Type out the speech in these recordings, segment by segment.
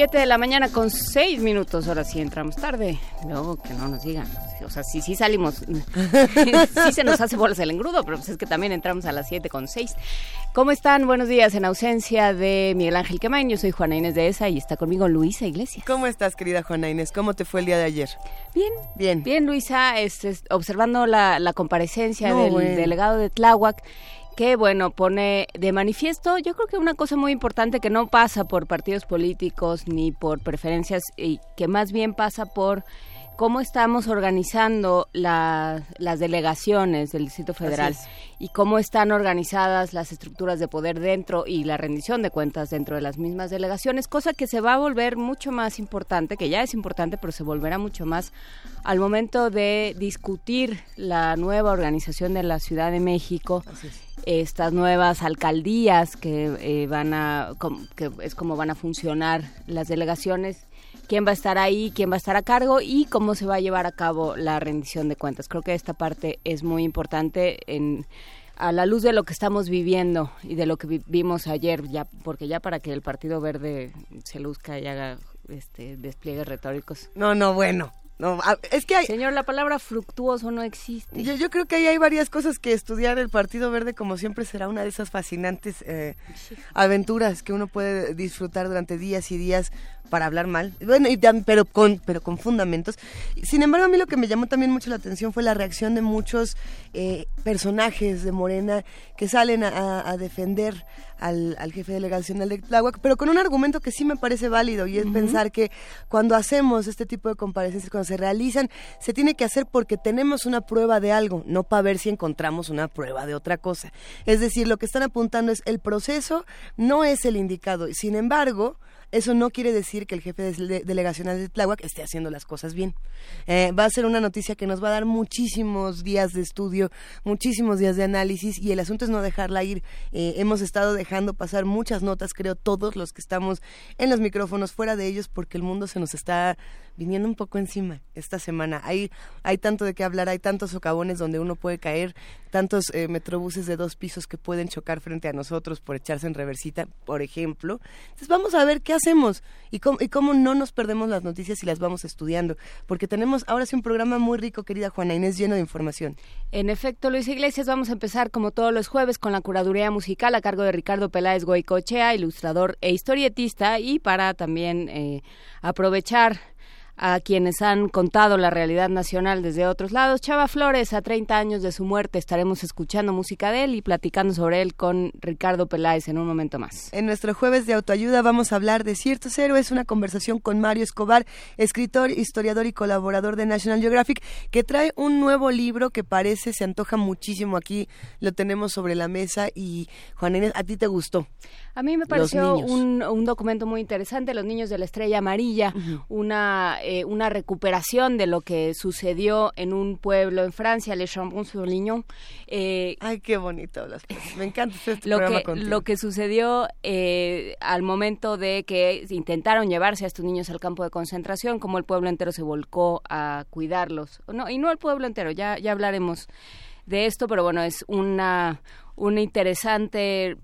Siete de la mañana con seis minutos, ahora sí entramos tarde. Luego que no nos digan. O sea, sí, sí salimos. sí se nos hace bolas el engrudo, pero pues es que también entramos a las siete con seis. ¿Cómo están? Buenos días. En ausencia de Miguel Ángel Quemain, yo soy Juana Inés de ESA y está conmigo Luisa Iglesias. ¿Cómo estás, querida Juana Inés? ¿Cómo te fue el día de ayer? Bien. Bien. Bien, Luisa, este, observando la, la comparecencia del delegado de Tláhuac que, bueno, pone de manifiesto, yo creo que una cosa muy importante que no pasa por partidos políticos ni por preferencias, y que más bien pasa por cómo estamos organizando las delegaciones del Distrito Federal y cómo están organizadas las estructuras de poder dentro y la rendición de cuentas dentro de las mismas delegaciones, cosa que se va a volver mucho más importante, que ya es importante, pero se volverá mucho más al momento de discutir la nueva organización de la Ciudad de México estas nuevas alcaldías que eh, van a que es como van a funcionar las delegaciones quién va a estar ahí, quién va a estar a cargo y cómo se va a llevar a cabo la rendición de cuentas. Creo que esta parte es muy importante en a la luz de lo que estamos viviendo y de lo que vimos ayer, ya porque ya para que el Partido Verde se luzca y haga este despliegues retóricos. No, no, bueno. No, es que hay... Señor, la palabra fructuoso no existe. Yo, yo, creo que ahí hay varias cosas que estudiar. El Partido Verde, como siempre, será una de esas fascinantes eh, aventuras que uno puede disfrutar durante días y días para hablar mal, bueno, y, pero con pero con fundamentos. Sin embargo, a mí lo que me llamó también mucho la atención fue la reacción de muchos eh, personajes de Morena que salen a, defender al, jefe delegacional de Tláhuac, pero con un argumento que sí me parece válido y es pensar que cuando hacemos este tipo de comparecencias, cuando se realizan, se tiene que hacer porque tenemos una prueba de algo, no para ver si encontramos una prueba de otra cosa. Es decir, lo que están apuntando es el proceso no es el indicado. Sin embargo, eso no quiere decir que el jefe de delegacional de Tláhuac esté haciendo las cosas bien. Eh, va a ser una noticia que nos va a dar muchísimos días de estudio, muchísimos días de análisis y el asunto es no dejarla ir. Eh, hemos estado dejando pasar muchas notas, creo todos los que estamos en los micrófonos fuera de ellos porque el mundo se nos está viniendo un poco encima esta semana. Hay, hay tanto de qué hablar, hay tantos socavones donde uno puede caer, tantos eh, metrobuses de dos pisos que pueden chocar frente a nosotros por echarse en reversita, por ejemplo. Entonces vamos a ver qué hacemos y cómo, y cómo no nos perdemos las noticias y las vamos estudiando, porque tenemos ahora sí un programa muy rico, querida Juana Inés, lleno de información. En efecto, Luis Iglesias, vamos a empezar como todos los jueves con la curaduría musical a cargo de Ricardo Peláez Goicochea, ilustrador e historietista, y para también eh, aprovechar a quienes han contado la realidad nacional desde otros lados. Chava Flores, a 30 años de su muerte, estaremos escuchando música de él y platicando sobre él con Ricardo Peláez en un momento más. En nuestro jueves de autoayuda vamos a hablar de ciertos héroes, una conversación con Mario Escobar, escritor, historiador y colaborador de National Geographic, que trae un nuevo libro que parece, se antoja muchísimo aquí, lo tenemos sobre la mesa y Juan Inés, ¿a ti te gustó? A mí me pareció un, un, documento muy interesante, Los Niños de la Estrella Amarilla, una, eh, una recuperación de lo que sucedió en un pueblo en Francia, Le Chambon-sur-Lignon. Eh, Ay, qué bonito Me encanta este lo programa que, Lo que sucedió eh, al momento de que intentaron llevarse a estos niños al campo de concentración, como el pueblo entero se volcó a cuidarlos. No, y no el pueblo entero, ya, ya hablaremos de esto, pero bueno, es una, una interesante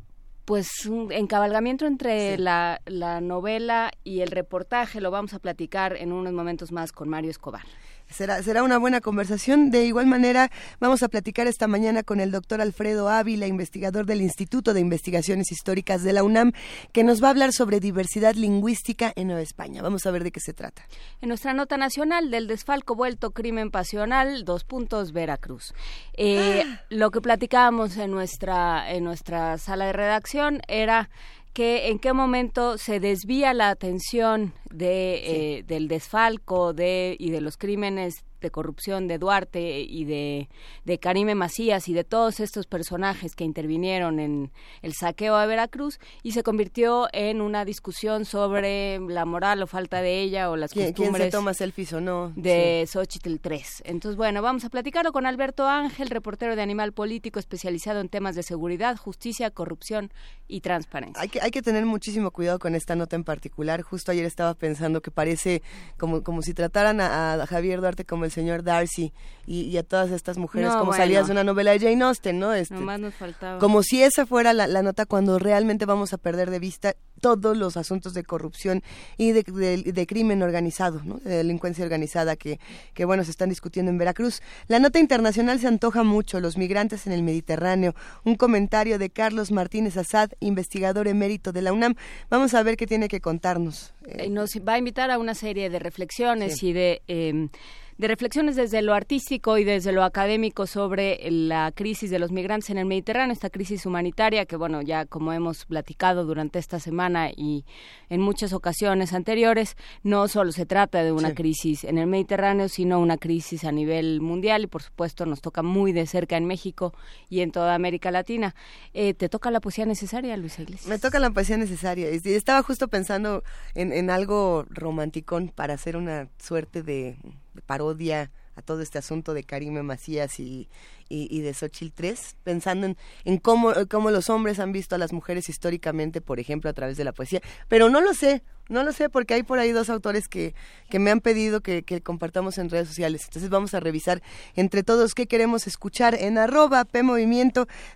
pues un encabalgamiento entre la, la novela y el reportaje lo vamos a platicar en unos momentos más con Mario Escobar. Será, será una buena conversación. De igual manera, vamos a platicar esta mañana con el doctor Alfredo Ávila, investigador del Instituto de Investigaciones Históricas de la UNAM, que nos va a hablar sobre diversidad lingüística en Nueva España. Vamos a ver de qué se trata. En nuestra nota nacional del desfalco vuelto crimen pasional, dos puntos, Veracruz. Eh, ah. Lo que platicábamos en nuestra, en nuestra sala de redacción era que en qué momento se desvía la atención de, eh, del desfalco de, y de los crímenes de corrupción de Duarte y de, de Karime Macías y de todos estos personajes que intervinieron en el saqueo a Veracruz y se convirtió en una discusión sobre la moral o falta de ella o las ¿Quién, costumbres ¿quién se toma selfies o no? de sí. Xochitl 3. Entonces, bueno, vamos a platicarlo con Alberto Ángel, reportero de Animal Político especializado en temas de seguridad, justicia, corrupción y transparencia. Hay que, hay que tener muchísimo cuidado con esta nota en particular. Justo ayer estaba pensando que parece como, como si trataran a, a Javier Duarte como el señor Darcy y, y a todas estas mujeres no, como bueno. salías de una novela de Jane Austen, ¿no? Este, Nomás nos faltaba. Como si esa fuera la, la, nota cuando realmente vamos a perder de vista todos los asuntos de corrupción y de, de, de crimen organizado, ¿no? de delincuencia organizada que, que, bueno, se están discutiendo en Veracruz. La nota internacional se antoja mucho, los migrantes en el Mediterráneo. Un comentario de Carlos Martínez Azad, investigador emérito de la UNAM. Vamos a ver qué tiene que contarnos. Nos va a invitar a una serie de reflexiones sí. y de... Eh, de reflexiones desde lo artístico y desde lo académico sobre la crisis de los migrantes en el Mediterráneo, esta crisis humanitaria que, bueno, ya como hemos platicado durante esta semana y en muchas ocasiones anteriores, no solo se trata de una sí. crisis en el Mediterráneo, sino una crisis a nivel mundial y, por supuesto, nos toca muy de cerca en México y en toda América Latina. Eh, ¿Te toca la poesía necesaria, Luisa Iglesias? Me toca la poesía necesaria. Y estaba justo pensando en, en algo romanticón para hacer una suerte de parodia a todo este asunto de Karime Macías y, y, de Xochitl 3, pensando en, en cómo, cómo los hombres han visto a las mujeres históricamente, por ejemplo, a través de la poesía. Pero no lo sé, no lo sé porque hay por ahí dos autores que, que me han pedido que, compartamos en redes sociales. Entonces vamos a revisar entre todos qué queremos escuchar en arroba P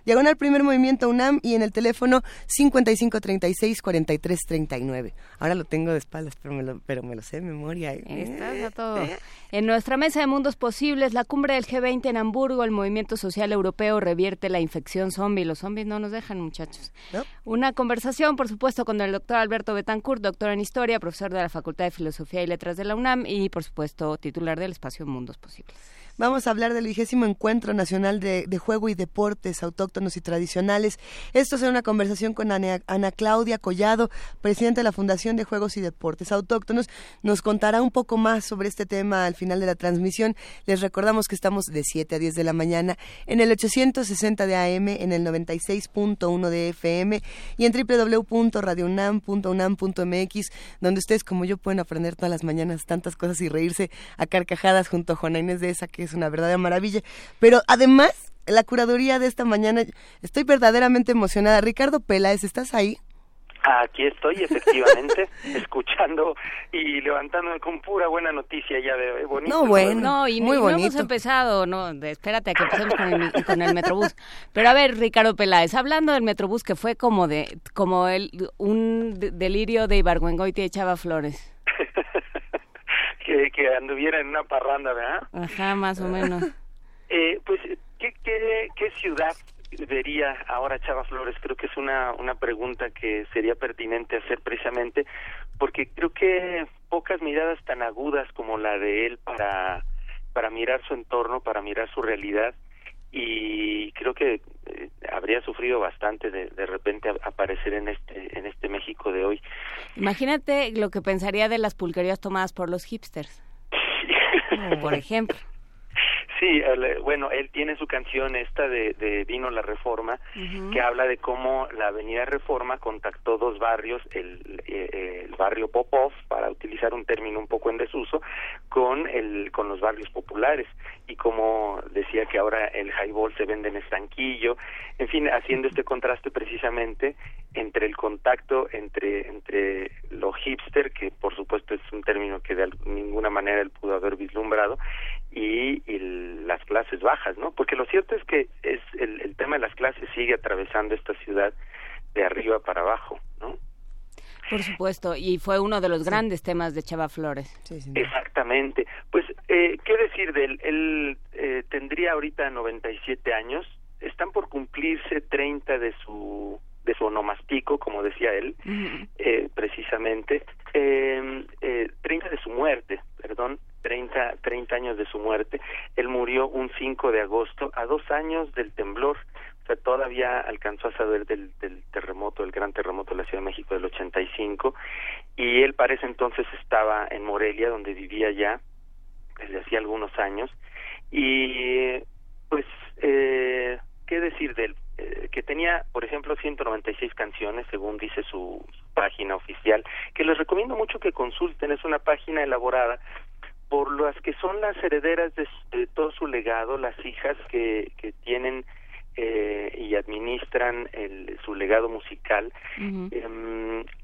diagonal primer movimiento UNAM y en el teléfono 5536-4339. Ahora lo tengo de espaldas, pero me lo, pero me lo sé de memoria. Estás a todo. En nuestra mesa de mundos posibles, la cumbre del G20 en Hamburgo, el movimiento social europeo revierte la infección zombie. Los zombies no nos dejan, muchachos. ¿No? Una conversación, por supuesto, con el doctor Alberto Betancourt, doctor en Historia, profesor de la Facultad de Filosofía y Letras de la UNAM y, por supuesto, titular del espacio Mundos Posibles. Vamos a hablar del vigésimo Encuentro Nacional de, de, Juego y Deportes Autóctonos y Tradicionales. Esto será una conversación con Ana, Claudia Collado, presidenta de la Fundación de Juegos y Deportes Autóctonos. Nos contará un poco más sobre este tema al final de la transmisión. Les recordamos que estamos de 7 a 10 de la mañana en el 860 de AM, en el 96.1 de FM y en www.radiounam.unam.mx, donde ustedes como yo pueden aprender todas las mañanas tantas cosas y reírse a carcajadas junto a Juana Inés de esa que es una verdadera maravilla. Pero además, la curaduría de esta mañana, estoy verdaderamente emocionada. Ricardo Peláez, ¿estás ahí? Aquí estoy, efectivamente, escuchando y levantándome con pura buena noticia ya de bonito. No, bueno, no, y muy no, bonito. No hemos empezado, no, de, espérate a que empecemos con el, con el Metrobús. Pero a ver, Ricardo Peláez, hablando del Metrobús que fue como de como el, un delirio de Ibargüengoiti y Chava Flores. Que, que anduviera en una parranda, ¿verdad? Ajá, más o menos. eh, pues, ¿qué, qué, ¿qué ciudad vería ahora Chava Flores? Creo que es una, una pregunta que sería pertinente hacer precisamente porque creo que pocas miradas tan agudas como la de él para, para mirar su entorno, para mirar su realidad y creo que eh, habría sufrido bastante de, de repente a, aparecer en este en este México de hoy. Imagínate lo que pensaría de las pulquerías tomadas por los hipsters. por ejemplo. Sí, el, bueno, él tiene su canción esta de, de Vino la Reforma, uh -huh. que habla de cómo la Avenida Reforma contactó dos barrios, el, eh, el barrio Popov, para utilizar un término un poco en desuso, con el con los barrios populares y como decía que ahora el highball se vende en estanquillo, en fin, haciendo este contraste precisamente entre el contacto entre entre lo hipster, que por supuesto es un término que de ninguna manera él pudo haber vislumbrado, y, y las clases bajas, ¿no? Porque lo cierto es que es el, el tema de las clases sigue atravesando esta ciudad de arriba para abajo, ¿no? Por supuesto, y fue uno de los grandes temas de Chava Flores. Sí, sí. Exactamente. Pues, eh, ¿qué decir de él? Él eh, tendría ahorita 97 años, están por cumplirse 30 de su de su onomastico, como decía él, uh -huh. eh, precisamente, eh, eh, 30 de su muerte, perdón, 30, 30 años de su muerte. Él murió un 5 de agosto, a dos años del temblor. O sea, todavía alcanzó a saber del, del terremoto, el gran terremoto de la Ciudad de México del 85. Y él para ese entonces estaba en Morelia, donde vivía ya desde hacía algunos años y pues eh, qué decir de él eh, que tenía por ejemplo 196 canciones según dice su, página oficial que les recomiendo mucho que consulten es una página elaborada por las que son las herederas de, de todo su legado las hijas que, que tienen eh, y administran el, su legado musical.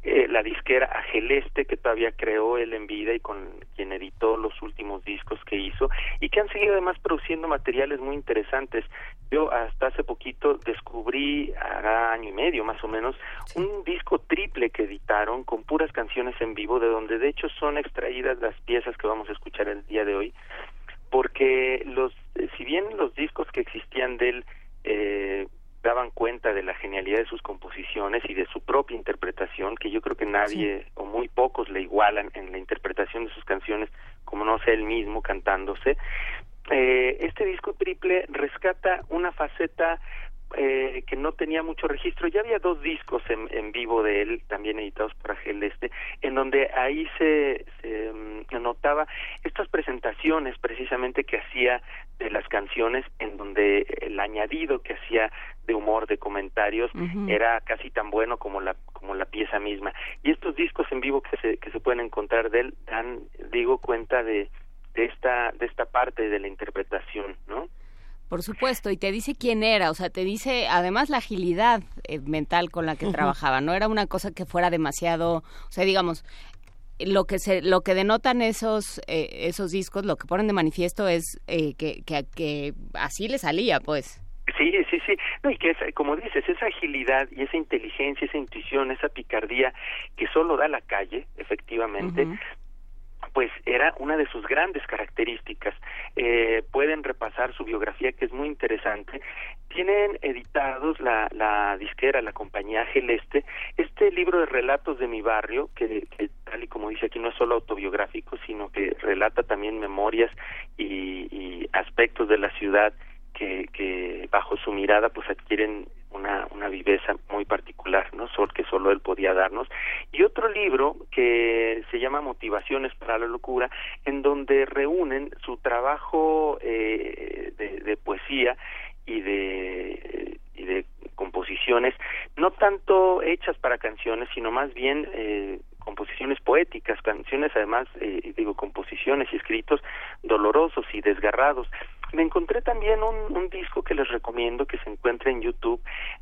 Eh, la disquera Ageleste, que todavía creó él en vida y con quien editó los últimos discos que hizo, y que han seguido además produciendo materiales muy interesantes. Yo hasta hace poquito descubrí, hace año y medio más o menos, un disco triple que editaron con puras canciones en vivo, de donde de hecho son extraídas las piezas que vamos a escuchar el día de hoy porque los si bien los discos que existían de él eh, daban cuenta de la genialidad de sus composiciones y de su propia interpretación, que yo creo que nadie o muy pocos le igualan en la interpretación de sus canciones, como no sé él mismo cantándose. Eh, este disco triple rescata una faceta eh, que no tenía mucho registro. Ya había dos discos en, en vivo de él, también editados por Agel Este, en donde ahí se, se mm, notaba estas presentaciones precisamente que hacía de las canciones, en donde el añadido que hacía de humor, de comentarios, era casi tan bueno como la como la pieza misma. Y estos discos en vivo que se que se pueden encontrar de él dan, digo, cuenta de de esta de esta parte de la interpretación, ¿no? Por supuesto, y te dice quién era, o sea, te dice además la agilidad eh, mental con la que trabajaba, no era una cosa que fuera demasiado, o sea, digamos, lo que se, lo que denotan esos eh, esos discos, lo que ponen de manifiesto es eh, que, que, que así le salía, pues. Sí, sí, sí. No, y que es, como dices, esa agilidad y esa inteligencia, esa intuición, esa picardía que solo da la calle, efectivamente, pues era una de sus grandes características. Eh, pueden repasar su biografía que es muy interesante. Tienen editados la, la disquera, la compañía Geleste, este libro de relatos de mi barrio, que, tal y como dice aquí no es solo autobiográfico, sino que relata también memorias y, y aspectos de la ciudad que, que bajo su mirada pues adquieren una, una viveza muy particular, ¿no? Sol que solo él podía darnos. Y otro libro que se llama Motivaciones para la locura, en donde reúnen su trabajo eh, de, poesía y de y de composiciones no tanto hechas para canciones sino más bien eh, composiciones poéticas canciones además eh, digo composiciones y escritos dolorosos y desgarrados me encontré también un, un disco que les recomiendo que se encuentra en YouTube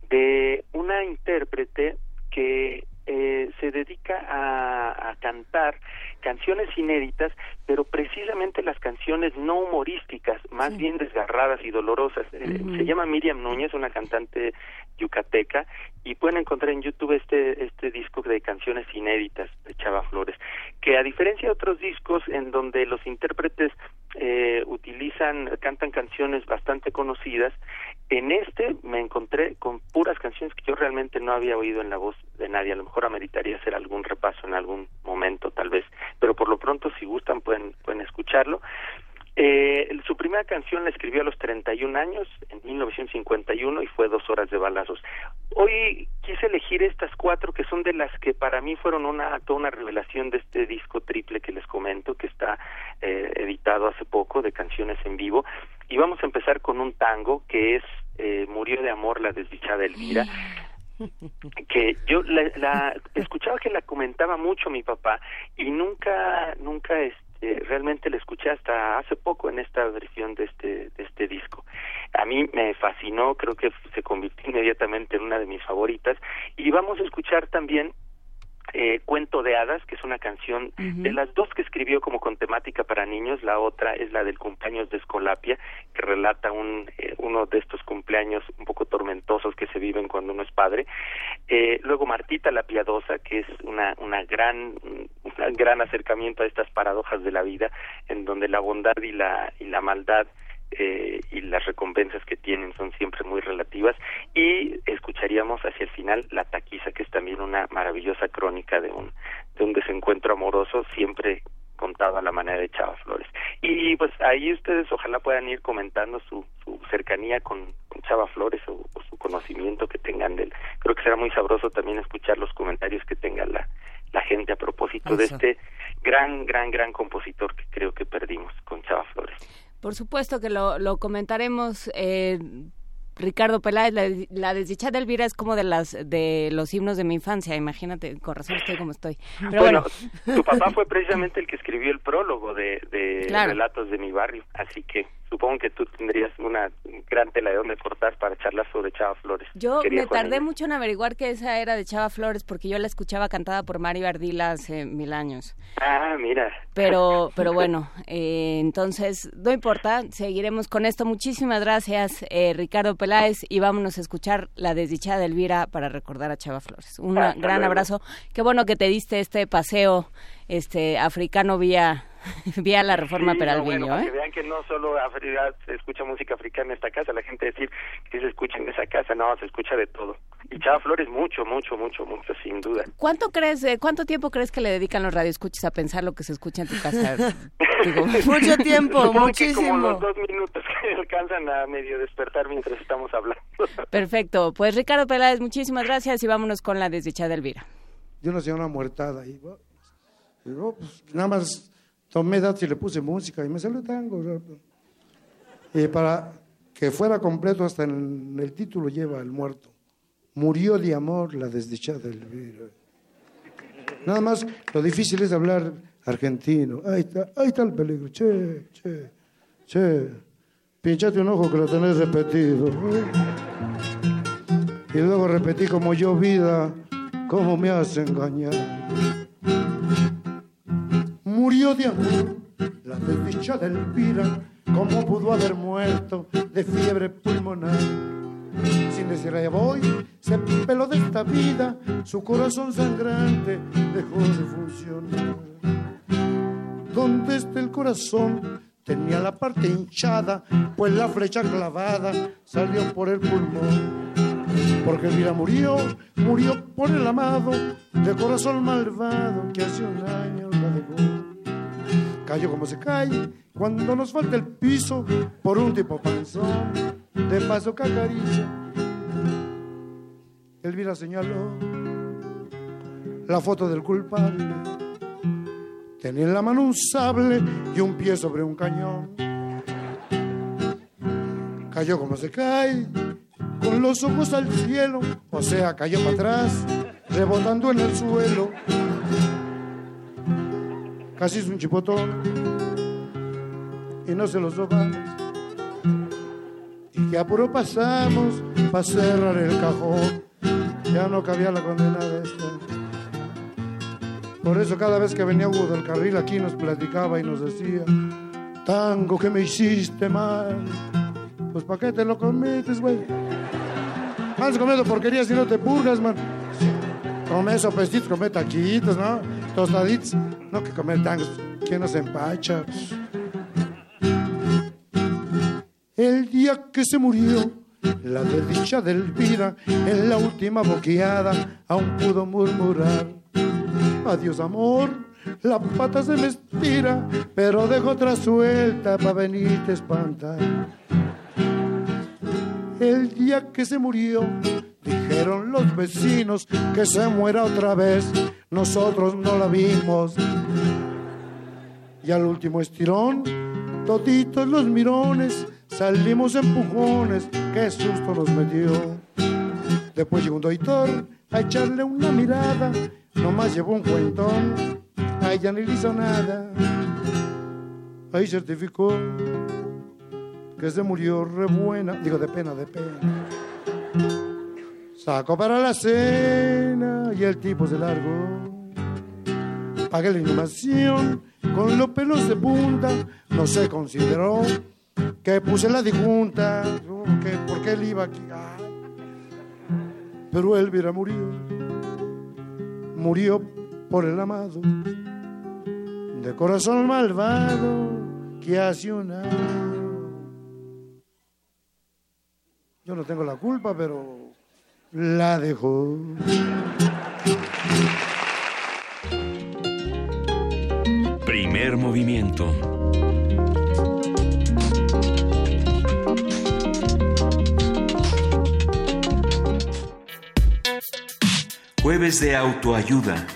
de una intérprete que eh, se dedica a, a, cantar canciones inéditas, pero precisamente las canciones no humorísticas, más bien desgarradas y dolorosas. Eh, se llama Miriam Núñez, una cantante yucateca, y pueden encontrar en YouTube este, este disco de canciones inéditas de Chava Flores, que a diferencia de otros discos en donde los intérpretes eh, utilizan, cantan canciones bastante conocidas, en este me encontré con puras canciones que yo realmente no había oído en la voz de nadie. A lo mejor ameritaría hacer algún repaso en algún momento, tal vez. Pero por lo pronto, si gustan, pueden, pueden escucharlo. Eh, su primera canción la escribió a los 31 años, en 1951, y fue Dos Horas de Balazos. Hoy quise elegir estas cuatro que son de las que para mí fueron una, toda una revelación de este disco triple que les comento, que está eh, editado hace poco, de canciones en vivo. Y vamos a empezar con un tango que es eh, Murió de Amor la desdichada Elvira. Que yo la, la, escuchaba que la comentaba mucho mi papá y nunca nunca este realmente la escuché hasta hace poco en esta versión de este de este disco. A mí me fascinó creo que se convirtió inmediatamente en una de mis favoritas. Y vamos a escuchar también eh, Cuento de Hadas, que es una canción uh -huh. de las dos que escribió como con temática para niños, la otra es la del cumpleaños de Escolapia, que relata un, eh, uno de estos cumpleaños un poco tormentosos que se viven cuando uno es padre. Eh, luego Martita la Piadosa, que es una, una gran, un gran acercamiento a estas paradojas de la vida, en donde la bondad y la, y la maldad eh, y las recompensas que tienen son siempre muy relativas y escucharíamos hacia el final la taquiza que es también una maravillosa crónica de un de un desencuentro amoroso siempre contado a la manera de Chava Flores. Y pues ahí ustedes ojalá puedan ir comentando su, su cercanía con, con Chava Flores o, o, su conocimiento que tengan de él. Creo que será muy sabroso también escuchar los comentarios que tenga la la gente a propósito de este gran, gran, gran compositor que creo que perdimos con Chava Flores. Por supuesto que lo, lo comentaremos. Eh, Ricardo Peláez, la, la, desdichada Elvira es como de las de los himnos de mi infancia, imagínate, con razón estoy como estoy. Pero bueno, tu papá fue precisamente el que escribió el prólogo de, de Relatos de mi barrio, así que supongo que tú tendrías una gran tela de donde cortar para charlar sobre Chava Flores. Yo me tardé mucho en averiguar que esa era de Chava Flores porque yo la escuchaba cantada por Mario Ardila hace mil años. Ah, mira. Pero, pero bueno, eh, entonces no importa, seguiremos con esto. Muchísimas gracias, eh, Ricardo Peláez, y vámonos a escuchar la desdichada Elvira para recordar a Chava Flores. Un gran abrazo. Qué bueno que te diste este paseo este africano vía vía la reforma sí, peralvillo, bueno, ¿eh? que vean que no solo se escucha música africana en esta casa, la gente decir que se escucha en esa casa, no, se escucha de todo. Y Chava Flores mucho, mucho, mucho, mucho, sin duda. ¿Cuánto crees, eh, cuánto tiempo crees que le dedican los radioescuchas a pensar lo que se escucha en tu casa? mucho tiempo, muchísimo. como los dos minutos que alcanzan a medio despertar mientras estamos hablando. Perfecto, pues Ricardo Peláez, muchísimas gracias y vámonos con la desdichada Elvira. Yo no sé una muertada y pues, nada más tomé datos y le puse música y me salió tango. Y para que fuera completo, hasta en el título lleva el muerto. Murió de amor la desdichada Elvira. Nada más, lo difícil es hablar argentino. Ahí está, ahí está el peligro. Che, che, che. Pinchate un ojo que lo tenés repetido. Y luego repetí como yo vida, cómo me has engañado murió de amor. La desdichada Elvira, ¿cómo pudo haber muerto de fiebre pulmonar? Sin decir voy, se peló de esta vida, su corazón sangrante dejó de funcionar. Donde está el corazón? Tenía la parte hinchada, pues la flecha clavada salió por el pulmón. Porque Elvira murió, murió por el amado, de corazón malvado que hace un año la dejó cayó como se cae cuando nos falta el piso por un tipo panzón de paso que acaricia. Elvira señaló la foto del culpable. Tenía en la mano un sable y un pie sobre un cañón. Cayó como se cae, con los ojos al cielo, o sea, cayó para atrás, rebotando en el suelo casi es un chipotón y no se los dobamos. Y que apuro pasamos para cerrar el cajón. Ya no cabía la condena de esta. Por eso cada vez que venía Hugo del Carril aquí nos platicaba y nos decía, tango que me hiciste mal, pues ¿para qué te lo cometes, güey? Vas comiendo porquerías si no te purgas, man. Come sopecitos, come taquitos, ¿no? Tostaditos. No que comer tangos. ¿Quién nos empacha? El día que se murió, la desdicha del vida, en la última boqueada, aún pudo murmurar. Adiós, amor, la pata se me estira, pero dejo otra suelta para venirte a espantar. El día que se murió, Dijeron los vecinos que se muera otra vez, nosotros no la vimos. Y al último estirón, toditos los mirones, salimos empujones, qué susto nos metió. Después llegó un doctor a echarle una mirada, nomás llevó un cuentón, a ella ni le hizo nada. Ahí certificó que se murió re buena, digo de pena, de pena. Saco para la cena y el tipo se largó. Pagué la inhumación con los pelos de punta. No se consideró que puse la disjunta. Que, ¿Por qué él iba aquí? Pero Elvira murió. Murió por el amado. De corazón malvado que hace un Yo no tengo la culpa, pero la dejó. Primer movimiento. Jueves de autoayuda.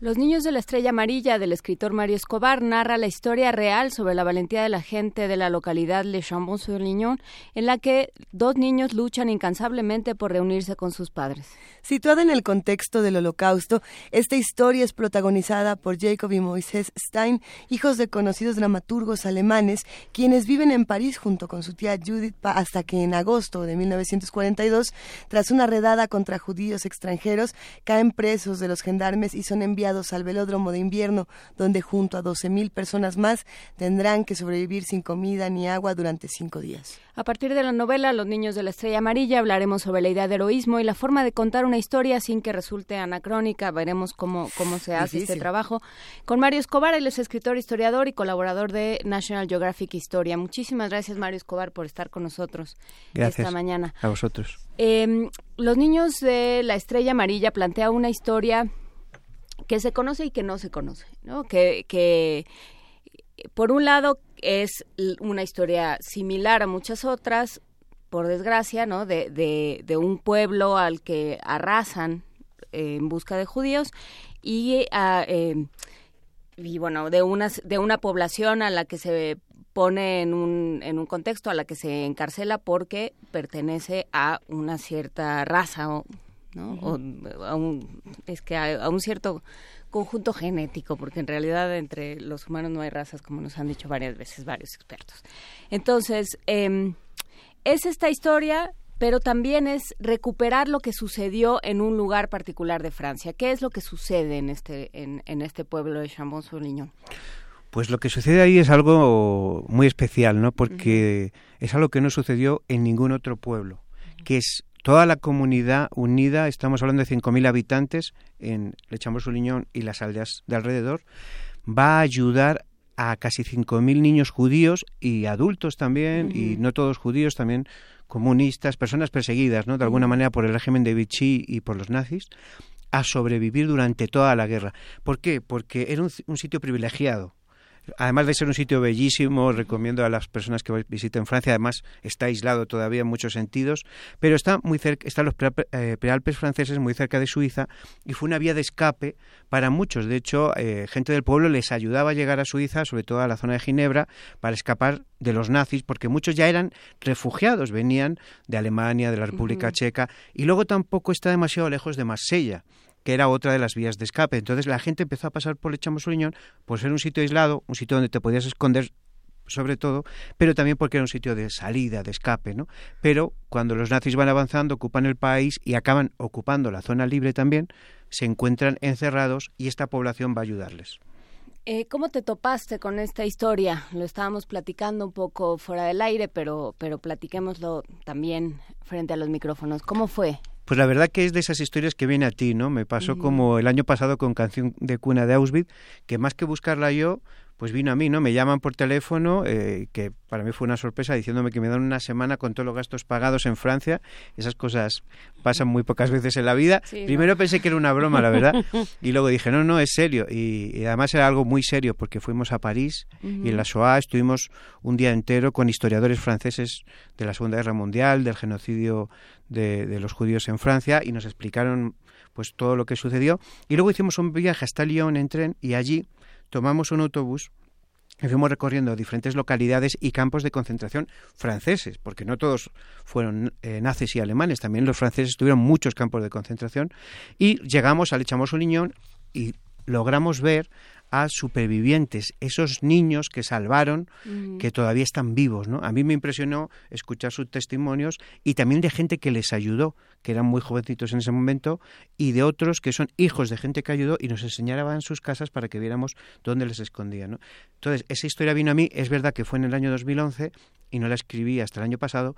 Los niños de la estrella amarilla del escritor Mario Escobar narra la historia real sobre la valentía de la gente de la localidad Le Chambon-sur-Lignon, en la que dos niños luchan incansablemente por reunirse con sus padres. Situada en el contexto del Holocausto, esta historia es protagonizada por Jacob y Moisés Stein, hijos de conocidos dramaturgos alemanes, quienes viven en París junto con su tía Judith hasta que en agosto de 1942, tras una redada contra judíos extranjeros, caen presos de los gendarmes y son enviados al velódromo de invierno, donde junto a 12.000 personas más tendrán que sobrevivir sin comida ni agua durante cinco días. A partir de la novela Los niños de la estrella amarilla hablaremos sobre la idea de heroísmo y la forma de contar una historia sin que resulte anacrónica. Veremos cómo, cómo se hace este trabajo. Con Mario Escobar, él es escritor, historiador y colaborador de National Geographic Historia. Muchísimas gracias, Mario Escobar, por estar con nosotros esta mañana. A vosotros. Em, los niños de la estrella amarilla plantea una historia que se conoce y que no se conoce, ¿no? Que, que por un lado es una historia similar a muchas otras, por desgracia, ¿no? De, de, un pueblo al que arrasan en busca de judíos y, a, eh, y bueno, de una, de una población a la que se pone en un, en un contexto, a la que se encarcela porque pertenece a una cierta raza, ¿no? o a un, es que a, un cierto conjunto genético, porque en realidad entre los humanos no hay razas, como nos han dicho varias veces varios expertos. Entonces, eh, es esta historia, pero también es recuperar lo que sucedió en un lugar particular de Francia. ¿Qué es lo que sucede en este, en, en este pueblo de Chambon-sur-Lignon? Pues lo que sucede ahí es algo muy especial, ¿no? Porque es algo que no sucedió en ningún otro pueblo, que es toda la comunidad unida, estamos hablando de 5.000 habitantes en Lechambos-Uliñón y las aldeas de alrededor, va a ayudar a casi 5.000 niños judíos y adultos también, y no todos judíos, también comunistas, personas perseguidas, ¿no? De alguna manera por el régimen de Vichy y por los nazis, a sobrevivir durante toda la guerra. ¿Por qué? Porque era un sitio privilegiado además de ser un sitio bellísimo, recomiendo a las personas que visiten Francia, además está aislado todavía en muchos sentidos, pero está muy cerca, están los eh, prealpes franceses muy cerca de Suiza y fue una vía de escape para muchos. De hecho, eh, gente del pueblo les ayudaba a llegar a Suiza, sobre todo a la zona de Ginebra, para escapar de los nazis, porque muchos ya eran refugiados, venían de Alemania, de la República Checa, y luego tampoco está demasiado lejos de Marsella que era otra de las vías de escape. Entonces la gente empezó a pasar por el Chamosoliñón por ser un sitio aislado, un sitio donde te podías esconder sobre todo, pero también porque era un sitio de salida, de escape, ¿no? Pero cuando los nazis van avanzando, ocupan el país y acaban ocupando la zona libre también, se encuentran encerrados y esta población va a ayudarles. Eh, ¿Cómo te topaste con esta historia? Lo estábamos platicando un poco fuera del aire, pero, pero platiquémoslo también frente a los micrófonos. ¿Cómo fue pues la verdad que es de esas historias que viene a ti, ¿no? Me pasó como el año pasado con Canción de Cuna de Auschwitz, que más que buscarla yo, pues vino a mí, ¿no? Me llaman por teléfono, eh, que para mí fue una sorpresa, diciéndome que me dan una semana con todos los gastos pagados en Francia. Esas cosas pasan muy pocas veces en la vida. Primero pensé que era una broma, la verdad, y luego dije, no, no, es serio. Y, además era algo muy serio, porque fuimos a París y en la SOA estuvimos un día entero con historiadores franceses de la Segunda Guerra Mundial, del genocidio de, de los judíos en Francia, y nos explicaron pues todo lo que sucedió. Y luego hicimos un viaje hasta Lyon en tren y allí tomamos un autobús y fuimos recorriendo diferentes localidades y campos de concentración franceses, porque no todos fueron eh, nazis y alemanes, también los franceses tuvieron muchos campos de concentración, y llegamos al Echamos Unión y logramos ver a supervivientes, esos niños que salvaron, que todavía están vivos, ¿no? A mí me impresionó escuchar sus testimonios y también de gente que les ayudó, que eran muy jovencitos en ese momento, y de otros que son hijos de gente que ayudó y nos enseñaban sus casas para que viéramos dónde les escondían, ¿no? Entonces, esa historia vino a mí, es verdad que fue en el año 2011 y no la escribí hasta el año pasado,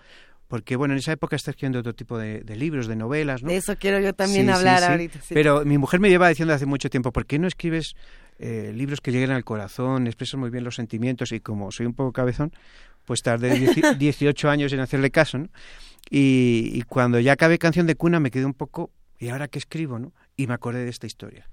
porque bueno, en esa época está escribiendo otro tipo de, libros, de novelas, ¿no? De eso quiero yo también hablar ahorita. Pero mi mujer me lleva diciendo hace mucho tiempo, ¿por qué no escribes eh, libros que lleguen al corazón, expresan muy bien los sentimientos y como soy un poco cabezón, pues tardé 18 años en hacerle caso, ¿no? Y, cuando ya acabé Canción de Cuna me quedé un poco, ¿y ahora qué escribo, no? Y me acordé de esta historia.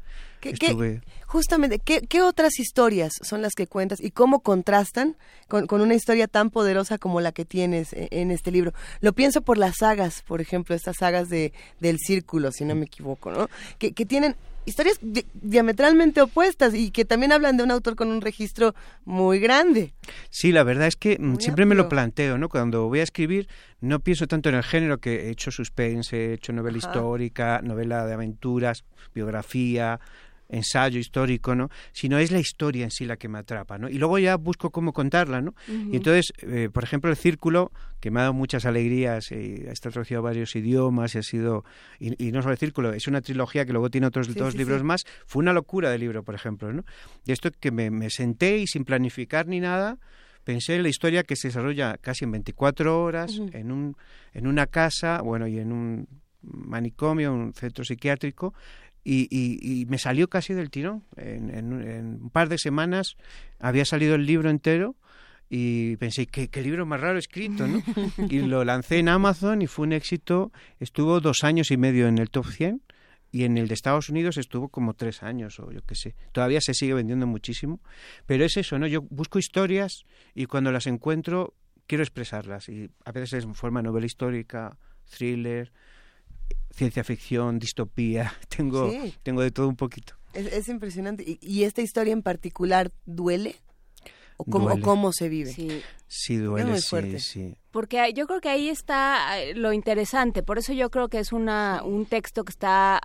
justamente, ¿qué, otras historias son las que cuentas y cómo contrastan con, una historia tan poderosa como la que tienes e, en, este libro? Lo pienso por las sagas, por ejemplo, estas sagas de, del círculo, si no me equivoco, ¿no? Que, que tienen historias diametralmente opuestas y que también hablan de un autor con un registro muy grande. Sí, la verdad es que mm, siempre me lo planteo, ¿no? Cuando voy a escribir no pienso tanto en el género que he hecho suspense, he hecho novela histórica, novela de aventuras, biografía, ensayo histórico, ¿no? Sino es la historia en sí la que me atrapa, ¿no? Y luego ya busco cómo contarla, ¿no? Y entonces, eh, por ejemplo, El Círculo, que me ha dado muchas alegrías, y está traducido a varios idiomas y ha sido, y, no solo El Círculo, es una trilogía que luego tiene otros dos libros más, fue una locura de libro, por ejemplo, ¿no? Y esto que me, senté y sin planificar ni nada, pensé en la historia que se desarrolla casi en 24 horas en, un, en una casa, bueno, y en un manicomio, un centro psiquiátrico, y, me salió casi del tirón. En, un par de semanas había salido el libro entero y pensé, ¿qué, qué libro más raro escrito, ¿no? y lo lancé en Amazon y fue un éxito. Estuvo dos años y medio en el top 100 y en el de Estados Unidos estuvo como tres años o yo qué sé. Todavía se sigue vendiendo muchísimo, pero es eso, ¿no? Yo busco historias y cuando las encuentro quiero expresarlas y a veces es en forma de novela histórica, thriller, ciencia ficción, distopía, tengo, tengo de todo un poquito. Es, impresionante. ¿Y, esta historia en particular duele? ¿O cómo, cómo se vive? Sí, sí duele, sí, sí. Porque yo creo que ahí está eh, lo interesante. Por eso yo creo que es una, un texto que está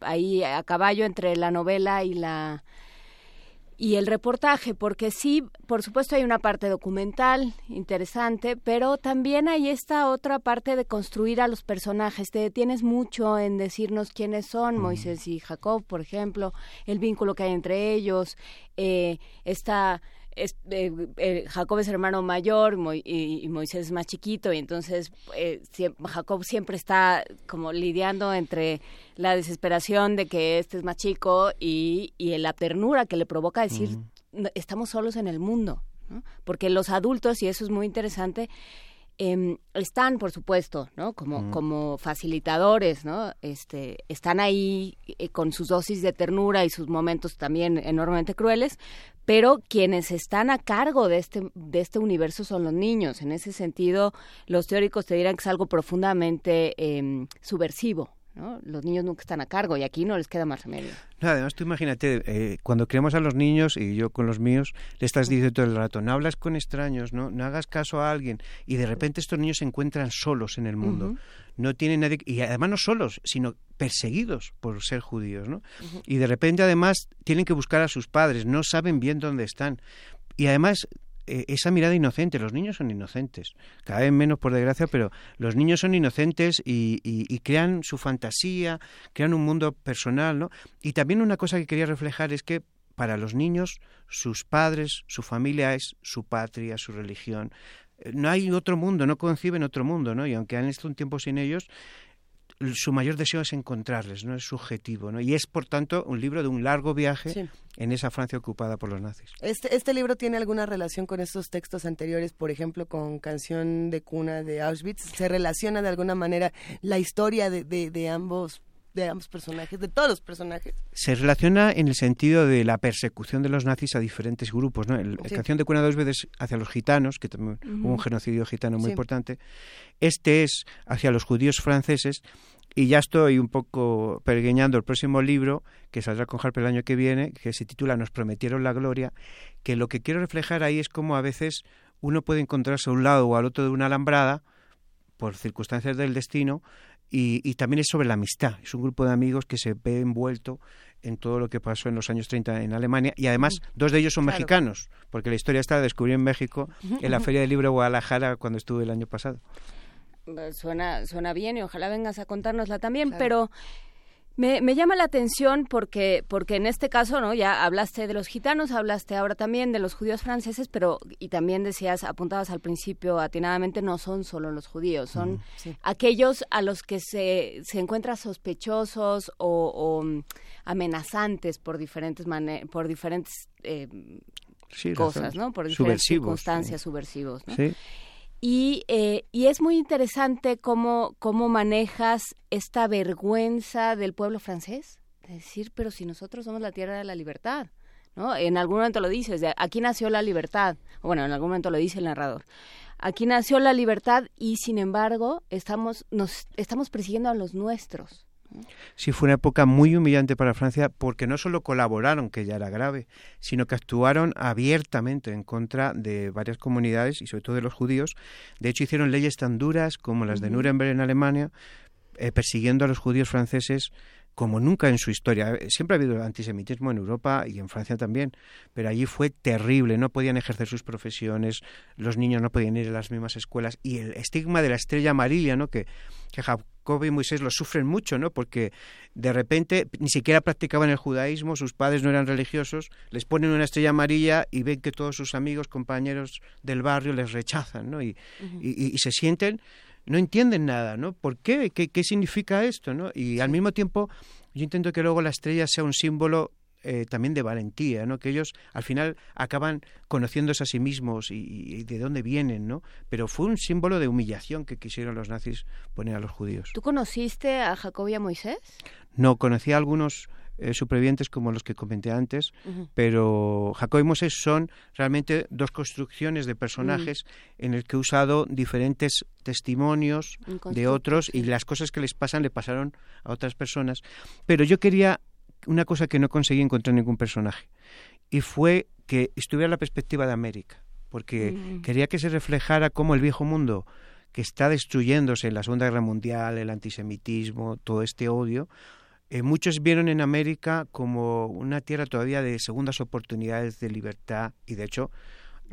ahí a caballo entre la novela y la y el reportaje, porque sí, por supuesto hay una parte documental interesante, pero también hay esta otra parte de construir a los personajes. Te detienes mucho en decirnos quiénes son, Moisés y Jacob, por ejemplo, el vínculo que hay entre ellos, eh, esta es, eh, eh, Jacob es hermano mayor y, Moisés es más chiquito y entonces eh, Jacob siempre está como lidiando entre la desesperación de que este es más chico y, y la ternura que le provoca decir estamos solos en el mundo, porque los adultos, y eso es muy interesante, eh, están, por supuesto, ¿no? Como, como facilitadores, ¿no? Este, están ahí con sus dosis de ternura y sus momentos también enormemente crueles, pero quienes están a cargo de este, de este universo son los niños. En ese sentido, los teóricos te dirán que es algo profundamente eh, subversivo, los niños nunca están a cargo y aquí no les queda más remedio. No, además, tú imagínate, eh, cuando creemos a los niños, y yo con los míos, le estás diciendo todo el rato, no hablas con extraños, no, no hagas caso a alguien, y de repente estos niños se encuentran solos en el mundo. No tienen nadie, y además no solos, sino perseguidos por ser judíos, ¿no? Y de repente, además, tienen que buscar a sus padres, no saben bien dónde están. Y además eh, esa mirada inocente. Los niños son inocentes, cada vez menos por desgracia, pero los niños son inocentes y, y, crean su fantasía, crean un mundo personal, ¿no? Y también una cosa que quería reflejar es que para los niños sus padres, su familia es su patria, su religión. Eh, no hay otro mundo, no conciben otro mundo, ¿no? Y aunque han estado un tiempo sin ellos, su mayor deseo es encontrarles, no es subjetivo, ¿no? Y es, por tanto, un libro de un largo viaje en esa Francia ocupada por los nazis. Este, ¿Este libro tiene alguna relación con estos textos anteriores, por ejemplo, con Canción de Cuna de Auschwitz? ¿Se relaciona de alguna manera la historia de, de ambos de ambos personajes, de todos los personajes. Se relaciona en el sentido de la persecución de los nazis a diferentes grupos. ¿no? La canción de Cuna dos veces hacia los gitanos, que también hubo un genocidio gitano muy importante. Este es hacia los judíos franceses. Y ya estoy un poco pergueñando el próximo libro, que saldrá con Harper el año que viene, que se titula Nos prometieron la gloria, que lo que quiero reflejar ahí es cómo a veces uno puede encontrarse a un lado o al otro de una alambrada, por circunstancias del destino, y, también es sobre la amistad. Es un grupo de amigos que se ve envuelto en todo lo que pasó en los años 30 en Alemania y además dos de ellos son mexicanos, porque la historia está descubierta en México en la Feria del Libro de Guadalajara cuando estuve el año pasado. Suena, suena bien y ojalá vengas a contárnosla también, pero me, me, llama la atención porque, porque en este caso, ¿no? Ya hablaste de los gitanos, hablaste ahora también de los judíos franceses, pero y también decías, apuntabas al principio atinadamente, no son solo los judíos, son aquellos a los que se, se encuentran sospechosos o, mm, amenazantes por diferentes por diferentes eh, cosas, ¿no? Por diferentes circunstancias subversivos, ¿no? Y, eh, y es muy interesante cómo, cómo manejas esta vergüenza del pueblo francés. De decir, pero si nosotros somos la tierra de la libertad. ¿no? En algún momento lo dices, aquí nació la libertad. Bueno, en algún momento lo dice el narrador. Aquí nació la libertad y sin embargo estamos, nos, estamos persiguiendo a los nuestros. Sí, fue una época muy humillante para Francia porque no solo colaboraron, que ya era grave, sino que actuaron abiertamente en contra de varias comunidades y sobre todo de los judíos. De hecho, hicieron leyes tan duras como las de Nuremberg en Alemania, eh, persiguiendo a los judíos franceses como nunca en su historia. Siempre ha habido antisemitismo en Europa y en Francia también, pero allí fue terrible, no podían ejercer sus profesiones, los niños no podían ir a las mismas escuelas y el estigma de la estrella amarilla, ¿no? que, que Jacob y Moisés lo sufren mucho, ¿no? porque de repente ni siquiera practicaban el judaísmo, sus padres no eran religiosos, les ponen una estrella amarilla y ven que todos sus amigos, compañeros del barrio les rechazan ¿no? y, y se sienten no entienden nada, ¿no? ¿Por qué? ¿Qué, qué significa esto, no? Y al mismo tiempo yo intento que luego la estrella sea un símbolo eh, también de valentía, ¿no? Que ellos al final acaban conociéndose a sí mismos y, de dónde vienen, ¿no? Pero fue un símbolo de humillación que quisieron los nazis poner a los judíos. ¿Tú conociste a Jacob y a Moisés? No, conocí a algunos eh, supervivientes como los que comenté antes, pero Jacob y Moisés son realmente dos construcciones de personajes en el que he usado diferentes testimonios de otros y las cosas que les pasan le pasaron a otras personas. Pero yo quería una cosa que no conseguí encontrar en ningún personaje y fue que estuviera la perspectiva de América, porque mm. quería que se reflejara cómo el viejo mundo que está destruyéndose en la Segunda Guerra Mundial, el antisemitismo, todo este odio, eh, muchos vieron en América como una tierra todavía de segundas oportunidades de libertad y de hecho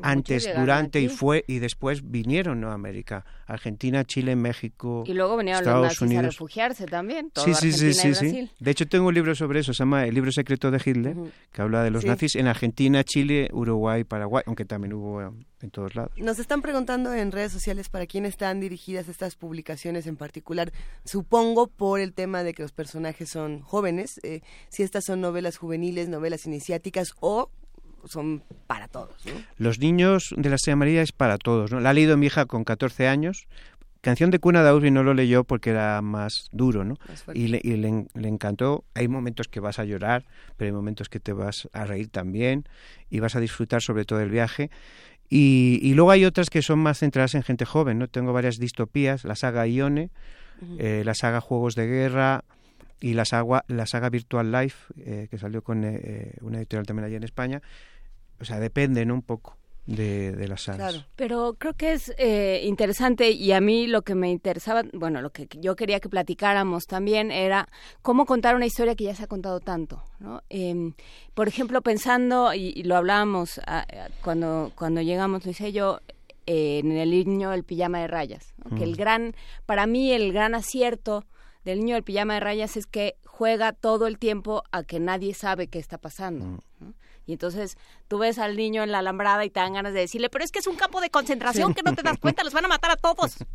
antes, durante y fue y después vinieron a América, Argentina, Chile, México, y luego venían los nazis a refugiarse también. sí, sí, sí, sí, sí, De hecho tengo un libro sobre eso, se llama El libro secreto de Hitler, que habla de los nazis en Argentina, Chile, Uruguay, Paraguay, aunque también hubo en todos lados. Nos están preguntando en redes sociales para quién están dirigidas estas publicaciones en particular. Supongo por el tema de que los personajes son jóvenes, eh, si estas son novelas juveniles, novelas iniciáticas o son para todos. Los niños de la Estrella María es para todos. ¿no? La ha leído mi hija con 14 años. Canción de cuna de Audrey no lo leyó porque era más duro, ¿no? y, le, le, encantó. Hay momentos que vas a llorar, pero hay momentos que te vas a reír también y vas a disfrutar sobre todo el viaje. Y, y luego hay otras que son más centradas en gente joven, ¿no? Tengo varias distopías, la saga Ione, eh, la saga Juegos de Guerra, y la saga, la saga Virtual Life, eh, que salió con eh, una editorial también allí en España, o sea, dependen un poco de, las sagas. Pero creo que es eh, interesante y a mí lo que me interesaba, bueno, lo que yo quería que platicáramos también era cómo contar una historia que ya se ha contado tanto, ¿no? Em, por ejemplo, pensando, y, lo hablábamos ah, cuando, cuando llegamos, lo hice yo, en el niño el pijama de rayas, que el gran, para mí el gran acierto del niño del pijama de rayas es que juega todo el tiempo a que nadie sabe qué está pasando. Y entonces tú ves al niño en la alambrada y te dan ganas de decirle, pero es que es un campo de concentración que no te das cuenta, los van a matar a todos.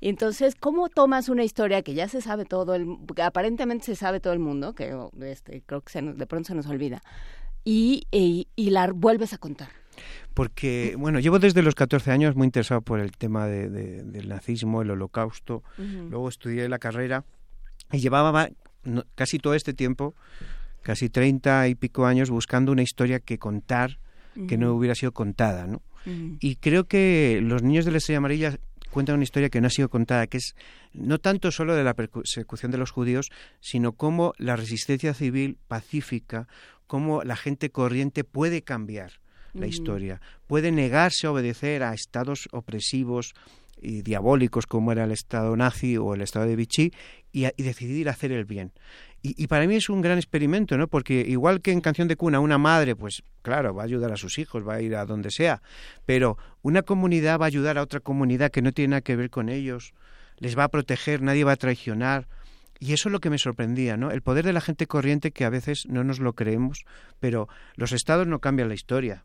Y entonces, ¿cómo tomas una historia que ya se sabe todo, el, aparentemente se sabe todo el mundo, que este, creo que de pronto se nos olvida, y, y, la vuelves a contar? Porque, bueno, llevo desde los 14 años muy interesado por el tema de, del nazismo, el holocausto. Luego estudié la carrera y llevaba casi todo este tiempo casi treinta y pico años buscando una historia que contar que no hubiera sido contada, ¿no? Y creo que los niños de la estrella amarilla cuentan una historia que no ha sido contada, que es no tanto solo de la persecución de los judíos, sino cómo la resistencia civil pacífica, cómo la gente corriente puede cambiar la historia, puede negarse a obedecer a estados opresivos y diabólicos como era el Estado nazi o el Estado de Vichy y, y decidir hacer el bien. Y, para mí es un gran experimento, ¿no? Porque igual que en Canción de Cuna, una madre, pues claro, va a ayudar a sus hijos, va a ir a donde sea, pero una comunidad va a ayudar a otra comunidad que no tiene nada que ver con ellos, les va a proteger, nadie va a traicionar. Y eso es lo que me sorprendía, ¿no? El poder de la gente corriente que a veces no nos lo creemos, pero los estados no cambian la historia,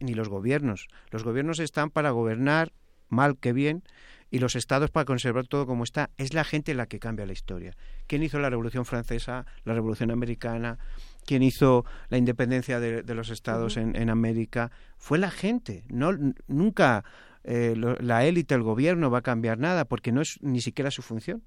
ni los gobiernos. Los gobiernos están para gobernar, mal que bien, y los estados para conservar todo como está. Es la gente la que cambia la historia. ¿Quién hizo la Revolución Francesa, la Revolución Americana? ¿Quién hizo la independencia de, los estados en, América? Fue la gente. No, nunca eh, la élite, el gobierno va a cambiar nada, porque no es ni siquiera su función.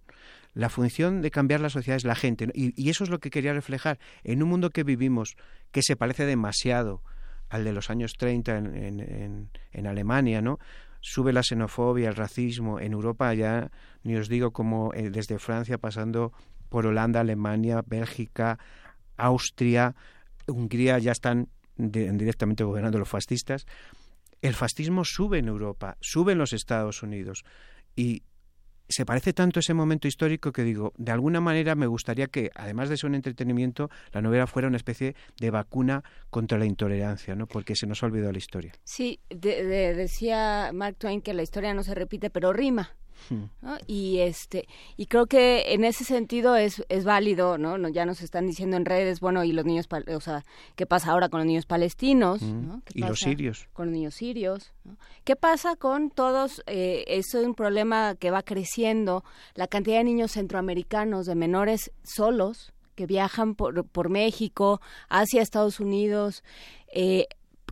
La función de cambiar la sociedad es la gente. Y, eso es lo que quería reflejar. En un mundo que vivimos, que se parece demasiado al de los años 30 en, en, Alemania, ¿no? Sube la xenofobia, el racismo. En Europa ya, ni os digo como eh, desde Francia pasando por Holanda, Alemania, Bélgica, Austria, Hungría ya están directamente gobernando los fascistas. El fascismo sube en Europa, sube en los Estados Unidos. Y se parece tanto ese momento histórico que digo, de alguna manera me gustaría que, además de ser un entretenimiento, la novela fuera una especie de vacuna contra la intolerancia, ¿no? Porque se nos ha olvidado la historia. Sí, decía Mark Twain que la historia no se repite, pero rima. Y este y creo que en ese sentido es, es válido, ¿no? Ya nos están diciendo en redes, bueno, y los niños, o sea, ¿qué pasa ahora con los niños palestinos? y los sirios. Con los niños sirios. ¿Qué pasa con todos? Eh, es un problema que va creciendo, la cantidad de niños centroamericanos, de menores solos, que viajan por, por México, hacia Estados Unidos, eh,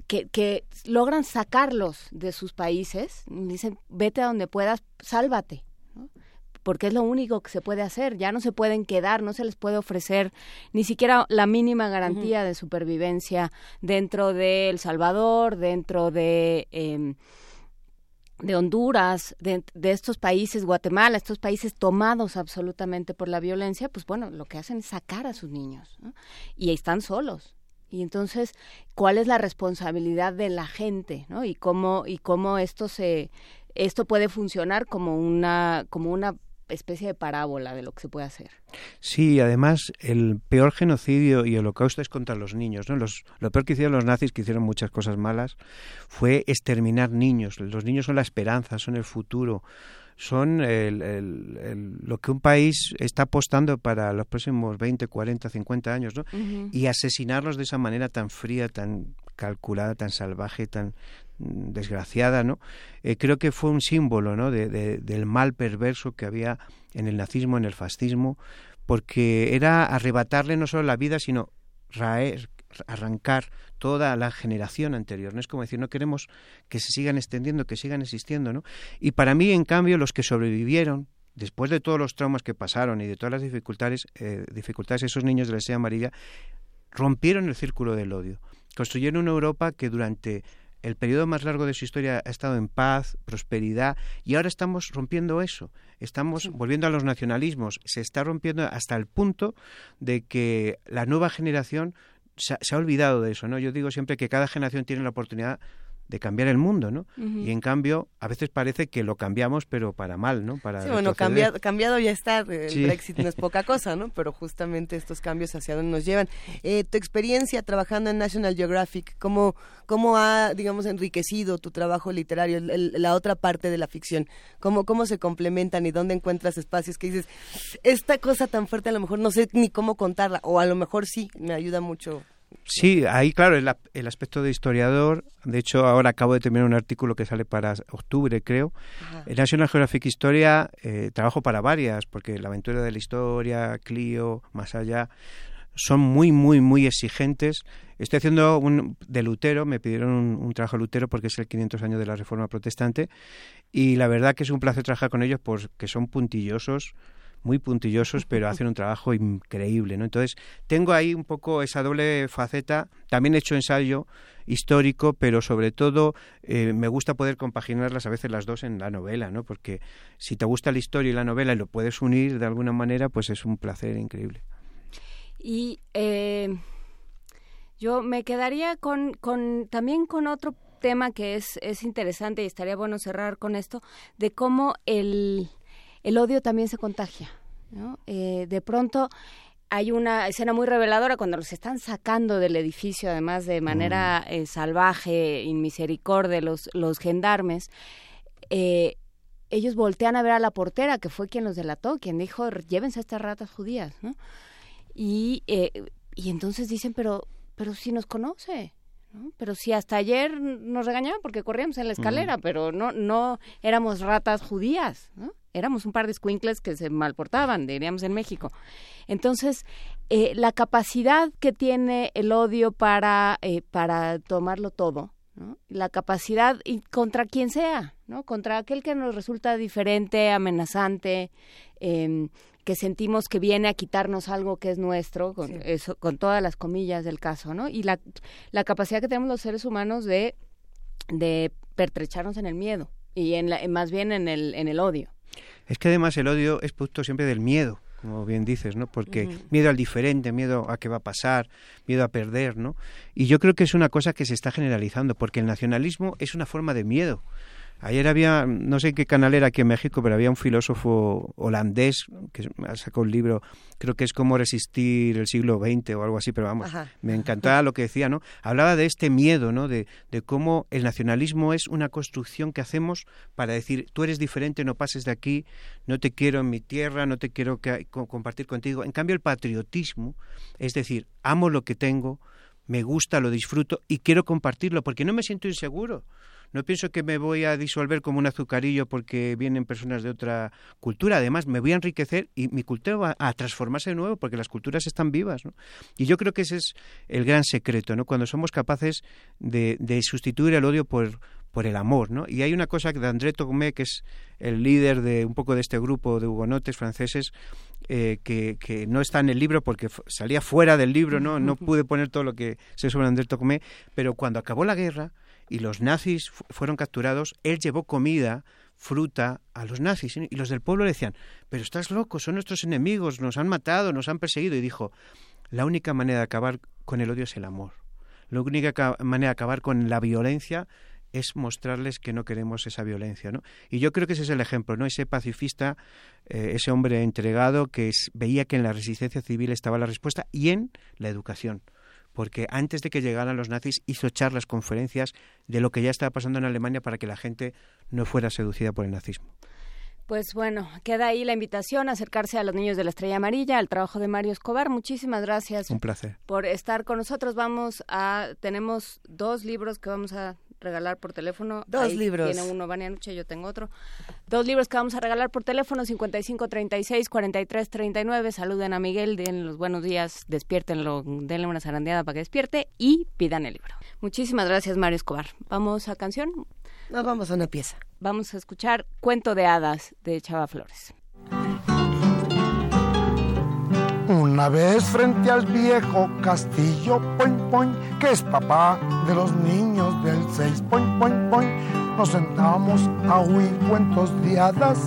que, logran sacarlos de sus países, dicen, vete a donde puedas, sálvate, porque es lo único que se puede hacer, ya no se pueden quedar, no se les puede ofrecer ni siquiera la mínima garantía de supervivencia dentro de El Salvador, dentro de... Em, de Honduras, de, estos países, Guatemala, estos países tomados absolutamente por la violencia, pues bueno, lo que hacen es sacar a sus niños y están solos. Y entonces, ¿cuál es la responsabilidad de la gente, ¿no? Y cómo y cómo esto se esto puede funcionar como una como una especie de parábola de lo que se puede hacer. Sí, además el peor genocidio y holocausto es contra los niños. ¿no? Los, lo peor que hicieron los nazis, que hicieron muchas cosas malas, fue exterminar niños. Los niños son la esperanza, son el futuro son lo que un país está apostando para los próximos 20, 40, 50 años, ¿no? Y asesinarlos de esa manera tan fría, tan calculada, tan salvaje, tan mm, desgraciada, ¿no? Eh, creo que fue un símbolo, ¿no? De, del mal perverso que había en el nazismo, en el fascismo, porque era arrebatarle no solo la vida, sino raer, arrancar toda la generación anterior. No es como decir, no queremos que se sigan extendiendo, que sigan existiendo, ¿no? Y para mí, en cambio, los que sobrevivieron, después de todos los traumas que pasaron y de todas las dificultades, eh, dificultades esos niños de la Sea Amarilla, rompieron el círculo del odio. Construyeron una Europa que durante el periodo más largo de su historia ha estado en paz, prosperidad, y ahora estamos rompiendo eso. Estamos volviendo a los nacionalismos. Se está rompiendo hasta el punto de que la nueva generación se ha, olvidado de eso, ¿no? Yo digo siempre que cada generación tiene la oportunidad de cambiar el mundo, ¿no? Y en cambio, a veces parece que lo cambiamos, pero para mal, ¿no? Para sí, bueno, cambiado, cambiado ya está, el Brexit no es poca cosa, ¿no? Pero justamente estos cambios hacia dónde nos llevan. Eh, tu experiencia trabajando en National Geographic, ¿cómo, cómo ha, digamos, enriquecido tu trabajo literario, la otra parte de la ficción? ¿Cómo, ¿Cómo se complementan y dónde encuentras espacios que dices, esta cosa tan fuerte a lo mejor no sé ni cómo contarla, o a lo mejor sí, me ayuda mucho Sí, ahí claro, el, el, aspecto de historiador. De hecho, ahora acabo de terminar un artículo que sale para octubre, creo. En National Geographic Historia eh, trabajo para varias, porque la aventura de la historia, Clio, más allá, son muy, muy, muy exigentes. Estoy haciendo un de Lutero, me pidieron un, trabajo de Lutero porque es el 500 años de la Reforma Protestante y la verdad que es un placer trabajar con ellos porque son puntillosos, muy puntillosos, pero hacen un trabajo increíble, ¿no? Entonces, tengo ahí un poco esa doble faceta, también he hecho ensayo histórico, pero sobre todo eh, me gusta poder compaginarlas a veces las dos en la novela, ¿no? Porque si te gusta la historia y la novela y lo puedes unir de alguna manera, pues es un placer increíble. Y eh, yo me quedaría con, con también con otro tema que es, es interesante y estaría bueno cerrar con esto, de cómo el el odio también se contagia. ¿no? Eh, de pronto hay una escena muy reveladora cuando los están sacando del edificio, además de manera mm. eh, salvaje, inmisericordia, los, los gendarmes. Eh, ellos voltean a ver a la portera, que fue quien los delató, quien dijo, llévense a estas ratas judías, ¿no? Y, y entonces dicen, pero, pero si nos conoce, ¿no? Pero si hasta ayer nos regañaban porque corríamos en la escalera, pero no, no éramos ratas judías, ¿no? éramos un par de squinkles que se malportaban, diríamos en México. Entonces, eh, la capacidad que tiene el odio para, eh, para tomarlo todo, la capacidad y contra quien sea, ¿no? Contra aquel que nos resulta diferente, amenazante, em, que sentimos que viene a quitarnos algo que es nuestro, con, eso, con todas las comillas del caso, ¿no? Y la, la capacidad que tenemos los seres humanos de, de pertrecharnos en el miedo y en la, más bien en el, en el odio. Es que además el odio es producto siempre del miedo como bien dices, ¿no? Porque miedo al diferente, miedo a qué va a pasar, miedo a perder, ¿no? Y yo creo que es una cosa que se está generalizando, porque el nacionalismo es una forma de miedo. Ayer había, no sé qué canal era aquí en México, pero había un filósofo holandés que sacó un libro, creo que es Cómo resistir el siglo XX o algo así, pero vamos, me encantaba lo que decía, ¿no? Hablaba de este miedo, ¿no? De, de cómo el nacionalismo es una construcción que hacemos para decir, tú eres diferente, no pases de aquí, no te quiero en mi tierra, no te quiero compartir contigo. En cambio, el patriotismo, es decir, amo lo que tengo, me gusta, lo disfruto y quiero compartirlo porque no me siento inseguro. No pienso que me voy a disolver como un azucarillo porque vienen personas de otra cultura. Además, me voy a enriquecer y mi cultura va a transformarse de nuevo porque las culturas están vivas. ¿no? Y yo creo que ese es el gran secreto, ¿no? cuando somos capaces de, de sustituir el odio por, por el amor, ¿no? Y hay una cosa que de André Tocmé, que es el líder de un poco de este grupo de hugonotes franceses, eh, que, que, no está en el libro porque salía fuera del libro, ¿no? No pude poner todo lo que sé sobre André Tocmé, pero cuando acabó la guerra, y los nazis fueron capturados, él llevó comida, fruta a los nazis y los del pueblo le decían, pero estás loco, son nuestros enemigos, nos han matado, nos han perseguido y dijo, la única manera de acabar con el odio es el amor. La única manera de acabar con la violencia es mostrarles que no queremos esa violencia, ¿no? Y yo creo que ese es el ejemplo, ¿no? Ese pacifista, eh, ese hombre entregado que veía que en la resistencia civil estaba la respuesta y en la educación porque antes de que llegaran los nazis hizo charlas, conferencias de lo que ya estaba pasando en Alemania para que la gente no fuera seducida por el nazismo. Pues bueno, queda ahí la invitación a acercarse a los niños de la Estrella Amarilla, al trabajo de Mario Escobar. Muchísimas gracias. Un placer. Por estar con nosotros. Vamos a, tenemos dos libros que vamos a regalar por teléfono. Dos libros. Tiene uno Vania Nuche, yo tengo otro. Dos libros que vamos a regalar por teléfono, 55 36 43 39. Saluden a Miguel, den los buenos días, despiértenlo, denle una zarandeada para que despierte y pidan el libro. Muchísimas gracias, Mario Escobar. ¿Vamos a canción? Nos vamos a una pieza. Vamos a escuchar Cuento de Hadas de Chava Flores. Una vez frente al viejo castillo, poin, poin, que es papá de los niños del seis, poin, poin, poin, nos sentamos a oír cuentos de hadas,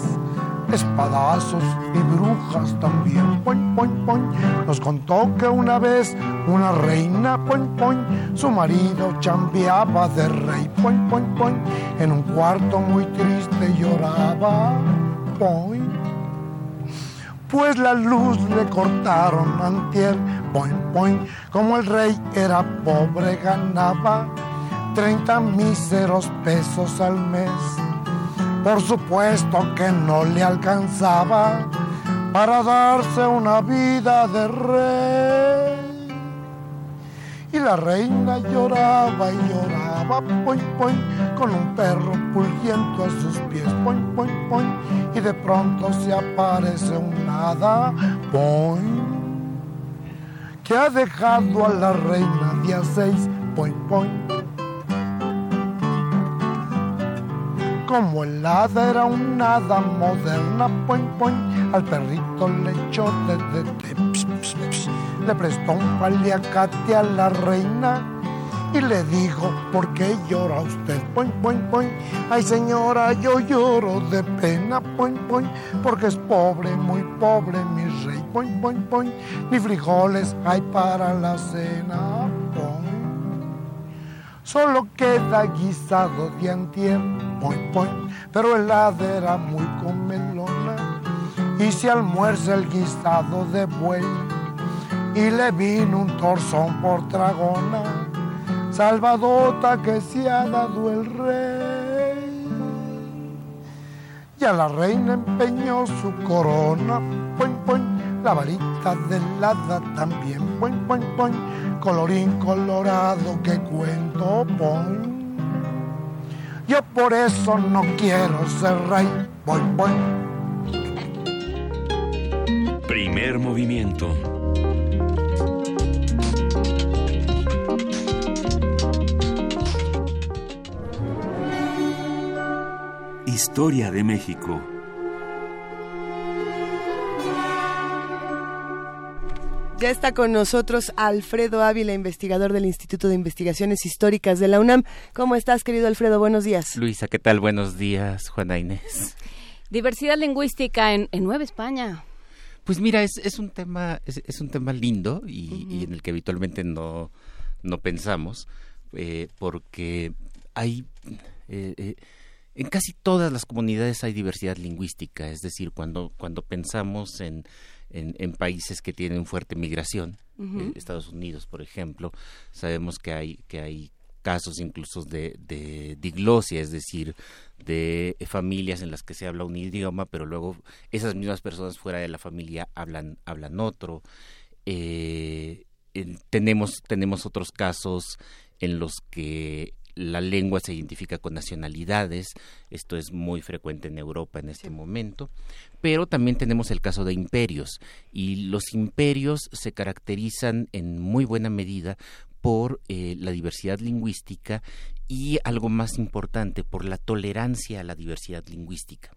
espadazos y brujas también, poin, poin, poin. Nos contó que una vez una reina, poin, poin, su marido chambeaba de rey, poin, poin, poin, en un cuarto muy triste lloraba, poin pues la luz le cortaron antier, poin, poin, como el rey era pobre ganaba 30 míseros pesos al mes. Por supuesto que no le alcanzaba para darse una vida de rey. La reina lloraba y lloraba, poin, poin, con un perro pulgiendo a sus pies, poin, poin, poin, y de pronto se aparece un hada, poin, que ha dejado a la reina día seis, poin, poin. Como el hada era un hada moderna, poin, poin, al perrito le echó de, de, le prestó un paliacate a la reina y le dijo, ¿por qué llora usted? Poin, poin, poin. Ay señora, yo lloro de pena, poin, poin, porque es pobre, muy pobre mi rey, poin, poin, poin. Ni frijoles hay para la cena, poin. Solo queda guisado de antier, poin, poin, pero el era muy comelona y se almuerza el guisado de buey y le vino un torzón por tragona, salvadota que se ha dado el rey. Y a la reina empeñó su corona, poin, poin, la varita del hada también, poin, poin, poin, colorín colorado que cuento, poin. Yo por eso no quiero ser rey, poin, poin. Primer movimiento Historia de México. Ya está con nosotros Alfredo Ávila, investigador del Instituto de Investigaciones Históricas de la UNAM. ¿Cómo estás, querido Alfredo? Buenos días. Luisa, ¿qué tal? Buenos días, Juana Inés. Diversidad lingüística en, Nueva España. Pues mira, es, un tema es, un tema lindo y, en el que habitualmente no, no pensamos, eh, porque hay eh, eh, en casi todas las comunidades hay diversidad lingüística, es decir, cuando cuando pensamos en en, países que tienen fuerte migración, eh, Estados Unidos, por ejemplo, sabemos que hay que hay casos incluso de, de diglosia, es decir, de familias en las que se habla un idioma, pero luego esas mismas personas fuera de la familia hablan, hablan otro. Eh, tenemos, tenemos otros casos en los que la lengua se identifica con nacionalidades, esto es muy frecuente en Europa en este momento, pero también tenemos el caso de imperios y los imperios se caracterizan en muy buena medida por eh, la diversidad lingüística y algo más importante, por la tolerancia a la diversidad lingüística,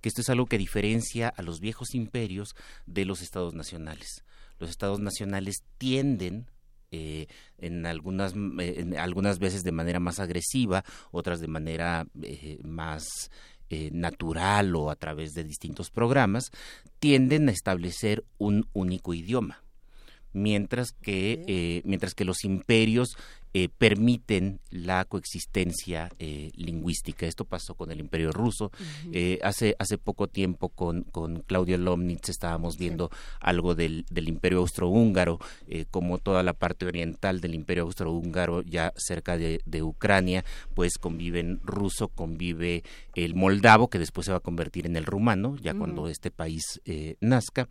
que esto es algo que diferencia a los viejos imperios de los estados nacionales. Los estados nacionales tienden eh, en algunas eh, algunas veces de manera más agresiva, otras de manera eh, más natural o a través de distintos programas, tienden a establecer un único idioma. Mientras que mientras que los imperios eh, permiten la coexistencia eh, lingüística. Esto pasó con el Imperio Ruso. Eh, hace, hace poco tiempo con, con Claudio Lomnitz estábamos viendo algo del, del Imperio Austrohúngaro, como toda la parte oriental del Imperio Austrohúngaro, ya cerca de, de, Ucrania, pues conviven ruso, convive el moldavo, que después se va a convertir en el rumano, ya cuando este país nazca.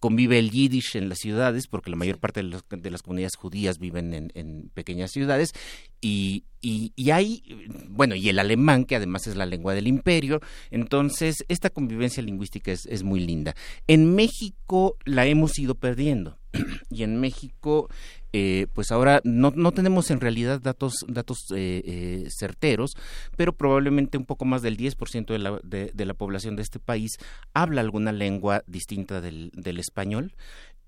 convive el yiddish en las ciudades, porque la mayor parte de, de las comunidades judías viven en, en pequeñas ciudades y, y, hay, bueno, y el alemán, que además es la lengua del imperio, entonces esta convivencia lingüística es, es muy linda. En México la hemos ido perdiendo y en México eh, pues ahora no, no, tenemos en realidad datos, datos eh, eh, certeros, pero probablemente un poco más del 10% de la, de, de, la población de este país habla alguna lengua distinta del, del español.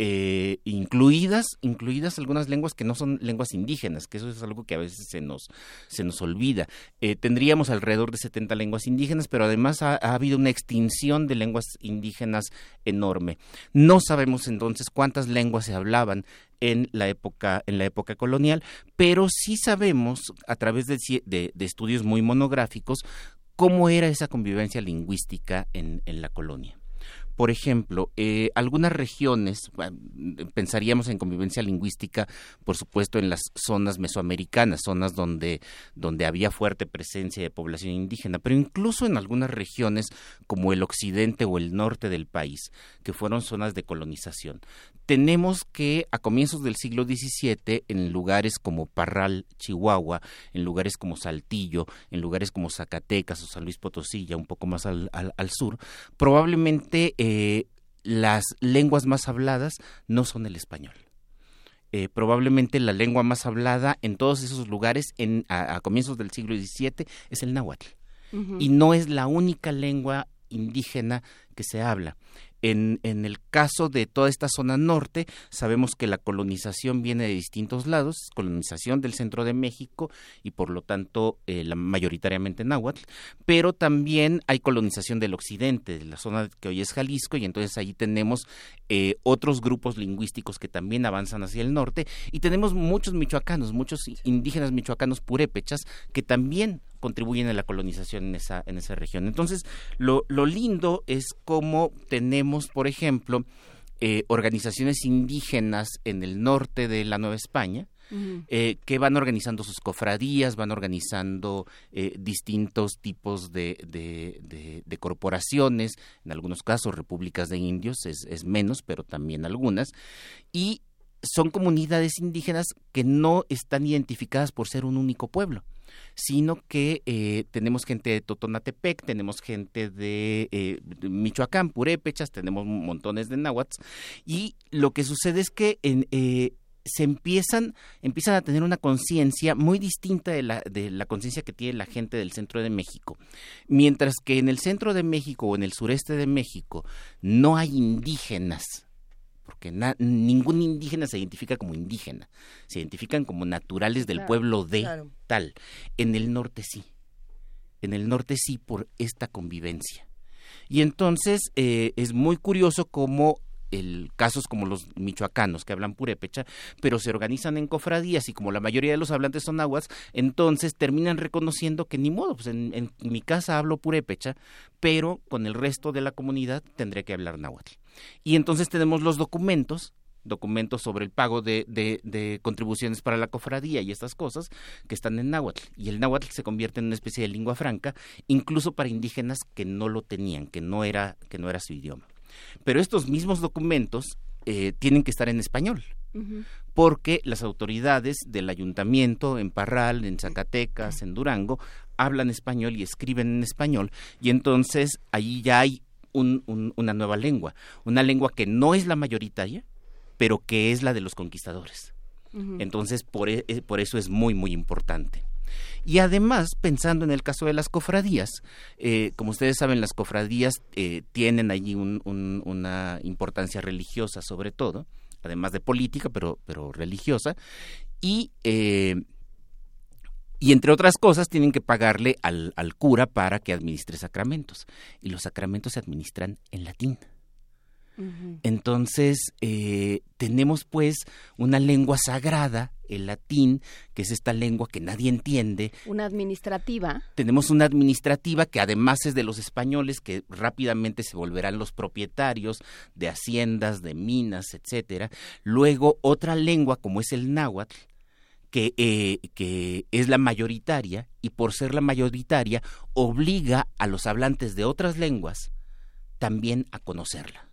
Eh, incluidas, incluidas algunas lenguas que no son lenguas indígenas, que eso es algo que a veces se nos, se nos olvida. Eh, tendríamos alrededor de 70 lenguas indígenas, pero además ha, habido una extinción de lenguas indígenas enorme. No sabemos entonces cuántas lenguas se hablaban en la época, en la época colonial, pero sí sabemos a través de, de, estudios muy monográficos cómo era esa convivencia lingüística en la colonia. Por ejemplo, eh, algunas regiones, pensaríamos en convivencia lingüística, por supuesto, en las zonas mesoamericanas, zonas donde, donde había fuerte presencia de población indígena, pero incluso en algunas regiones como el occidente o el norte del país, que fueron zonas de colonización. Tenemos que a comienzos del siglo XVII, en lugares como Parral, Chihuahua, en lugares como Saltillo, en lugares como Zacatecas o San Luis Potosí, ya un poco más al, al sur, probablemente eh, las lenguas más habladas no son el español. Eh, probablemente la lengua más hablada en todos esos lugares en, a, comienzos del siglo XVII es el náhuatl. Y no es la única lengua indígena que se habla. En, en, el caso de toda esta zona norte, sabemos que la colonización viene de distintos lados, colonización del centro de México y por lo tanto eh, la, mayoritariamente náhuatl, pero también hay colonización del occidente, de la zona que hoy es Jalisco, y entonces ahí tenemos eh, otros grupos lingüísticos que también avanzan hacia el norte, y tenemos muchos michoacanos, muchos indígenas michoacanos purépechas que también contribuyen a la colonización en esa, en esa región. Entonces, lo, lo lindo es cómo tenemos, por ejemplo, eh, organizaciones indígenas en el norte de la Nueva España, eh, que van organizando sus cofradías, van organizando eh, distintos tipos de, de, de, corporaciones, en algunos casos repúblicas de indios, es, es menos, pero también algunas, y son comunidades indígenas que no están identificadas por ser un único pueblo sino que eh, tenemos gente de Totonatepec, tenemos gente de, eh, Michoacán, Purépechas, tenemos montones de náhuatl, y lo que sucede es que en, eh, se empiezan, empiezan a tener una conciencia muy distinta de la, de la conciencia que tiene la gente del centro de México. Mientras que en el centro de México o en el sureste de México no hay indígenas, porque ningún indígena se identifica como indígena, se identifican como naturales del pueblo de tal. En el norte sí, en el norte sí por esta convivencia. Y entonces eh, es muy curioso cómo el, casos como los michoacanos que hablan purépecha, pero se organizan en cofradías y como la mayoría de los hablantes son aguas, entonces terminan reconociendo que ni modo, pues en, en mi casa hablo purépecha, pero con el resto de la comunidad tendré que hablar náhuatl. Y entonces tenemos los documentos documentos sobre el pago de, de, contribuciones para la cofradía y estas cosas que están en náhuatl. Y el náhuatl se convierte en una especie de lengua franca, incluso para indígenas que no lo tenían, que no era, que no era su idioma. Pero estos mismos documentos eh, tienen que estar en español. Porque las autoridades del ayuntamiento en Parral, en Zacatecas, en Durango, hablan español y escriben en español, y entonces ahí ya hay una nueva lengua, una lengua que no es la mayoritaria, pero que es la de los conquistadores. Entonces, por, e, eh, por eso es muy, muy importante. Y además, pensando en el caso de las cofradías, eh, como ustedes saben, las cofradías eh, tienen allí una importancia religiosa sobre todo, además de política, pero, pero religiosa, y, eh, y entre otras cosas tienen que pagarle al, al cura para que administre sacramentos, y los sacramentos se administran en latín. Entonces, eh, tenemos pues una lengua sagrada, el latín, que es esta lengua que nadie entiende. Una administrativa. Tenemos una administrativa que además es de los españoles, que rápidamente se volverán los propietarios de haciendas, de minas, etcétera. Luego, otra lengua como es el náhuatl, que, eh, que, es la mayoritaria y por ser la mayoritaria obliga a los hablantes de otras lenguas también a conocerla.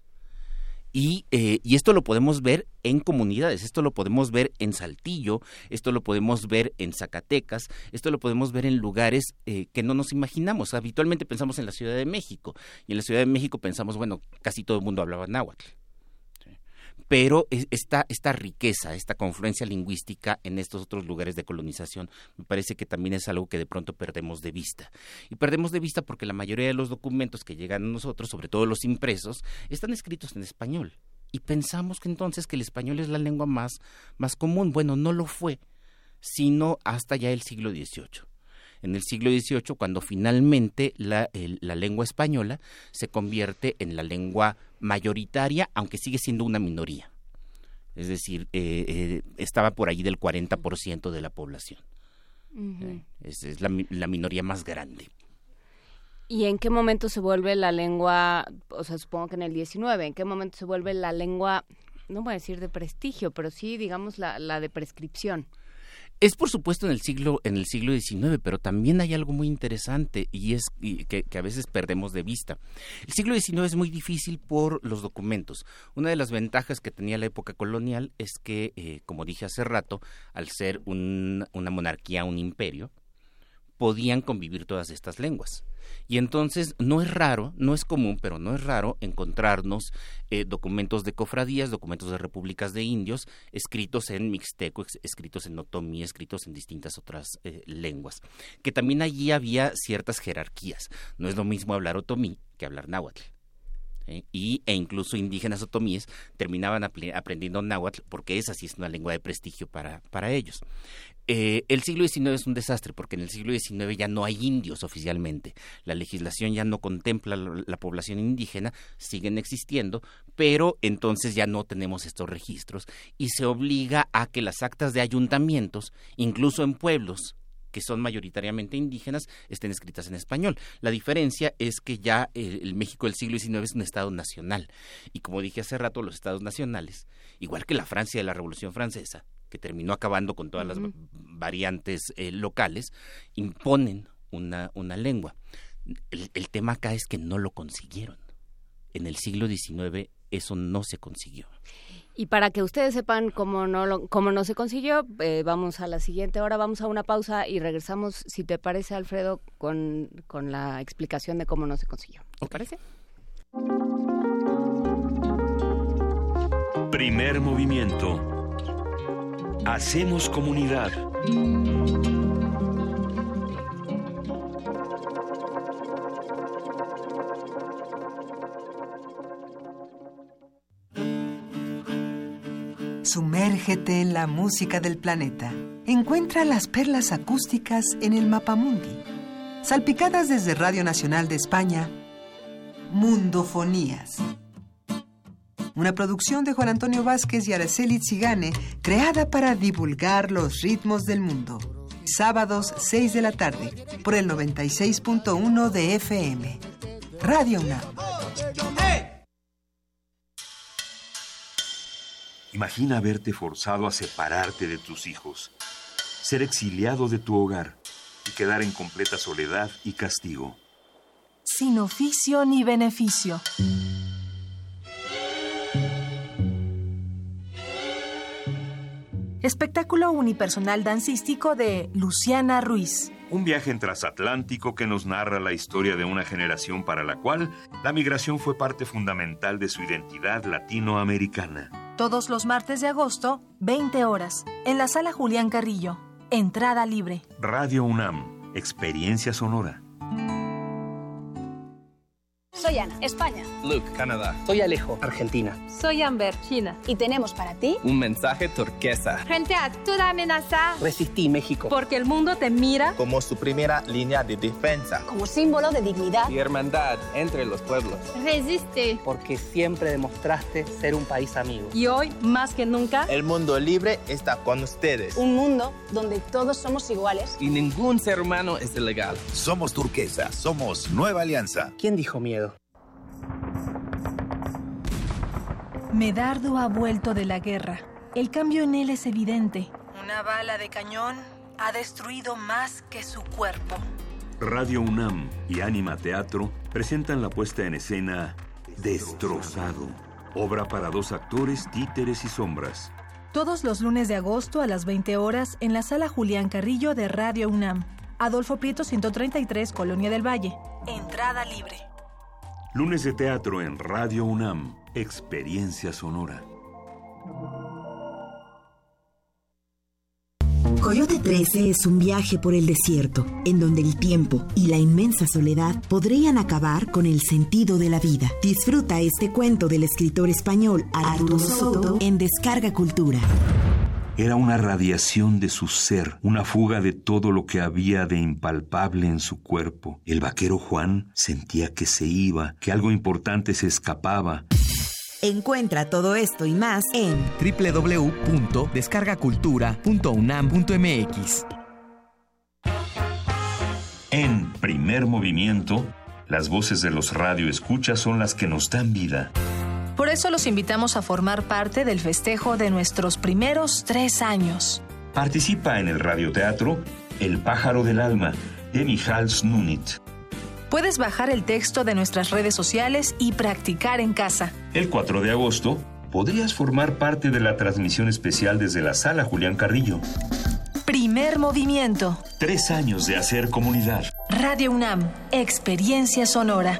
Eh, y, esto lo podemos ver en comunidades, esto lo podemos ver en Saltillo, esto lo podemos ver en Zacatecas, esto lo podemos ver en lugares eh, que no nos imaginamos. Habitualmente pensamos en la Ciudad de México y en la Ciudad de México pensamos, bueno, casi todo el mundo hablaba náhuatl pero esta, esta riqueza, esta confluencia lingüística en estos otros lugares de colonización, me parece que también es algo que de pronto perdemos de vista. Y perdemos de vista porque la mayoría de los documentos que llegan a nosotros, sobre todo los impresos, están escritos en español. Y pensamos que entonces que el español es la lengua más, más común. Bueno, no lo fue, sino hasta ya el siglo XVIII en el siglo XVIII, cuando finalmente la, la, lengua española se convierte en la lengua mayoritaria, aunque sigue siendo una minoría. Es decir, eh, eh, estaba por ahí del 40% de la población. Eh, es, la, la minoría más grande. ¿Y en qué momento se vuelve la lengua, o sea, supongo que en el 19, en qué momento se vuelve la lengua, no voy a decir de prestigio, pero sí, digamos, la, la de prescripción? Es por supuesto en el siglo en el siglo XIX, pero también hay algo muy interesante y es que, a veces perdemos de vista. El siglo XIX es muy difícil por los documentos. Una de las ventajas que tenía la época colonial es que, eh, como dije hace rato, al ser una monarquía, un imperio, podían convivir todas estas lenguas. Y entonces no es raro, no es común, pero no es raro encontrarnos eh, documentos de cofradías, documentos de repúblicas de indios, escritos en mixteco, escritos en otomí, escritos en distintas otras eh, lenguas. Que también allí había ciertas jerarquías. No es lo mismo hablar otomí que hablar náhuatl. ¿eh? y, e incluso indígenas otomíes terminaban aprendiendo náhuatl porque esa sí es una lengua de prestigio para, para ellos. Eh, el siglo XIX es un desastre porque en el siglo XIX ya no hay indios oficialmente. La legislación ya no contempla la, población indígena, siguen existiendo, pero entonces ya no tenemos estos registros y se obliga a que las actas de ayuntamientos, incluso en pueblos que son mayoritariamente indígenas, estén escritas en español. La diferencia es que ya el, México del siglo XIX es un Estado nacional. Y como dije hace rato, los Estados nacionales, igual que la Francia de la Revolución Francesa, que terminó acabando con todas las variantes eh, locales, imponen una, una lengua. El, tema acá es que no lo consiguieron. En el siglo XIX eso no se consiguió. Y para que ustedes sepan cómo no, cómo no se consiguió, eh, vamos a la siguiente hora, vamos a una pausa y regresamos, si te parece, Alfredo, con, con la explicación de cómo no se consiguió. ¿Te parece? Primer movimiento Hacemos comunidad. Sumérgete en la música del planeta. Encuentra las perlas acústicas en el Mapamundi. Salpicadas desde Radio Nacional de España, Mundofonías. Una producción de Juan Antonio Vázquez y Araceli Zigane, creada para divulgar los ritmos del mundo. Sábados 6 de la tarde, por el 96.1 de FM. Radio UNAM. Imagina verte forzado a separarte de tus hijos, ser exiliado de tu hogar y quedar en completa soledad y castigo. Sin oficio ni beneficio. Espectáculo unipersonal dancístico de Luciana Ruiz. Un viaje en transatlántico que nos narra la historia de una generación para la cual la migración fue parte fundamental de su identidad latinoamericana. Todos los martes de agosto, 20 horas, en la sala Julián Carrillo. Entrada libre. Radio UNAM, experiencia sonora. Soy Ana, España. Luke, Canadá. Soy Alejo, Argentina. Soy Amber, China. Y tenemos para ti un mensaje turquesa. Frente a toda amenaza. Resistí México. Porque el mundo te mira como su primera línea de defensa. Como símbolo de dignidad y hermandad entre los pueblos. Resiste. Porque siempre demostraste ser un país amigo. Y hoy, más que nunca, el mundo libre está con ustedes. Un mundo donde todos somos iguales. Y ningún ser humano es ilegal. Somos turquesa, somos Nueva Alianza. ¿Quién dijo miedo? Medardo ha vuelto de la guerra. El cambio en él es evidente. Una bala de cañón ha destruido más que su cuerpo. Radio UNAM y Anima Teatro presentan la puesta en escena Destrozado, obra para dos actores, títeres y sombras. Todos los lunes de agosto a las 20 horas en la sala Julián Carrillo de Radio UNAM. Adolfo Prieto 133, Colonia del Valle. Entrada libre. Lunes de teatro en Radio UNAM. Experiencia sonora. Coyote 13 es un viaje por el desierto, en donde el tiempo y la inmensa soledad podrían acabar con el sentido de la vida. Disfruta este cuento del escritor español Arturo Soto en Descarga Cultura. Era una radiación de su ser, una fuga de todo lo que había de impalpable en su cuerpo. El vaquero Juan sentía que se iba, que algo importante se escapaba. Encuentra todo esto y más en www.descargacultura.unam.mx. En primer movimiento, las voces de los radioescuchas son las que nos dan vida. Por eso los invitamos a formar parte del festejo de nuestros primeros tres años. Participa en el radioteatro El pájaro del alma de Michal Snunit. Puedes bajar el texto de nuestras redes sociales y practicar en casa. El 4 de agosto podrías formar parte de la transmisión especial desde la sala Julián Carrillo. Primer movimiento. Tres años de hacer comunidad. Radio UNAM, experiencia sonora.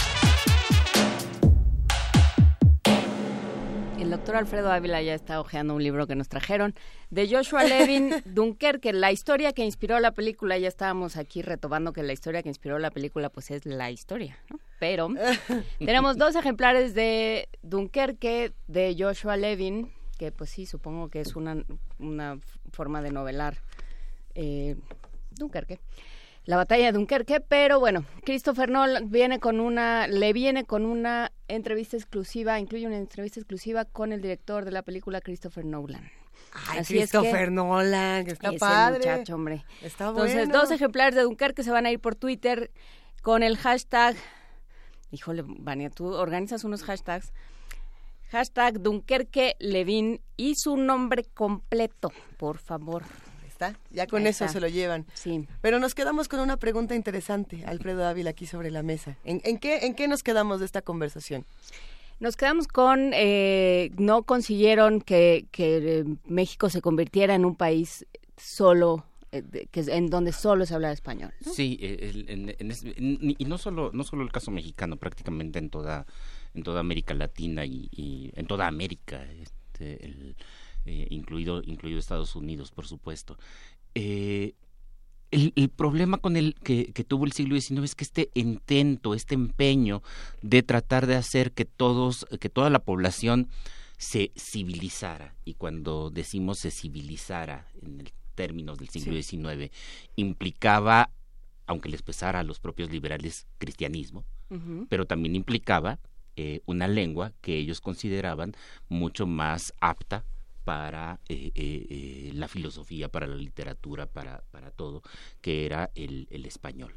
Doctor Alfredo Ávila ya está hojeando un libro que nos trajeron de Joshua Levin, Dunkerque, la historia que inspiró la película. Ya estábamos aquí retomando que la historia que inspiró la película pues es la historia, ¿no? Pero tenemos dos ejemplares de Dunkerque de Joshua Levin, que pues sí, supongo que es una, una forma de novelar eh, Dunkerque. La batalla de Dunkerque, pero bueno, Christopher Nolan viene con una, le viene con una entrevista exclusiva, incluye una entrevista exclusiva con el director de la película, Christopher Nolan. Ay, Así Christopher es que, Nolan, que está padre. muchacho, hombre. Está Entonces, bueno. dos ejemplares de Dunkerque se van a ir por Twitter con el hashtag Híjole, Vania, tú organizas unos hashtags. Hashtag Dunkerque Levin y su nombre completo, por favor. ¿Está? Ya con Ahí eso está. se lo llevan. Sí. Pero nos quedamos con una pregunta interesante, Alfredo Ávila, aquí sobre la mesa. ¿En, en qué, ¿En qué nos quedamos de esta conversación? Nos quedamos con, eh, no consiguieron que, que México se convirtiera en un país solo eh, que en donde solo se habla español. Sí, y no solo no solo el caso mexicano, prácticamente en toda en toda América Latina y, en toda América, este, eh, incluido incluido Estados Unidos, por supuesto. Eh, el, problema con el que, que, tuvo el siglo XIX es que este intento, este empeño de tratar de hacer que todos, que toda la población se civilizara, y cuando decimos se civilizara en el términos del siglo XIX, implicaba, aunque les pesara a los propios liberales cristianismo, pero también implicaba eh, una lengua que ellos consideraban mucho más apta para eh, eh, la filosofía, para la literatura, para, para todo, que era el, el español.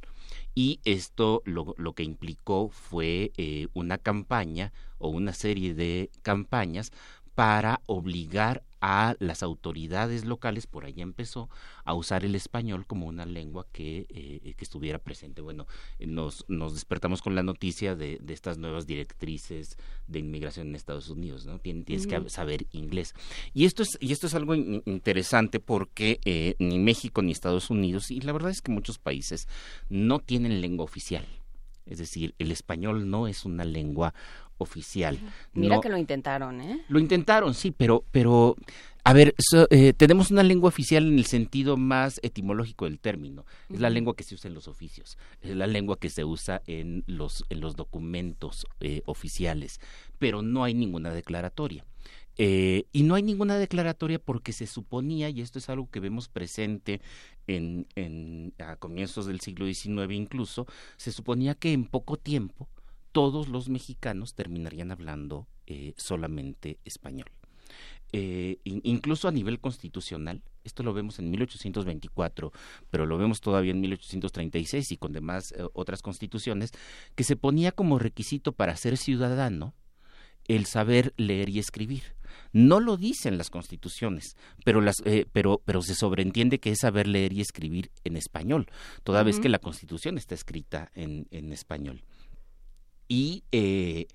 Y esto lo, lo que implicó fue una campaña o una serie de campañas para obligar a las autoridades locales, por ahí empezó, a usar el español como una lengua que, eh, que estuviera presente. Bueno, nos, nos despertamos con la noticia de, de, estas nuevas directrices de inmigración en Estados Unidos, ¿no? Tienes, que saber inglés. Y esto es, y esto es algo interesante porque eh, ni México ni Estados Unidos, y la verdad es que muchos países no tienen lengua oficial. Es decir, el español no es una lengua oficial. Mira que lo intentaron, ¿eh? Lo intentaron, sí, pero, pero a ver, eh, tenemos una lengua oficial en el sentido más etimológico del término. Es la lengua que se usa en los oficios, es la lengua que se usa en los, en los documentos eh, oficiales, pero no hay ninguna declaratoria. Eh, y no hay ninguna declaratoria porque se suponía, y esto es algo que vemos presente en, en, a comienzos del siglo XIX incluso, se suponía que en poco tiempo todos los mexicanos terminarían hablando eh, solamente español. Eh, incluso a nivel constitucional, esto lo vemos en 1824, pero lo vemos todavía en 1836 y con demás eh, otras constituciones, que se ponía como requisito para ser ciudadano el saber leer y escribir. No lo dicen las constituciones, pero, las, pero, pero se sobreentiende que es saber leer y escribir en español, toda vez que la constitución está escrita en, en español y, eh,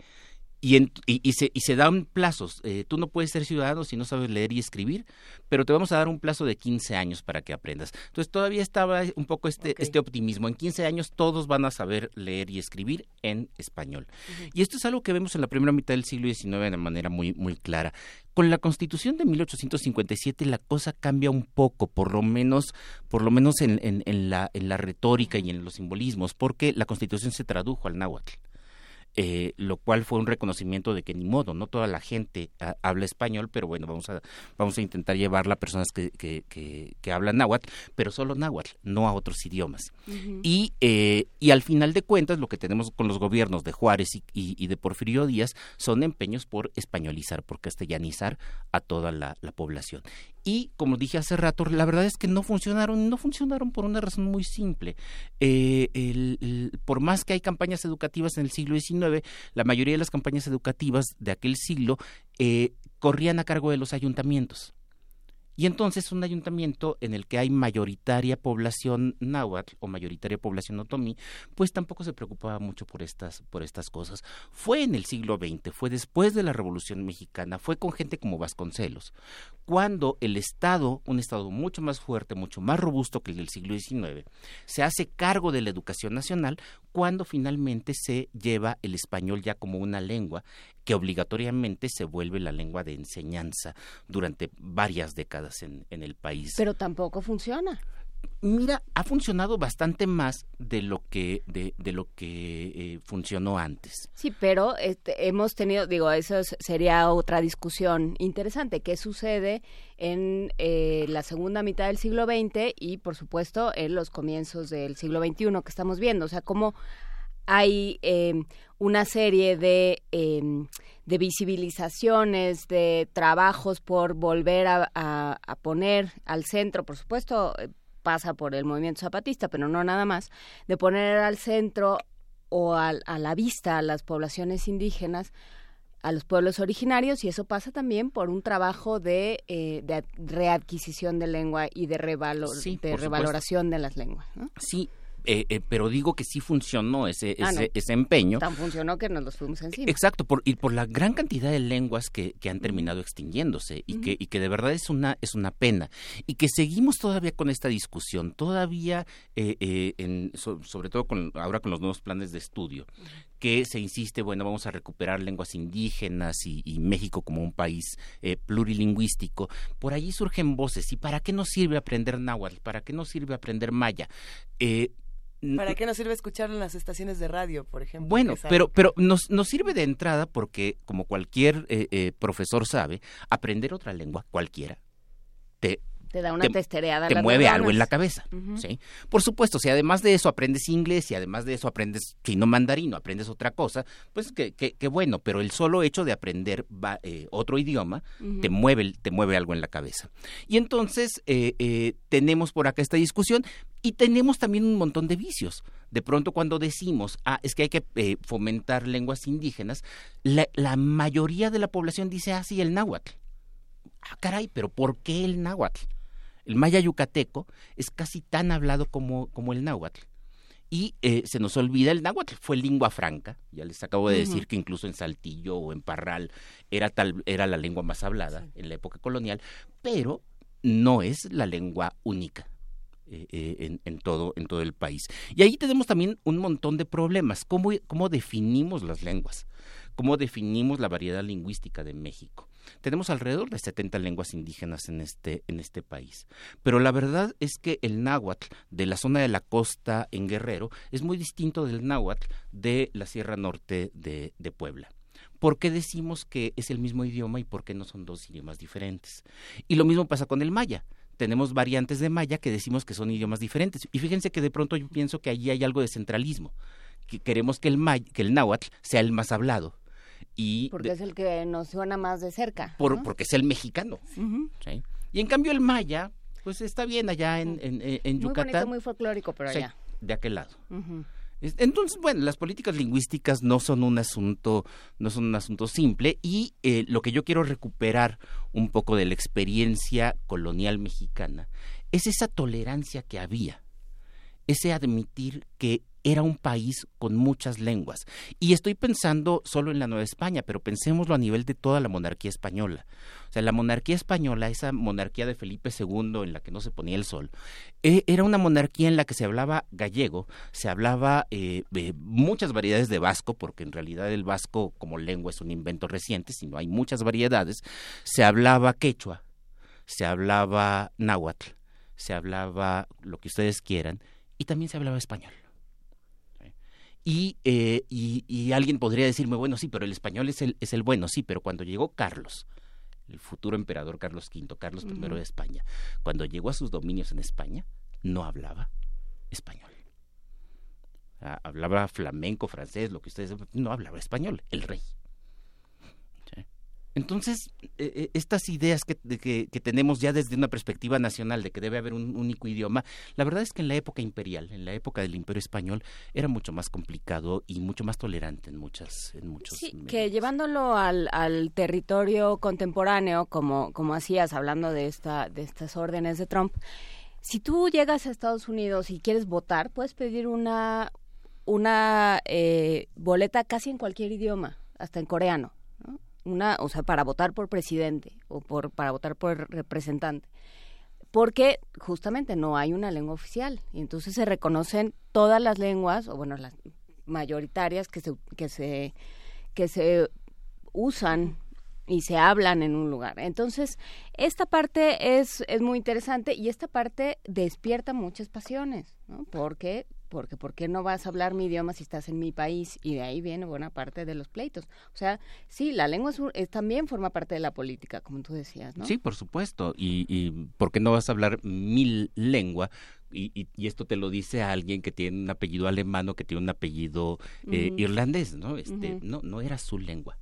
y, y, se, y se dan plazos. Eh, tú no puedes ser ciudadano si no sabes leer y escribir, pero te vamos a dar un plazo de 15 años para que aprendas. Entonces todavía estaba un poco este, este optimismo. En 15 años todos van a saber leer y escribir en español. Y esto es algo que vemos en la primera mitad del siglo XIX de manera muy, muy clara. Con la Constitución de 1857 la cosa cambia un poco, por lo menos, por lo menos en, en, en, la, en la retórica y en los simbolismos, porque la Constitución se tradujo al náhuatl. Eh, lo cual fue un reconocimiento de que ni modo, no toda la gente ah, habla español, pero bueno, vamos a, vamos a intentar llevarla a personas que, que, que, hablan náhuatl, pero solo náhuatl, no a otros idiomas. y, eh, y al final de cuentas, lo que tenemos con los gobiernos de Juárez y, y, de Porfirio Díaz son empeños por españolizar, por castellanizar a toda la, la población y como dije hace rato, la verdad es que no funcionaron, no funcionaron por una razón muy simple. Eh, el, por más que hay campañas educativas en el siglo XIX, la mayoría de las campañas educativas de aquel siglo eh, corrían a cargo de los ayuntamientos. Y entonces un ayuntamiento en el que hay mayoritaria población náhuatl o mayoritaria población otomí, pues tampoco se preocupaba mucho por estas, por estas cosas. Fue en el siglo XX, fue después de la Revolución Mexicana, fue con gente como Vasconcelos, cuando el Estado, un Estado mucho más fuerte, mucho más robusto que el del siglo XIX, se hace cargo de la educación nacional cuando finalmente se lleva el español ya como una lengua que obligatoriamente se vuelve la lengua de enseñanza durante varias décadas en, en el país. Pero tampoco funciona. Mira, ha funcionado bastante más de lo que de, de lo que eh, funcionó antes. Sí, pero este, hemos tenido, digo, eso sería otra discusión interesante. ¿Qué sucede en eh, la segunda mitad del siglo XX y, por supuesto, en los comienzos del siglo XXI que estamos viendo? O sea, cómo hay em, una serie de, em, de visibilizaciones, de trabajos por volver a, a, poner al centro, por supuesto, pasa por el movimiento zapatista, pero no nada más, de poner al centro o a, la vista a las poblaciones indígenas, a los pueblos originarios, y eso pasa también por un trabajo de, eh, readquisición de lengua y de, revalor, de revaloración de las lenguas. Sí, eh, eh, pero digo que sí funcionó ese, Ah, no. ese, ese empeño. Tan funcionó que nos los fuimos encima. Exacto, por, y por la gran cantidad de lenguas que, que han terminado extinguiéndose y, que, y que de verdad es una, es una pena. Y que seguimos todavía con esta discusión, todavía, eh, eh, en, so- sobre todo con, ahora con los nuevos planes de estudio, que se insiste, bueno, vamos a recuperar lenguas indígenas y, y México como un país eh, plurilingüístico. Por allí surgen voces, ¿y para qué nos sirve aprender náhuatl? ¿Para qué nos sirve aprender maya? ¿Para qué nos sirve escucharlo en las estaciones de radio, por ejemplo? bueno, pero, pero nos, nos sirve de entrada porque, como cualquier eh, eh, profesor sabe, aprender otra lengua, cualquiera, te, Te da una testereada. a te mueve algo en la cabeza. ¿sí? Por supuesto, si además de eso aprendes inglés y además de eso aprendes chino mandarino, aprendes otra cosa, pues que, que, que bueno, pero el solo hecho de aprender va- eh, otro idioma te, mueve, el- te mueve algo en la cabeza. Y entonces eh, eh, tenemos por acá esta discusión y tenemos también un montón de vicios. De pronto cuando decimos, ah, es que hay que eh, fomentar lenguas indígenas, la, la mayoría de la población dice, ah, sí, el náhuatl. Ah, caray, pero ¿por qué el náhuatl? El maya yucateco es casi tan hablado como, como el náhuatl. Y eh, se nos olvida, el náhuatl fue lengua franca, ya les acabo de decir que incluso en Saltillo o en Parral era, tal, era la lengua más hablada en la época colonial, pero no es la lengua única. Eh, eh, en, todo, en todo el país. Y ahí tenemos también un montón de problemas. ¿Cómo, cómo definimos las lenguas? ¿Cómo definimos la variedad lingüística de México? Tenemos alrededor de 70 lenguas indígenas en este, en este país. Pero la verdad es que el náhuatl de la zona de la costa en Guerrero es muy distinto del náhuatl de la Sierra Norte de, de Puebla. ¿Por qué decimos que es el mismo idioma y por qué no son dos idiomas diferentes? Y lo mismo pasa con el maya. Tenemos variantes de maya que decimos que son idiomas diferentes. Y fíjense que de pronto yo pienso que allí hay algo de centralismo. Que queremos que el, may- que el náhuatl sea el más hablado. Y Porque de- es el que nos suena más de cerca. por- ¿no? porque es el mexicano. Y en cambio el maya, pues está bien allá en, en, en- Muy Yucatán. bonito, muy folclórico, pero Sí, allá. de aquel lado. Es- Entonces, bueno, las políticas lingüísticas no son un asunto, no son un asunto simple y eh, lo que yo quiero recuperar un poco de la experiencia colonial mexicana es esa tolerancia que había, ese admitir que era un país con muchas lenguas. Y estoy pensando solo en la Nueva España, pero pensémoslo a nivel de toda la monarquía española. O sea, la monarquía española, esa monarquía de Felipe II en la que no se ponía el sol, eh, era una monarquía en la que se hablaba gallego, se hablaba eh, muchas variedades de vasco, porque en realidad el vasco como lengua es un invento reciente, sino hay muchas variedades, se hablaba quechua, se hablaba náhuatl, se hablaba lo que ustedes quieran, y también se hablaba español. Eh, y, y alguien podría decirme, bueno, sí, pero el español es el, es el bueno, sí, pero cuando llegó Carlos, el futuro emperador Carlos V, Carlos I de España, cuando llegó a sus dominios en España, no hablaba español. Ah, Hablaba flamenco, francés, lo que ustedes... No hablaba español, el rey. Entonces, eh, estas ideas que, que, que tenemos ya desde una perspectiva nacional de que debe haber un único idioma, la verdad es que en la época imperial, en la época del Imperio Español, era mucho más complicado y mucho más tolerante en muchas, en muchos. Sí, que llevándolo al, al territorio contemporáneo, como, como hacías hablando de, esta, de estas órdenes de Trump, si tú llegas a Estados Unidos y quieres votar, puedes pedir una, una eh, boleta casi en cualquier idioma, hasta en coreano, ¿no? Una, o sea, para votar por presidente o por, para votar por representante. Porque justamente no hay una lengua oficial. Y entonces se reconocen todas las lenguas, o bueno, las mayoritarias que se, que se, que se usan y se hablan en un lugar. Entonces, esta parte es, es muy interesante y esta parte despierta muchas pasiones, ¿no? Porque, porque, ¿por qué no vas a hablar mi idioma si estás en mi país? Y de ahí viene buena parte de los pleitos. O sea, sí, la lengua es es- también forma parte de la política, como tú decías, ¿no? Sí, por supuesto. Y, y ¿por qué no vas a hablar mil lengua? Y, y- y esto te lo dice a alguien que tiene un apellido alemán o que tiene un apellido eh, irlandés, ¿no? Este, no, no era su lengua.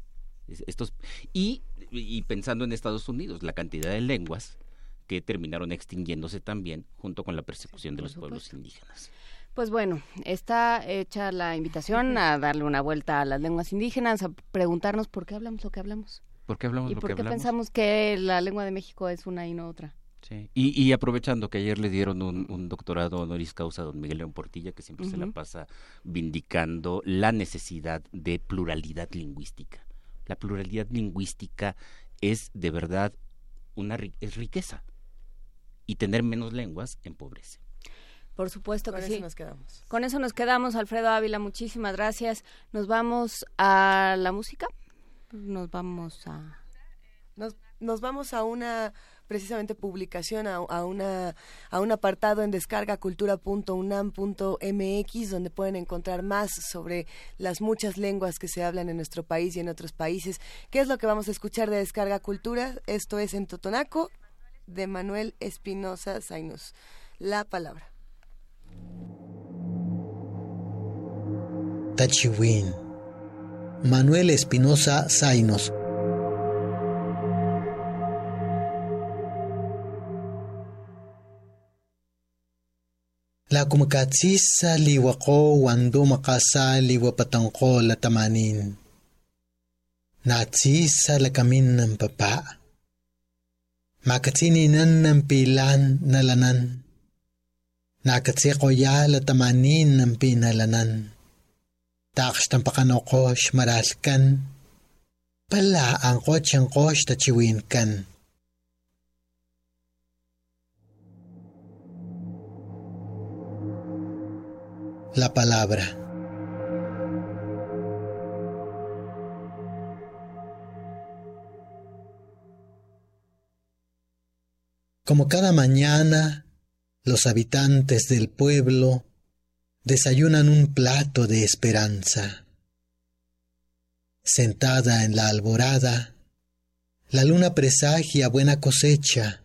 Estos, y, y pensando en Estados Unidos, la cantidad de lenguas que terminaron extinguiéndose también junto con la persecución de los pueblos indígenas. Pues bueno, está hecha la invitación a darle una vuelta a las lenguas indígenas, a preguntarnos por qué hablamos lo que hablamos. ¿Por qué hablamos ¿Y lo por que qué hablamos? pensamos que la lengua de México es una y no otra? Sí. Y, aprovechando que ayer le dieron un, doctorado honoris causa a don Miguel León Portilla, que siempre se la pasa vindicando la necesidad de pluralidad lingüística. La pluralidad lingüística es de verdad una es riqueza y tener menos lenguas empobrece. Por supuesto que sí. Con eso nos quedamos. Con eso nos quedamos, Alfredo Ávila. Muchísimas gracias. Nos vamos a la música. Nos vamos a. Nos, nos vamos a una precisamente publicación a, una, a un apartado en descargacultura.unam.mx donde pueden encontrar más sobre las muchas lenguas que se hablan en nuestro país y en otros países. ¿Qué es lo que vamos a escuchar de Descarga Cultura? Esto es en Totonaco de Manuel Espinosa Zainos. La palabra. Tachiwin. Manuel Espinosa Zainos. La kumakatsisa liwako wando makasa liwa patangko la tamanin. Natsisa la kamin ng papa. Makatsininan ng pilan na lanan. Nakatsiko ya la tamanin ng pinalanan. Taksh tampakanokos maralkan. Pala ang kotsang kos tachiwin kan. la palabra. Como cada mañana, los habitantes del pueblo desayunan un plato de esperanza. Sentada en la alborada, la luna presagia buena cosecha.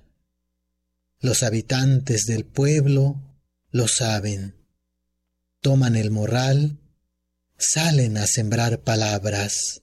Los habitantes del pueblo lo saben toman el morral, salen a sembrar palabras.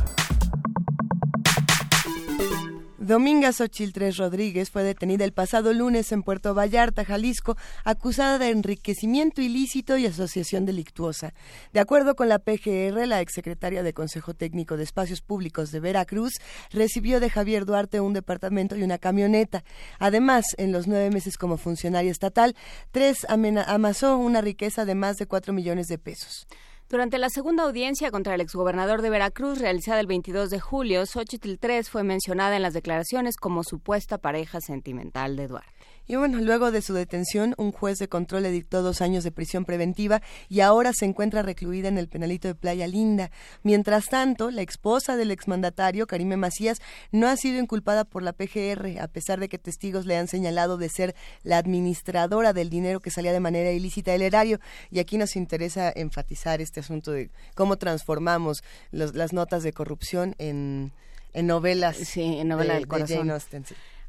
Dominga Xochitl Rodríguez fue detenida el pasado lunes en Puerto Vallarta, Jalisco, acusada de enriquecimiento ilícito y asociación delictuosa. De acuerdo con la PGR, la exsecretaria de Consejo Técnico de Espacios Públicos de Veracruz recibió de Javier Duarte un departamento y una camioneta. Además, en los nueve meses como funcionaria estatal, Tres amasó una riqueza de más de cuatro millones de pesos. Durante la segunda audiencia contra el exgobernador de Veracruz, realizada el 22 de julio, Xochitl III fue mencionada en las declaraciones como supuesta pareja sentimental de Eduardo. Y bueno, luego de su detención, un juez de control le dictó dos años de prisión preventiva y ahora se encuentra recluida en el penalito de Playa Linda. Mientras tanto, la esposa del exmandatario, Karime Macías, no ha sido inculpada por la PGR, a pesar de que testigos le han señalado de ser la administradora del dinero que salía de manera ilícita del erario. Y aquí nos interesa enfatizar este asunto de cómo transformamos las notas de corrupción en, novelas. Sí, en novela del corazón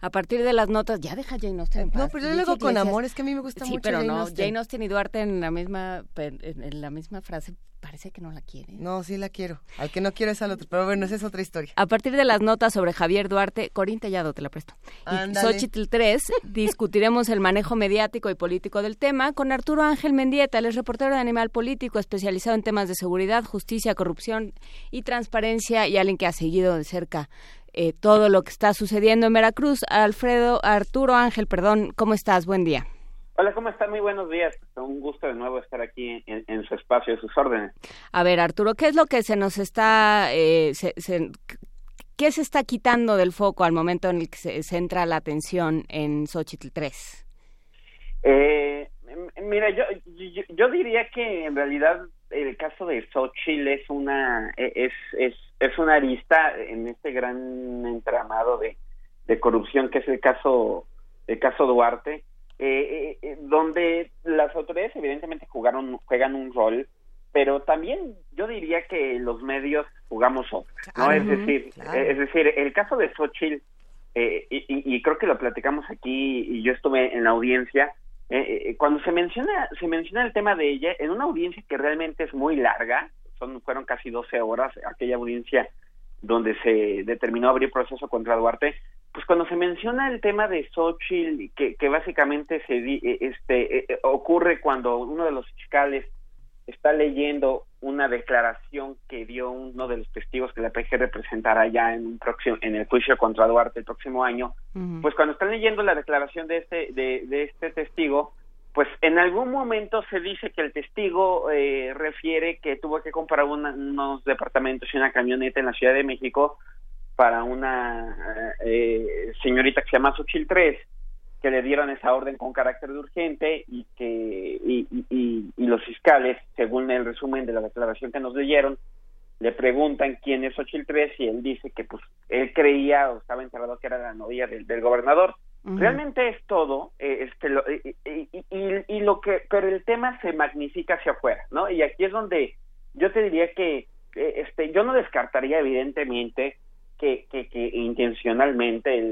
a partir de las notas, ya deja Jane Austen. no, pero yo luego con amor, es que a mí me gusta mucho. pero no, Jane Austen y Duarte en la misma en la misma frase parece que no la quiere. No, sí la quiero. Al que no quiero es al otro, pero bueno, esa es otra historia. A partir de las notas sobre Javier Duarte, Corín Tellado te la presto. Y Xochitl 3, discutiremos el manejo mediático y político del tema con Arturo Ángel Mendieta, él es reportero de Animal Político, especializado en temas de seguridad, justicia, corrupción y transparencia y alguien que ha seguido de cerca eh, todo lo que está sucediendo en Veracruz. Alfredo, Arturo Ángel, perdón, ¿cómo estás? Buen día. Hola, ¿cómo están? Muy buenos días. Un gusto de nuevo estar aquí en, su espacio, a sus órdenes. A ver, Arturo, ¿qué es lo que se nos está... Eh, ¿Qué se está quitando del foco al momento en el que se centra la atención en Xochitl 3? Eh, mira, yo, yo, diría que en realidad el caso de Xochitl es una, e, es, es es una arista en este gran entramado de, corrupción que es el caso el caso Duarte eh, eh, eh, donde las autoridades evidentemente jugaron juegan un rol pero también yo diría que los medios jugamos otro no es decir es decir el caso de Xochitl y, y, creo que lo platicamos aquí y yo estuve en la audiencia cuando se menciona se menciona el tema de ella en una audiencia que realmente es muy larga son fueron casi 12 horas aquella audiencia donde se determinó abrir proceso contra Duarte, pues cuando se menciona el tema de Xochitl, que, básicamente se di, este ocurre cuando uno de los fiscales está leyendo una declaración que dio uno de los testigos que la PG representará ya en un próximo en el juicio contra Duarte el próximo año, pues cuando están leyendo la declaración de este de, de, este testigo, pues en algún momento se dice que el testigo eh, refiere que tuvo que comprar unos departamentos y una camioneta en la Ciudad de México para una eh, señorita que se llama Xochitl 3 que le dieron esa orden con carácter de urgente y que y, y, y, los fiscales, según el resumen de la declaración que nos leyeron, le preguntan quién es Xochitl 3 y él dice que pues él creía o estaba enterado que era la novia del, del gobernador. Realmente es todo, eh, este, lo, y, y, lo que, pero el tema se magnifica hacia afuera, ¿no? Y aquí es donde yo te diría que, eh, este, yo no descartaría evidentemente que, que, que intencionalmente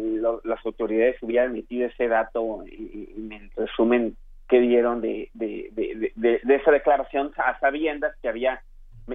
las autoridades hubieran metido ese dato en el resumen que dieron de, de, de, de, esa declaración a sabiendas que había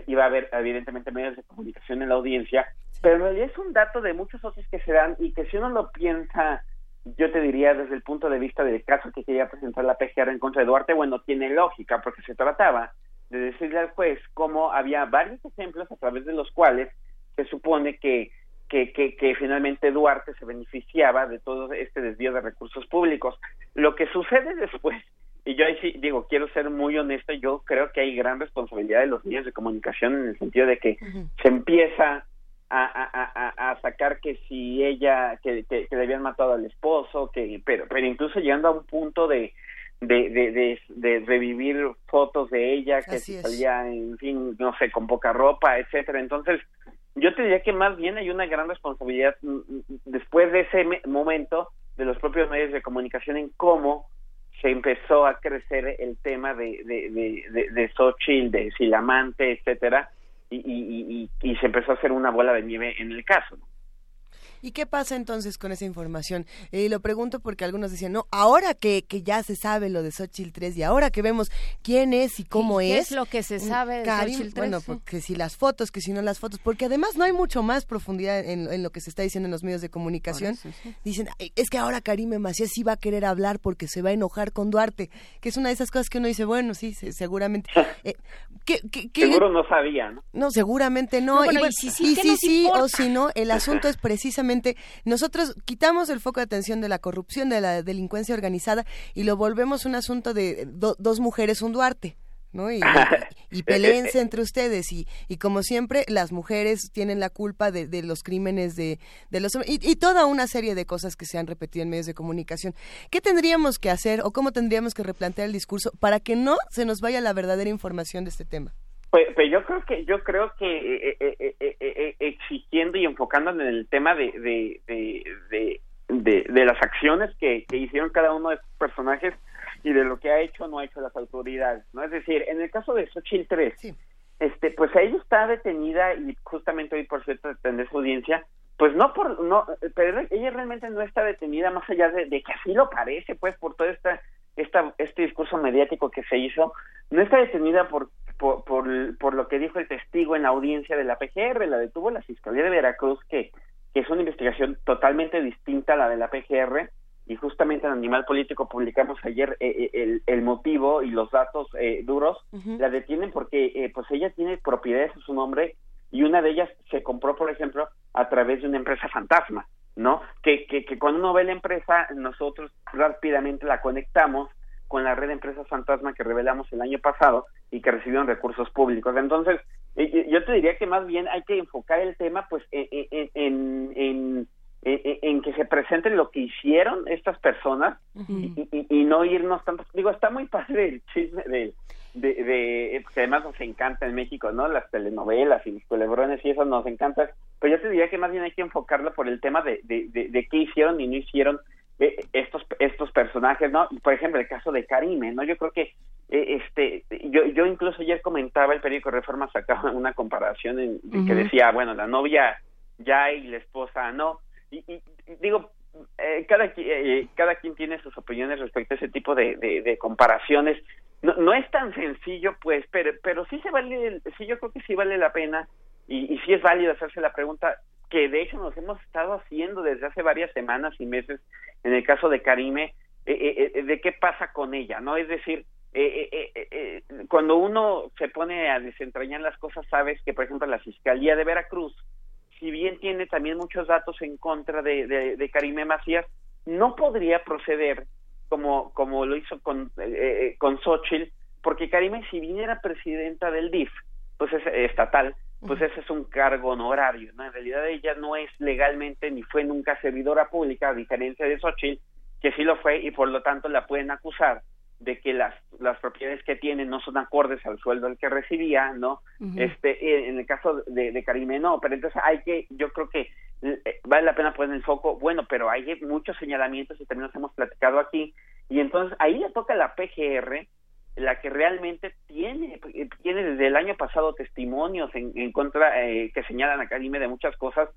iba a haber evidentemente medios de comunicación en la audiencia, pero en realidad es un dato de muchos otros que se dan y que si uno lo piensa, yo te diría desde el punto de vista del caso que quería presentar la PGR en contra de Duarte, bueno, tiene lógica porque se trataba de decirle al juez cómo había varios ejemplos a través de los cuales se supone que que, que, que, finalmente Duarte se beneficiaba de todo este desvío de recursos públicos. Lo que sucede después, y yo ahí sí digo, quiero ser muy honesto, yo creo que hay gran responsabilidad de los medios de comunicación en el sentido de que se empieza a, a, a, a, sacar que si ella, que, que, le habían matado al esposo, que pero, pero incluso llegando a un punto de, de, de, de, revivir fotos de ella que salía, en fin, no sé, con poca ropa, etcétera. Entonces, yo te diría que más bien hay una gran responsabilidad mm, mm, después de ese momento de los propios medios de comunicación en cómo se empezó a crecer el tema de, de, de, de, Xochitl, de Silamante, etcétera, y, y, y, y, se empezó a hacer una bola de nieve en el caso. ¿Y qué pasa entonces con esa información? Y lo pregunto porque algunos decían, no, ahora que, que ya se sabe lo de Xochitl 3 y ahora que vemos quién es y cómo ¿Qué es. es lo que se mm, sabe de Karim, Xochitl 3? Bueno, porque si las fotos, que si no las fotos, porque además no hay mucho más profundidad en, en lo que se está diciendo en los medios de comunicación. Eso, sí. Dicen, es que ahora Karim Macías sí va a querer hablar porque se va a enojar con Duarte, que es una de esas cosas que uno dice, bueno, sí, seguramente. Eh, ¿qué, qué, qué Seguro no sabía, ¿no? No, seguramente no. no bueno, y, bueno, y si sí, y si sí importa? o si no, el asunto es precisamente nosotros quitamos el foco de atención de la corrupción, de la delincuencia organizada y lo volvemos un asunto de do, dos mujeres, un Duarte. ¿no? Y, y, y peleense entre ustedes y, y como siempre las mujeres tienen la culpa de, de los crímenes de, de los hombres y, y, toda una serie de cosas que se han repetido en medios de comunicación. ¿Qué tendríamos que hacer o cómo tendríamos que replantear el discurso para que no se nos vaya la verdadera información de este tema? Pues, pues yo creo que yo creo que eh, eh, eh, exigiendo y enfocándonos en el tema de de, de, de, de las acciones que, que, hicieron cada uno de estos personajes y de lo que ha hecho o no ha hecho las autoridades, ¿no? Es decir, en el caso de Xochitl 3, sí. este, pues ella está detenida y justamente hoy, por cierto, atender su audiencia, pues no por, no, pero ella realmente no está detenida más allá de, de que así lo parece, pues, por toda esta, esta, este discurso mediático que se hizo, no está detenida por por, por, por, lo que dijo el testigo en la audiencia de la PGR, la detuvo la Fiscalía de Veracruz, que, que es una investigación totalmente distinta a la de la PGR, y justamente en Animal Político publicamos ayer eh, el, el, motivo y los datos eh, duros, uh -huh. la detienen porque eh, pues ella tiene propiedades a su nombre y una de ellas se compró, por ejemplo, a través de una empresa fantasma, ¿no? Que, que, que cuando uno ve la empresa, nosotros rápidamente la conectamos con la red de empresas fantasma que revelamos el año pasado y que recibieron recursos públicos. Entonces, yo te diría que más bien hay que enfocar el tema pues en, en, en, en que se presenten lo que hicieron estas personas uh -huh. y, y, y, no irnos tanto. Digo, está muy padre el chisme de, de, de que además nos encanta en México, ¿no? Las telenovelas y los culebrones y eso nos encanta. Pero yo te diría que más bien hay que enfocarlo por el tema de, de, de, de qué hicieron y no hicieron eh, estos estos personajes no por ejemplo el caso de Karime no yo creo que eh, este yo yo incluso ayer comentaba el periódico Reforma sacaba una comparación en, uh -huh. que decía bueno la novia ya y la esposa no y, y digo eh, cada eh, cada quien tiene sus opiniones respecto a ese tipo de, de, de comparaciones no, no es tan sencillo, pues, pero, pero sí se vale, sí yo creo que sí vale la pena y, y sí es válido hacerse la pregunta que de hecho nos hemos estado haciendo desde hace varias semanas y meses en el caso de Karime, eh, eh, eh, de qué pasa con ella, ¿no? Es decir, cuando uno se pone a desentrañar las cosas, sabes que, por ejemplo, la Fiscalía de Veracruz, si bien tiene también muchos datos en contra de, de, de Karime Macías, no podría proceder como, como lo hizo con, eh, con Xochitl, porque Karime, si bien era presidenta del DIF, pues es estatal, pues ese es un cargo honorario, ¿no? En realidad ella no es legalmente ni fue nunca servidora pública, a diferencia de Xochitl, que sí lo fue y por lo tanto la pueden acusar de que las, las propiedades que tiene no son acordes al sueldo al que recibía, ¿no? Este, en el caso de, de Karime no, pero entonces hay que, yo creo que eh, vale la pena poner el foco, bueno, pero hay muchos señalamientos y también los hemos platicado aquí, y entonces ahí le toca la PGR la que realmente tiene tiene desde el año pasado testimonios en, en contra eh, que señalan a Karime de muchas cosas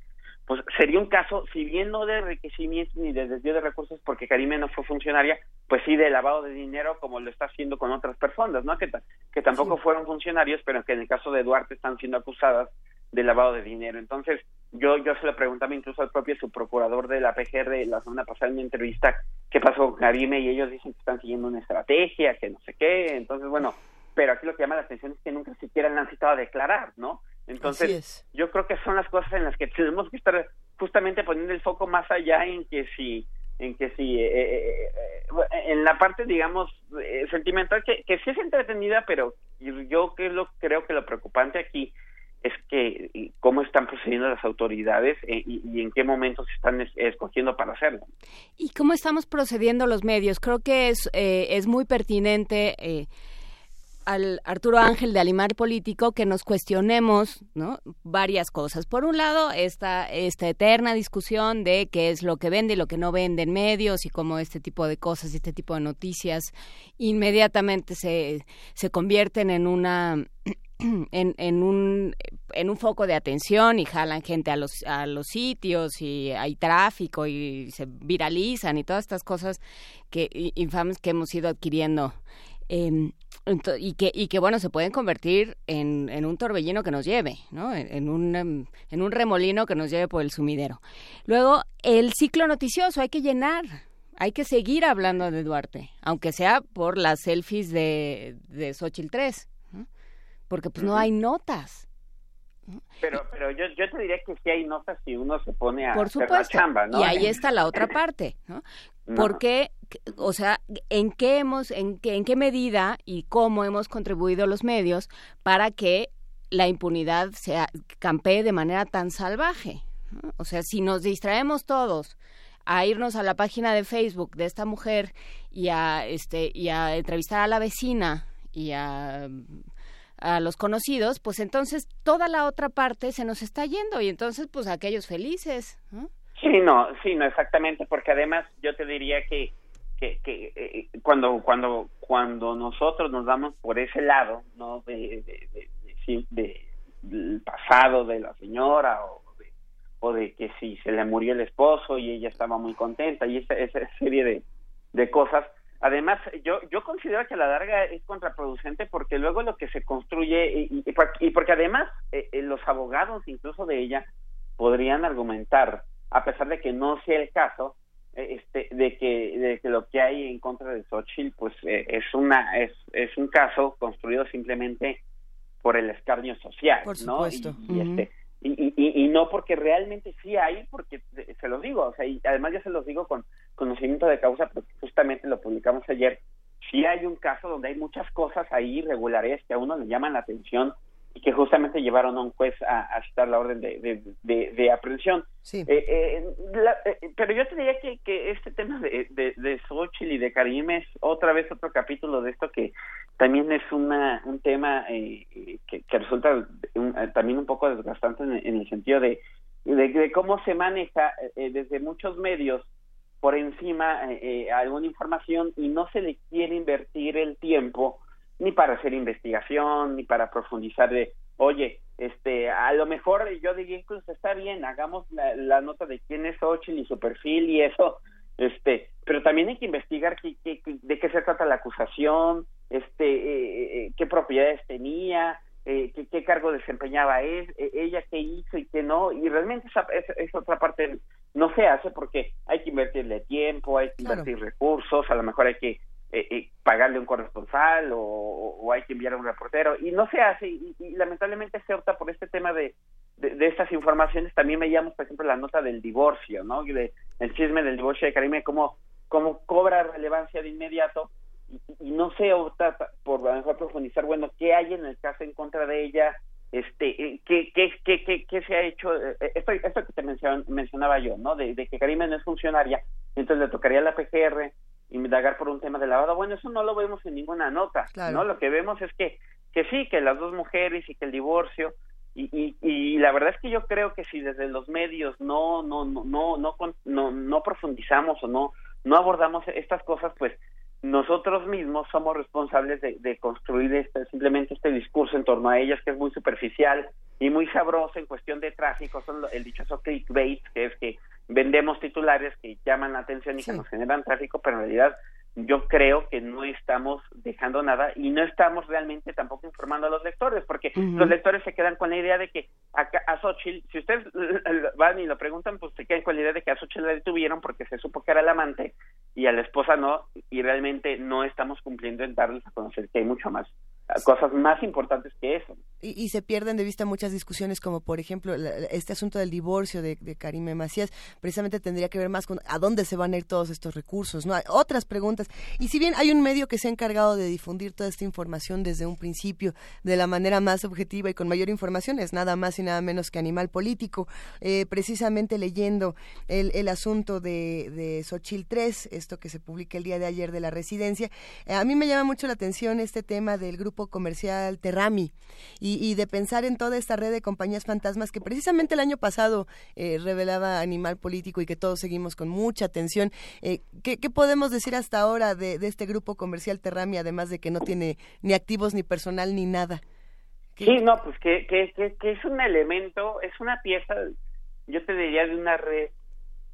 pues sería un caso, si bien no de enriquecimiento ni de desvío de recursos, porque Karime no fue funcionaria, pues sí de lavado de dinero, como lo está haciendo con otras personas, ¿no? Que, que tampoco fueron funcionarios, pero que en el caso de Duarte están siendo acusadas de lavado de dinero. Entonces, yo yo se lo preguntaba incluso al propio subprocurador de la PGR la semana pasada en una entrevista qué pasó con Karime y ellos dicen que están siguiendo una estrategia, que no sé qué. Entonces, bueno, pero aquí lo que llama la atención es que nunca siquiera le han citado a declarar, ¿no? Entonces, yo creo que son las cosas en las que tenemos que estar justamente poniendo el foco más allá en que si en que si eh, eh, eh, en la parte digamos sentimental que, que sí es entretenida pero yo que lo creo que lo preocupante aquí es que cómo están procediendo las autoridades y, y, en qué momentos se están escogiendo para hacerlo. ¿Y cómo estamos procediendo los medios? Creo que es, es muy pertinente al Arturo Ángel de Alimar Político que nos cuestionemos ¿no? varias cosas. Por un lado, esta, esta eterna discusión de qué es lo que vende y lo que no vende en medios y cómo este tipo de cosas y este tipo de noticias inmediatamente se, se convierten en una en, un, en un foco de atención y jalan gente a los, a los sitios y hay tráfico y se viralizan y todas estas cosas que infames que hemos ido adquiriendo. Eh, y que, y que bueno, se pueden convertir en, en un torbellino que nos lleve, ¿no? En, un, em, en un remolino que nos lleve por el sumidero. Luego, el ciclo noticioso, hay que llenar, hay que seguir hablando de Duarte, aunque sea por las selfies de, de Xochitl 3, porque pues no hay notas. Pero, pero yo, yo te diría que sí hay notas si uno se pone a hacer la chamba, ¿no? Y ahí está la otra parte, ¿no? ¿Por qué, o sea, en qué hemos, en qué, en qué medida y cómo hemos contribuido los medios para que la impunidad sea campee de manera tan salvaje? O sea, si nos distraemos todos a irnos a la página de Facebook de esta mujer y a este y a entrevistar a la vecina y a a los conocidos, pues entonces toda la otra parte se nos está yendo y entonces pues aquellos felices. Sí, no, sí, no exactamente, porque además yo te diría que que, que eh, cuando cuando cuando nosotros nos vamos por ese lado, no de, de, de, del pasado de la señora o de, o de que si se le murió el esposo y ella estaba muy contenta y esa, esa serie de, de cosas, Además, yo, yo considero que la larga es contraproducente porque luego lo que se construye, y, y, porque además eh, eh, los abogados incluso de ella podrían argumentar, a pesar de que no sea el caso, este, de que, de que lo que hay en contra de Xochitl, pues es, una, es, es un caso construido simplemente por el escarnio social, por supuesto. Y, este, y, y, y, no porque realmente sí hay, porque se los digo, o sea, y además ya se los digo con conocimiento de causa, porque justamente lo publicamos ayer, sí hay un caso donde hay muchas cosas ahí irregulares que a uno le llaman la atención y que justamente llevaron a un juez a, citar la orden de, de, de, aprehensión. Sí. Eh, eh, eh, pero yo te diría que, que este tema de, de, de Xochitl y de Karim es otra vez otro capítulo de esto que también es una, un tema que, que, resulta también un poco desgastante en, el sentido de, de, cómo se maneja desde muchos medios por encima alguna información y no se le quiere invertir el tiempo ni para hacer investigación, ni para profundizar de, oye, este, a lo mejor yo diría incluso está bien, hagamos la, nota de quién es Xochitl y su perfil y eso, este, pero también hay que investigar qué, de qué se trata la acusación, este, qué propiedades tenía, qué, qué, cargo desempeñaba él, ella qué hizo y qué no, y realmente esa, esa, otra parte no se hace porque hay que invertirle tiempo, hay que invertir recursos, a lo mejor hay que eh, eh, pagarle un corresponsal o, hay que enviar a un reportero y no se hace y, lamentablemente se opta por este tema de, de, estas informaciones. También veíamos por ejemplo la nota del divorcio no de, el chisme del divorcio de Karime cómo, cómo cobra relevancia de inmediato y, no se opta por a lo mejor profundizar bueno qué hay en el caso en contra de ella este eh, qué qué qué qué, se ha hecho esto esto que te mencionaba yo no de, de que Karime no es funcionaria entonces le tocaría a la PGR indagar por un tema de lavado. Bueno, eso no lo vemos en ninguna nota, ¿no? Lo que vemos es que, que sí, que las dos mujeres y que el divorcio, y, y, y, la verdad es que yo creo que si desde los medios no, no, no, no, no, no, no profundizamos o no, no abordamos estas cosas, pues nosotros mismos somos responsables de, de construir este, simplemente este discurso en torno a ellas que es muy superficial y muy sabroso en cuestión de tráfico, son el dichoso clickbait, que es que vendemos titulares que llaman la atención y que nos generan tráfico, pero en realidad yo creo que no estamos dejando nada y no estamos realmente tampoco informando a los lectores, porque los lectores se quedan con la idea de que a, a Xochitl, si ustedes van y lo preguntan, pues se quedan con la idea de que a Xochitl la detuvieron porque se supo que era el amante y a la esposa no, y realmente no estamos cumpliendo en darles a conocer que hay mucho más cosas más importantes que eso. Y, se pierden de vista muchas discusiones, como por ejemplo este asunto del divorcio de, de Karime Macías, precisamente tendría que ver más con a dónde se van a ir todos estos recursos, ¿no? Hay otras preguntas. Y si bien hay un medio que se ha encargado de difundir toda esta información desde un principio, de la manera más objetiva y con mayor información, es nada más y nada menos que Animal Político, eh, precisamente leyendo el, el asunto de, de Xochil 3, esto que se publica el día de ayer de la residencia, eh, a mí me llama mucho la atención este tema del grupo comercial Terrami y, de pensar en toda esta red de compañías fantasmas que precisamente el año pasado eh, revelaba Animal Político y que todos seguimos con mucha atención. Eh, ¿qué, podemos decir hasta ahora de, este grupo comercial Terrami, además de que no tiene ni activos, ni personal, ni nada? Sí, no, pues que, que, que, es un elemento, es una pieza, yo te diría, de una red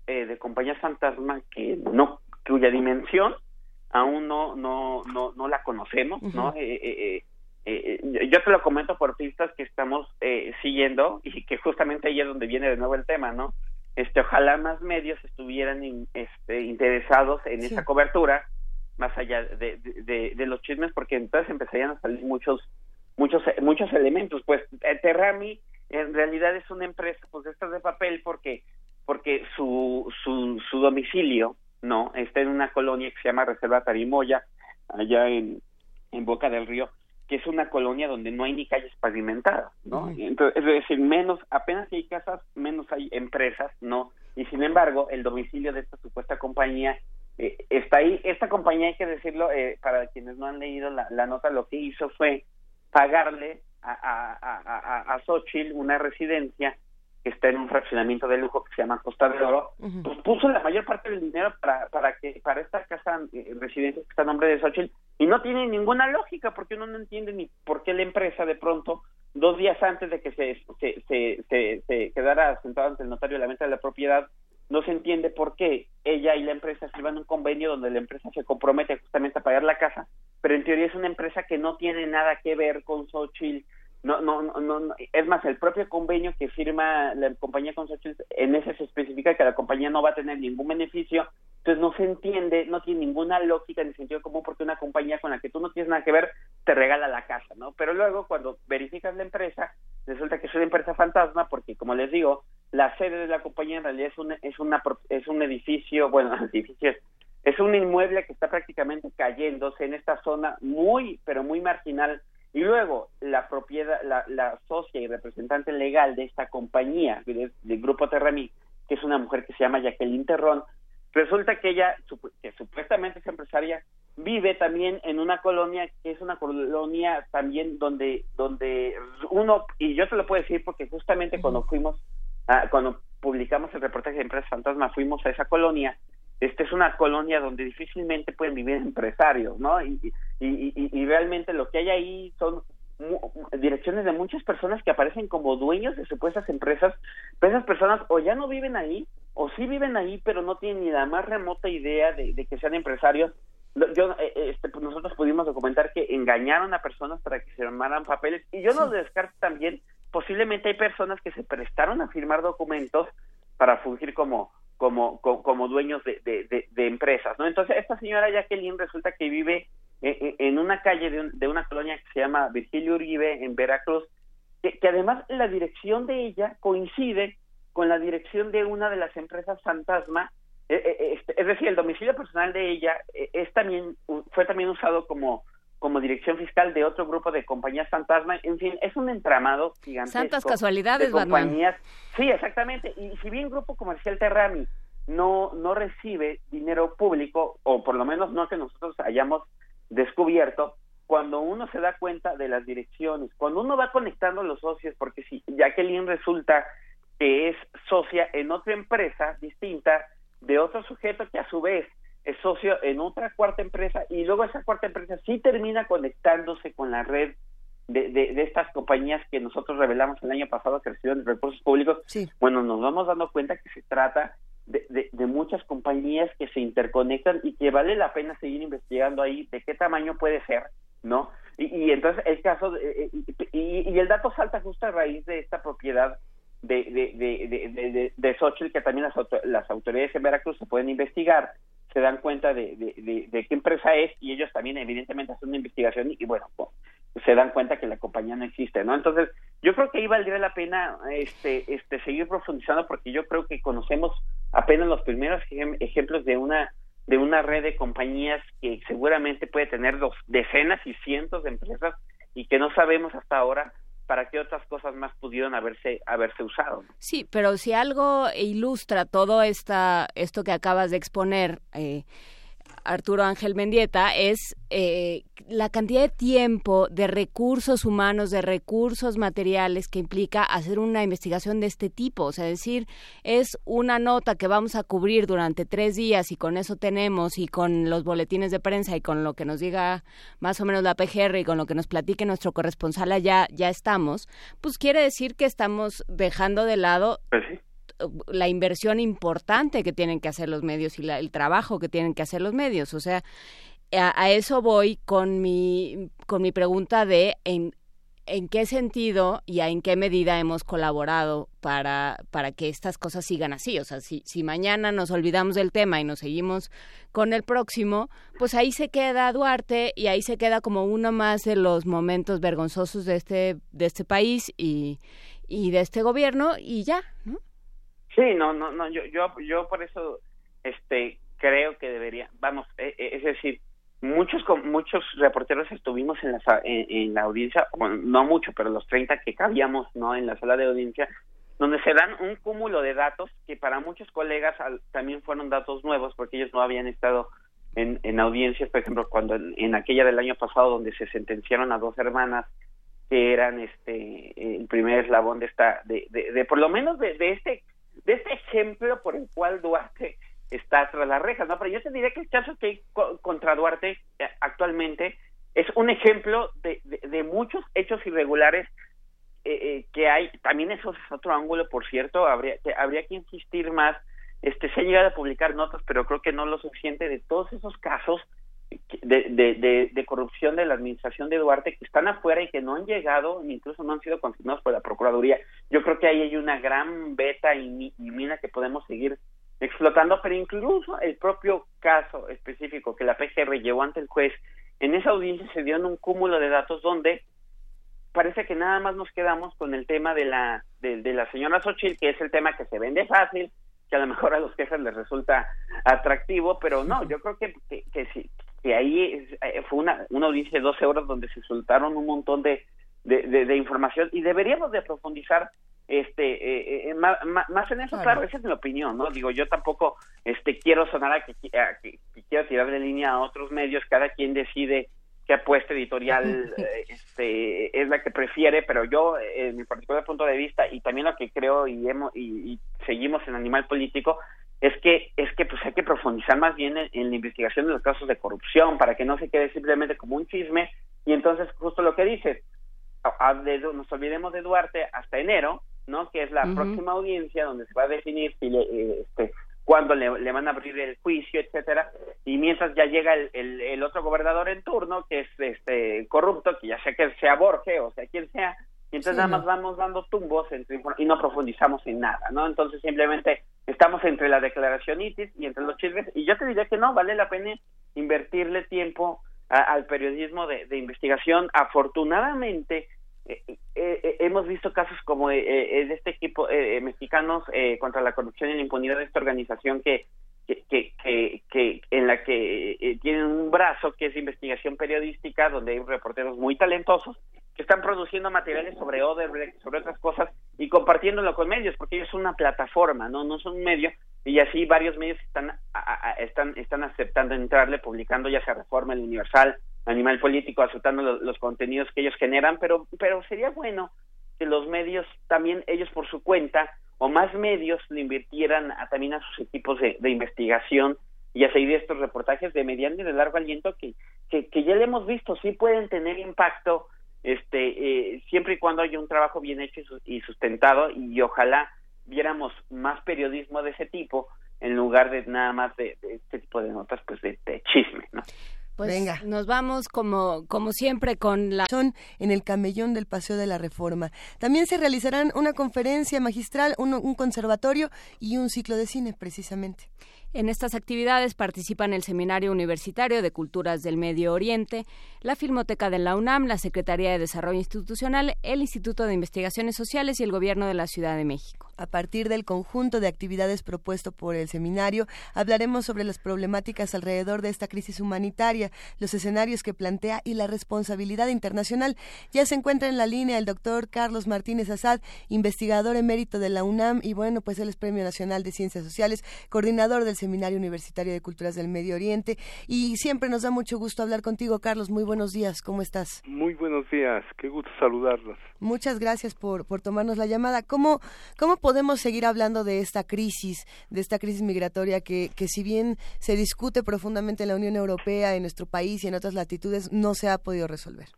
eh, de compañías fantasma que no cuya dimensión aún no no no, no la conocemos, ¿no? Eh, eh, eh, yo te lo comento por pistas que estamos siguiendo y que justamente ahí es donde viene de nuevo el tema, ¿no? Este, ojalá más medios estuvieran este, interesados en esa cobertura, más allá de, de, los chismes, porque entonces empezarían a salir muchos muchos muchos elementos. Pues Terrami en realidad es una empresa pues estas de papel porque porque su su, su domicilio no, está en una colonia que se llama Reserva Tarimoya, allá en, en Boca del Río, que es una colonia donde no hay ni calles pavimentadas, ¿no? Entonces, es decir, menos, apenas hay casas, menos hay empresas, ¿no? Y sin embargo, el domicilio de esta supuesta compañía eh, está ahí. Esta compañía, hay que decirlo, eh, para quienes no han leído la, la, nota, lo que hizo fue pagarle a, a, a, a Xochitl una residencia que está en un fraccionamiento de lujo que se llama Costa de Oro, pues puso la mayor parte del dinero para, para que para esta casa eh, residencia que está a nombre de Xochitl y no tiene ninguna lógica porque uno no entiende ni por qué la empresa de pronto dos días antes de que se, se, se, se, quedara sentado ante el notario de la venta de la propiedad no se entiende por qué ella y la empresa firman un convenio donde la empresa se compromete justamente a pagar la casa, pero en teoría es una empresa que no tiene nada que ver con Xochitl, no, no, no, no, es más, el propio convenio que firma la compañía con en ese se especifica que la compañía no va a tener ningún beneficio, entonces no se entiende, no tiene ninguna lógica el sentido común porque una compañía con la que tú no tienes nada que ver te regala la casa, ¿no? Pero luego cuando verificas la empresa, resulta que es una empresa fantasma porque, como les digo, la sede de la compañía en realidad es un, es una, es un edificio, bueno, edificio es, es un inmueble que está prácticamente cayéndose en esta zona muy, pero muy marginal y luego, la propiedad, la, la socia y representante legal de esta compañía, del, Grupo Terramí, que es una mujer que se llama Jacqueline Terrón, resulta que ella, que supuestamente es empresaria, vive también en una colonia que es una colonia también donde, donde uno, y yo te lo puedo decir porque justamente cuando fuimos, cuando publicamos el reportaje de Empresas Fantasma, fuimos a esa colonia esta es una colonia donde difícilmente pueden vivir empresarios, ¿no? Y, y, y, realmente lo que hay ahí son direcciones de muchas personas que aparecen como dueños de supuestas empresas, pero esas personas o ya no viven ahí, o sí viven ahí, pero no tienen ni la más remota idea de, que sean empresarios, yo eh, este, pues nosotros pudimos documentar que engañaron a personas para que se firmaran papeles y yo no descarto también posiblemente hay personas que se prestaron a firmar documentos para fungir como como como, dueños de, de, empresas no entonces esta señora Jacqueline resulta que vive en, una calle de, de, una colonia que se llama Virgilio Uribe en Veracruz que, que además la dirección de ella coincide con la dirección de una de las empresas fantasma eh, eh, es decir, el domicilio personal de ella eh, es también fue también usado como como dirección fiscal de otro grupo de compañías fantasma, en fin, es un entramado gigantesco. Santas casualidades, de compañías. Sí, exactamente. Y si bien Grupo Comercial Terrami no no recibe dinero público o por lo menos no que nosotros hayamos descubierto, cuando uno se da cuenta de las direcciones, cuando uno va conectando los socios, porque si Jacqueline resulta que es socia en otra empresa distinta, de otro sujeto que a su vez es socio en otra cuarta empresa y luego esa cuarta empresa sí termina conectándose con la red de, de, estas compañías que nosotros revelamos el año pasado que reciben recursos públicos, bueno, nos vamos dando cuenta que se trata de, de, muchas compañías que se interconectan y que vale la pena seguir investigando ahí de qué tamaño puede ser, ¿no? Y, entonces el caso, eh, y, y, el dato salta justo a raíz de esta propiedad de, de, de, de, de Xochitl que también las, las autoridades en Veracruz se pueden investigar, se dan cuenta de, de, qué empresa es y ellos también evidentemente hacen una investigación y, bueno, pues, se dan cuenta que la compañía no existe, ¿no? Entonces, yo creo que ahí valdría la pena este, este, seguir profundizando porque yo creo que conocemos apenas los primeros ejemplos de una de una red de compañías que seguramente puede tener dos, decenas y cientos de empresas y que no sabemos hasta ahora para qué otras cosas más pudieron haberse haberse usado. Sí, pero si algo ilustra todo esta esto que acabas de exponer, eh, Arturo Ángel Mendieta es eh, la cantidad de tiempo, de recursos humanos, de recursos materiales que implica hacer una investigación de este tipo. O sea, decir, es una nota que vamos a cubrir durante tres días y con eso tenemos y con los boletines de prensa y con lo que nos diga más o menos la PGR y con lo que nos platique nuestro corresponsal allá, ya estamos, pues quiere decir que estamos dejando de lado pues la inversión importante que tienen que hacer los medios y el trabajo que tienen que hacer los medios. O sea, a, eso voy con mi, con mi pregunta de en, en qué sentido y en qué medida hemos colaborado para, para que estas cosas sigan así. O sea, si, si mañana nos olvidamos del tema y nos seguimos con el próximo, pues ahí se queda Duarte y ahí se queda como uno más de los momentos vergonzosos de este, de este país y, y de este gobierno y ya, ¿no? Sí, no, no, no, yo, yo, yo por eso, este, creo que debería, vamos, e, e, es decir, muchos muchos reporteros estuvimos en la en, la audiencia, bueno, no mucho, pero los 30 que cabíamos, no, en la sala de audiencia, donde se dan un cúmulo de datos que para muchos colegas también fueron datos nuevos porque ellos no habían estado en, en audiencias, por ejemplo, cuando en, aquella del año pasado donde se sentenciaron a dos hermanas que eran este el primer eslabón de esta de, de, por lo menos de, de este de este ejemplo por el cual Duarte está tras las rejas, ¿no? Pero yo te diría que el caso que hay contra Duarte eh, actualmente es un ejemplo de, de, muchos hechos irregulares eh, eh, que hay. También eso es otro ángulo, por cierto, habría que, habría que insistir más. Este, se han llegado a publicar notas, pero creo que no lo suficiente de todos esos casos de, corrupción de la administración de Duarte que están afuera y que no han llegado, incluso no han sido confirmados por la Procuraduría. Yo creo que ahí hay una gran beta y, mina que podemos seguir explotando, pero incluso el propio caso específico que la PGR llevó ante el juez, en esa audiencia se dio en un cúmulo de datos donde parece que nada más nos quedamos con el tema de la de, de la señora Xochitl, que es el tema que se vende fácil, que a lo mejor a los quejas les resulta atractivo, pero no, yo creo que, que, que, que ahí eh, fue una, una audiencia de 12 horas donde se soltaron un montón de, de, información y deberíamos de profundizar este eh, eh, más, más, en eso claro. esa es mi opinión no digo yo tampoco este quiero sonar a que, que, quiero tirar de línea a otros medios cada quien decide qué apuesta editorial este es la que prefiere pero yo en mi particular punto de vista y también lo que creo y hemos y seguimos en Animal Político es que es que pues hay que profundizar más bien en, la investigación de los casos de corrupción para que no se quede simplemente como un chisme. Y entonces justo lo que dices nos olvidemos de Duarte hasta enero no que es la próxima audiencia donde se va a definir si le, eh, este cuándo le, le, van a abrir el juicio, etcétera, y mientras ya llega el, el, el, otro gobernador en turno, que es este corrupto, que ya sea que sea Borges o sea quien sea, y entonces sí, nada más vamos dando tumbos entre, y no profundizamos en nada, ¿no? Entonces simplemente estamos entre la declaración ITIS y entre los chismes, y yo te diría que no, vale la pena invertirle tiempo a, al periodismo de, de investigación. Afortunadamente, eh, eh, eh, hemos visto casos como eh, de este equipo mexicanos contra la corrupción y la impunidad de esta organización que que, que, que, en la que tienen un brazo que es investigación periodística donde hay reporteros muy talentosos que están produciendo materiales sobre Odebrecht, sobre otras cosas y compartiéndolo con medios porque ellos son una plataforma, no no son un medio y así varios medios están a, están están aceptando entrarle publicando ya sea Reforma, el Universal, Animal Político, aceptando los, contenidos que ellos generan, pero pero sería bueno que los medios también ellos por su cuenta o más medios le invirtieran a, también a sus equipos de, de, investigación y a seguir estos reportajes de mediano y de largo aliento que, que, que ya le hemos visto, sí pueden tener impacto este eh, siempre y cuando haya un trabajo bien hecho y, sustentado y ojalá viéramos más periodismo de ese tipo en lugar de nada más de, de este tipo de notas pues de, de chisme, ¿no? Pues Venga. nos vamos como, como siempre con la... Son en el camellón del Paseo de la Reforma. También se realizarán una conferencia magistral, un, un conservatorio y un ciclo de cine, precisamente. En estas actividades participan el Seminario Universitario de Culturas del Medio Oriente, la Filmoteca de la UNAM, la Secretaría de Desarrollo Institucional, el Instituto de Investigaciones Sociales y el Gobierno de la Ciudad de México. A partir del conjunto de actividades propuesto por el seminario, hablaremos sobre las problemáticas alrededor de esta crisis humanitaria, los escenarios que plantea y la responsabilidad internacional. Ya se encuentra en la línea el doctor Carlos Martínez Azad, investigador emérito de la UNAM y bueno, pues él es Premio Nacional de Ciencias Sociales, coordinador del Seminario Universitario de Culturas del Medio Oriente. Y siempre nos da mucho gusto hablar contigo, Carlos. Muy buenos días, ¿cómo estás? Muy buenos días, qué gusto saludarlos. Muchas gracias por, por tomarnos la llamada. ¿Cómo, ¿Cómo podemos seguir hablando de esta crisis, de esta crisis migratoria que, que si bien se discute profundamente en la Unión Europea, en nuestro país y en otras latitudes, no se ha podido resolver?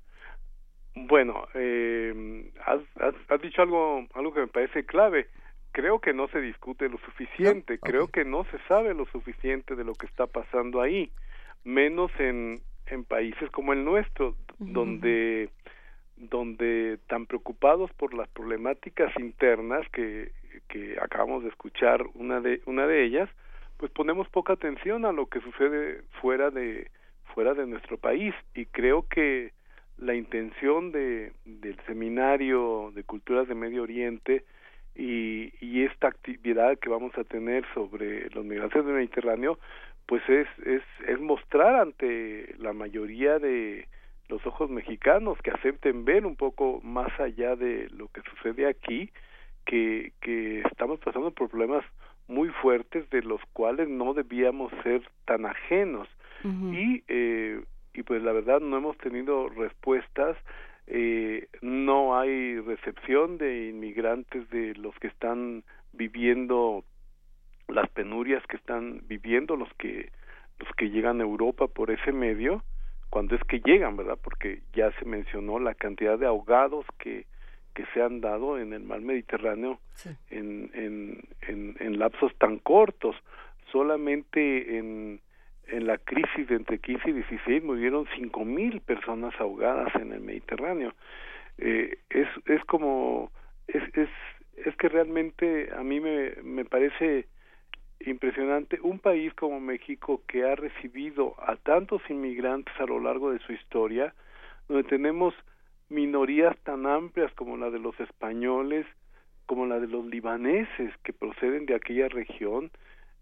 Bueno, eh, has, has, has dicho algo, algo que me parece clave creo que no se discute lo suficiente, okay. creo que no se sabe lo suficiente de lo que está pasando ahí, menos en, en países como el nuestro, uh -huh. donde donde tan preocupados por las problemáticas internas que, que acabamos de escuchar una de una de ellas, pues ponemos poca atención a lo que sucede fuera de fuera de nuestro país y creo que la intención de del seminario de culturas de Medio Oriente y, y esta actividad que vamos a tener sobre los migrantes del Mediterráneo pues es, es, es mostrar ante la mayoría de los ojos mexicanos que acepten ver un poco más allá de lo que sucede aquí que, que estamos pasando por problemas muy fuertes de los cuales no debíamos ser tan ajenos uh -huh. y eh, y pues la verdad no hemos tenido respuestas eh, no hay recepción de inmigrantes de los que están viviendo las penurias que están viviendo los que los que llegan a Europa por ese medio cuando es que llegan verdad porque ya se mencionó la cantidad de ahogados que que se han dado en el mar Mediterráneo sí. en, en, en, en lapsos tan cortos solamente en en la crisis de entre 15 y 16 murieron cinco mil personas ahogadas en el Mediterráneo. Eh, es, es como, es, es, es que realmente a mí me, me parece impresionante un país como México que ha recibido a tantos inmigrantes a lo largo de su historia, donde tenemos minorías tan amplias como la de los españoles, como la de los libaneses que proceden de aquella región,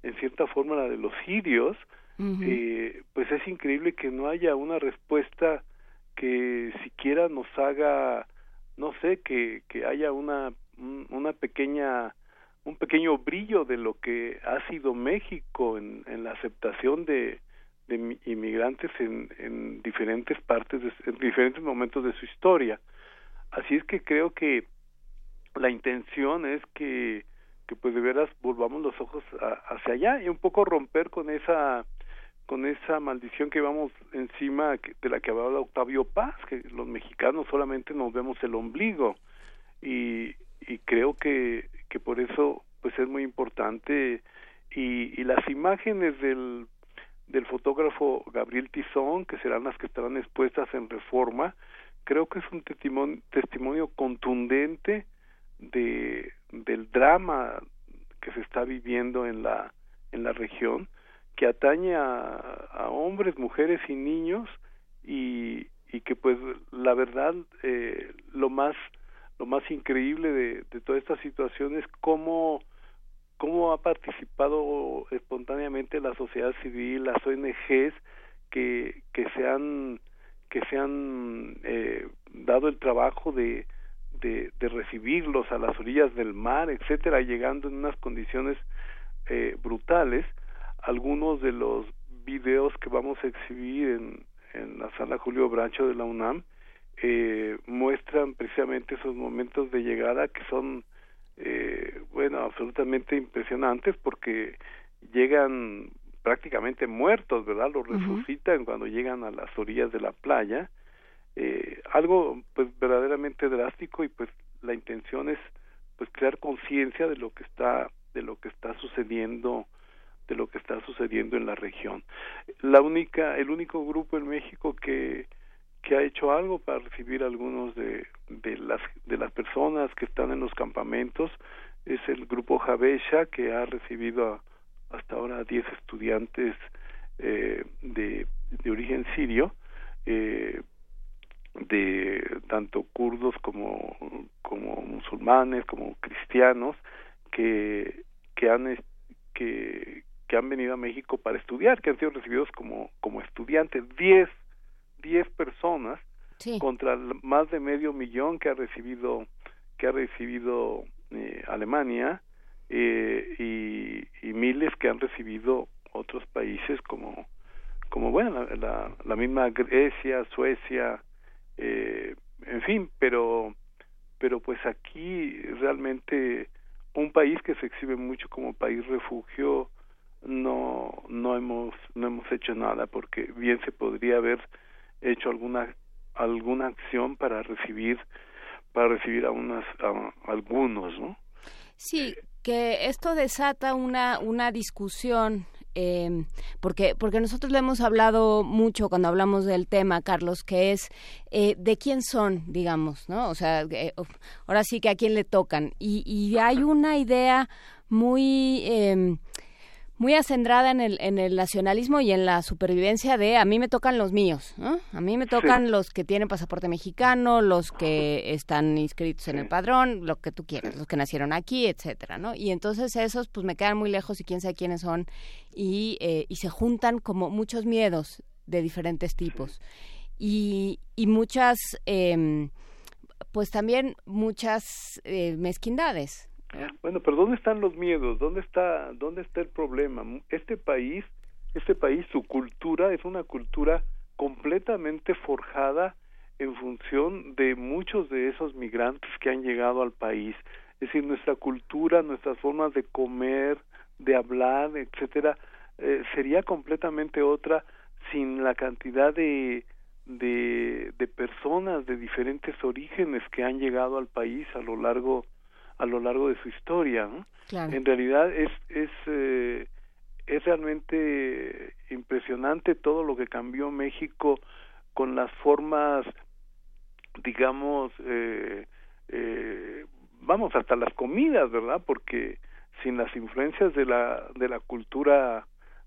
en cierta forma la de los sirios, Eh, pues es increíble que no haya una respuesta que siquiera nos haga no sé que, que haya una una pequeña un pequeño brillo de lo que ha sido México en, la aceptación de, de inmigrantes en, en diferentes partes de, en diferentes momentos de su historia. Así es que creo que la intención es que que pues de veras volvamos los ojos a, hacia allá y un poco romper con esa con esa maldición que vamos encima de la que hablaba Octavio Paz, que los mexicanos solamente nos vemos el ombligo. Y, y creo que, que por eso pues es muy importante. Y, y las imágenes del del fotógrafo Gabriel Tizón, que serán las que estarán expuestas en Reforma, creo que es un testimonio, testimonio contundente de del drama que se está viviendo en la en la región que atañe a, a hombres, mujeres y niños y, y que pues la verdad eh, lo más lo más increíble de, de toda esta situación es cómo cómo ha participado espontáneamente la sociedad civil, las ONGs que, que se han que se han eh, dado el trabajo de, de, de, recibirlos a las orillas del mar, etcétera, llegando en unas condiciones eh, brutales. Algunos de los videos que vamos a exhibir en, en la sala Julio Brancho de la UNAM eh, muestran precisamente esos momentos de llegada que son eh, bueno, absolutamente impresionantes porque llegan prácticamente muertos, ¿verdad? Los resucitan cuando llegan a las orillas de la playa. Eh, algo pues verdaderamente drástico y pues la intención es pues crear conciencia de lo que está de lo que está sucediendo de lo que está sucediendo en la región. La única el único grupo en México que que ha hecho algo para recibir algunos de, de las de las personas que están en los campamentos es el grupo Javesha que ha recibido hasta ahora 10 estudiantes eh, de, de origen sirio eh, de tanto kurdos como como musulmanes como cristianos que que han que que han venido a México para estudiar que han sido recibidos como como estudiantes. 10 10 personas contra más de medio millón que ha recibido que ha recibido eh, Alemania eh, y, y, miles que han recibido otros países como como bueno la, la misma Grecia Suecia eh, en fin pero pero pues aquí realmente un país que se exhibe mucho como país refugio no no hemos no hemos hecho nada porque bien se podría haber hecho alguna alguna acción para recibir para recibir a unas a, algunos no sí que esto desata una una discusión eh, porque porque nosotros le hemos hablado mucho cuando hablamos del tema Carlos que es eh, de quién son digamos no o sea eh, ahora sí que a quién le tocan. Y, y hay una idea muy eh, muy acendrada en el, en el nacionalismo y en la supervivencia de a mí me tocan los míos, ¿no? A mí me tocan los que tienen pasaporte mexicano, los que están inscritos en el padrón, lo que tú quieras, los que nacieron aquí, etcétera, ¿no? Y entonces esos pues me quedan muy lejos y quién sabe quiénes son y, eh, y se juntan como muchos miedos de diferentes tipos y, y muchas, eh, pues también muchas eh, mezquindades, bueno, pero ¿dónde están los miedos? ¿Dónde está, dónde está el problema? Este país, este país, su cultura es una cultura completamente forjada en función de muchos de esos migrantes que han llegado al país. Es decir, nuestra cultura, nuestras formas de comer, de hablar, etcétera, eh, sería completamente otra sin la cantidad de, de, de personas de diferentes orígenes que han llegado al país a lo largo a lo largo de su historia. En realidad es es eh, es realmente impresionante todo lo que cambió México con las formas, digamos, eh, eh, vamos hasta las comidas, ¿verdad? Porque sin las influencias de la de la cultura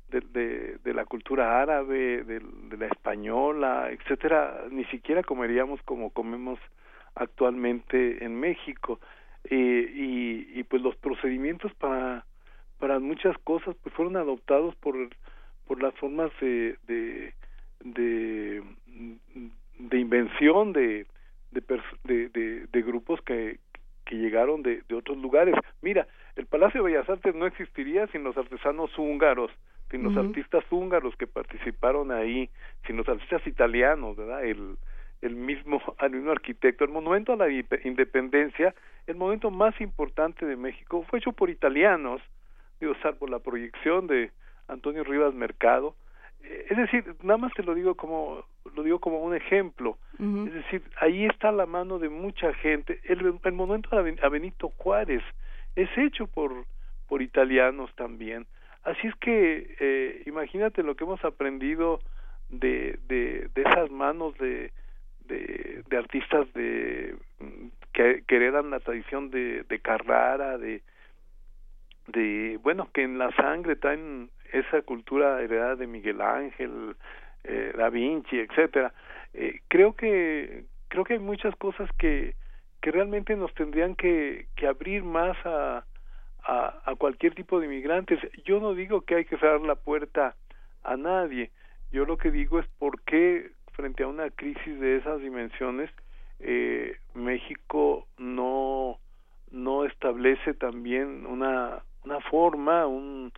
de, de, de la cultura árabe, de, de, la española, etcétera, ni siquiera comeríamos como comemos actualmente en México eh, y, y pues los procedimientos para para muchas cosas pues fueron adoptados por por las formas de de de, de invención de de, de, de, grupos que, que llegaron de, de otros lugares. Mira, el Palacio de Bellas Artes no existiría sin los artesanos húngaros, sin los artistas húngaros que participaron ahí, sin los artistas italianos, ¿verdad? El, el mismo, al mismo arquitecto. El monumento a la independencia, el monumento más importante de México, fue hecho por italianos, digo, salvo la proyección de Antonio Rivas Mercado. Eh, es decir, nada más te lo digo como lo digo como un ejemplo. Es decir, ahí está la mano de mucha gente. El, el monumento a Benito Juárez es hecho por por italianos también. Así es que eh, imagínate lo que hemos aprendido de, de, de esas manos de, de, artistas de que, que, heredan la tradición de, de Carrara, de, de, bueno, que en la sangre traen esa cultura heredada de Miguel Ángel, eh, Da Vinci, etcétera. Eh, creo que creo que hay muchas cosas que que realmente nos tendrían que, que abrir más a, a, a cualquier tipo de inmigrantes. Yo no digo que hay que cerrar la puerta a nadie. Yo lo que digo es por qué frente a una crisis de esas dimensiones eh, México no no establece también una una forma un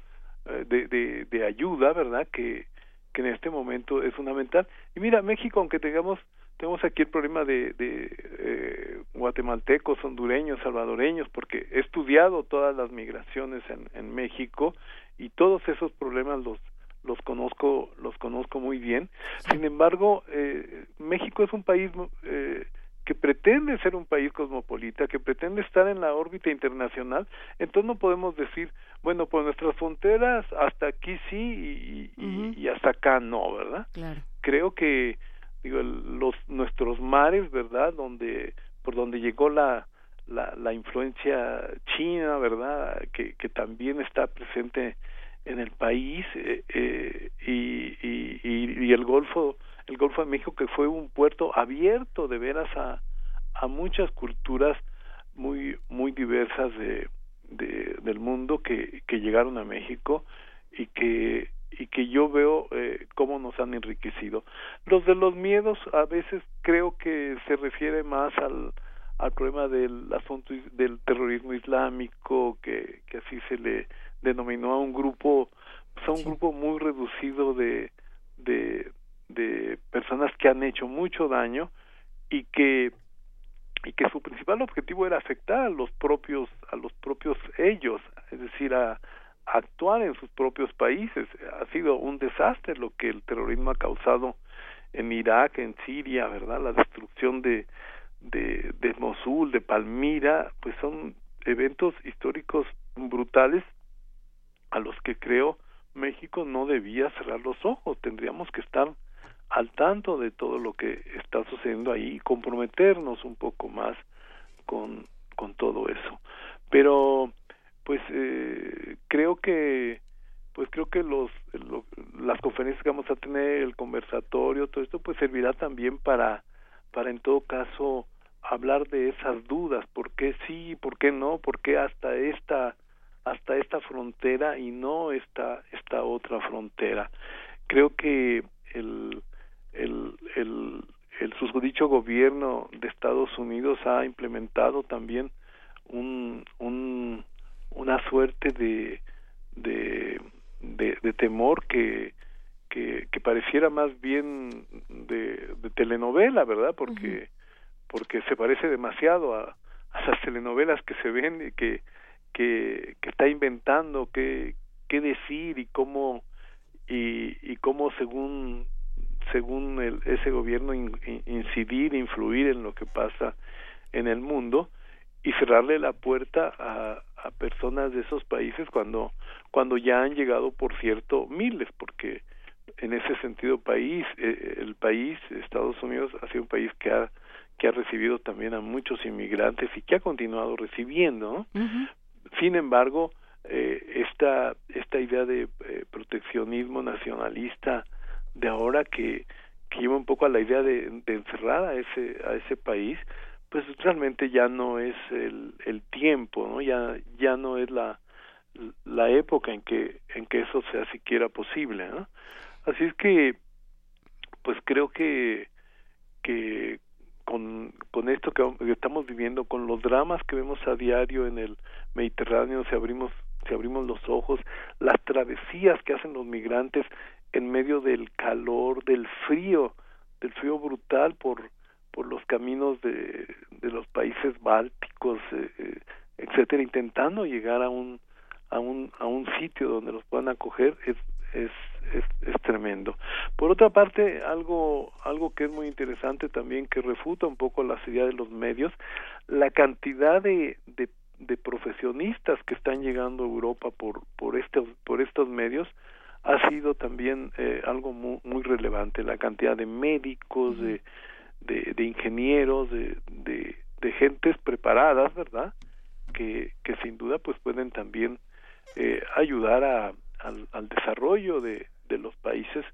eh, de, de, de ayuda verdad que que en este momento es fundamental. Y mira México aunque tengamos tenemos aquí el problema de, de eh, guatemaltecos, hondureños, salvadoreños, porque he estudiado todas las migraciones en, en México y todos esos problemas los los conozco los conozco muy bien. Sin embargo, eh, México es un país eh, que pretende ser un país cosmopolita, que pretende estar en la órbita internacional, entonces no podemos decir, bueno, pues nuestras fronteras hasta aquí sí y, y, y hasta acá no, ¿verdad? Claro. Creo que digo los nuestros mares verdad donde por donde llegó la la, la influencia china verdad que, que también está presente en el país eh, eh, y, y, y, y, el Golfo el Golfo de México que fue un puerto abierto de veras a, a muchas culturas muy muy diversas de, de del mundo que, que llegaron a México y que y que yo veo eh, cómo nos han enriquecido. Los de los miedos a veces creo que se refiere más al, al problema del asunto del terrorismo islámico, que, que así se le denominó a un grupo, pues a un sí. grupo muy reducido de, de, de personas que han hecho mucho daño y que y que su principal objetivo era afectar a los propios a los propios ellos es decir a actuar en sus propios países. Ha sido un desastre lo que el terrorismo ha causado en Irak, en Siria, ¿verdad? La destrucción de, de, de Mosul, de Palmira, pues son eventos históricos brutales a los que creo México no debía cerrar los ojos. Tendríamos que estar al tanto de todo lo que está sucediendo ahí y comprometernos un poco más con, con todo eso. Pero pues eh, creo que pues creo que los lo, las conferencias que vamos a tener el conversatorio todo esto pues servirá también para para en todo caso hablar de esas dudas por qué sí por qué no por qué hasta esta hasta esta frontera y no esta esta otra frontera creo que el el el gobierno de Estados Unidos ha implementado también un un una suerte de de, de, de temor que, que, que pareciera más bien de, de telenovela, ¿verdad? Porque uh -huh. porque se parece demasiado a, a las telenovelas que se ven y que que, que está inventando qué qué decir y cómo y, y cómo según según el, ese gobierno in, in, incidir influir en lo que pasa en el mundo y cerrarle la puerta a, personas de esos países cuando cuando ya han llegado por cierto miles porque en ese sentido país eh, el país Estados Unidos ha sido un país que ha que ha recibido también a muchos inmigrantes y que ha continuado recibiendo ¿no? Sin embargo eh, esta esta idea de eh, proteccionismo nacionalista de ahora que lleva un poco a la idea de, de encerrar a ese a ese país pues realmente ya no es el, el tiempo, ¿no? Ya ya no es la la época en que en que eso sea siquiera posible. Así es que pues creo que que con, con esto que, estamos viviendo, con los dramas que vemos a diario en el Mediterráneo, si abrimos si abrimos los ojos, las travesías que hacen los migrantes en medio del calor, del frío, del frío brutal por por los caminos de, de los países bálticos, eh, etcétera, intentando llegar a un a un a un sitio donde los puedan acoger es es, es es tremendo. Por otra parte, algo algo que es muy interesante también que refuta un poco la idea de los medios, la cantidad de, de de profesionistas que están llegando a Europa por por estos por estos medios ha sido también eh, algo muy, muy relevante. La cantidad de médicos de, de, ingenieros de, de, de gentes preparadas verdad que, que sin duda pues pueden también eh, ayudar a, al, al desarrollo de, de los países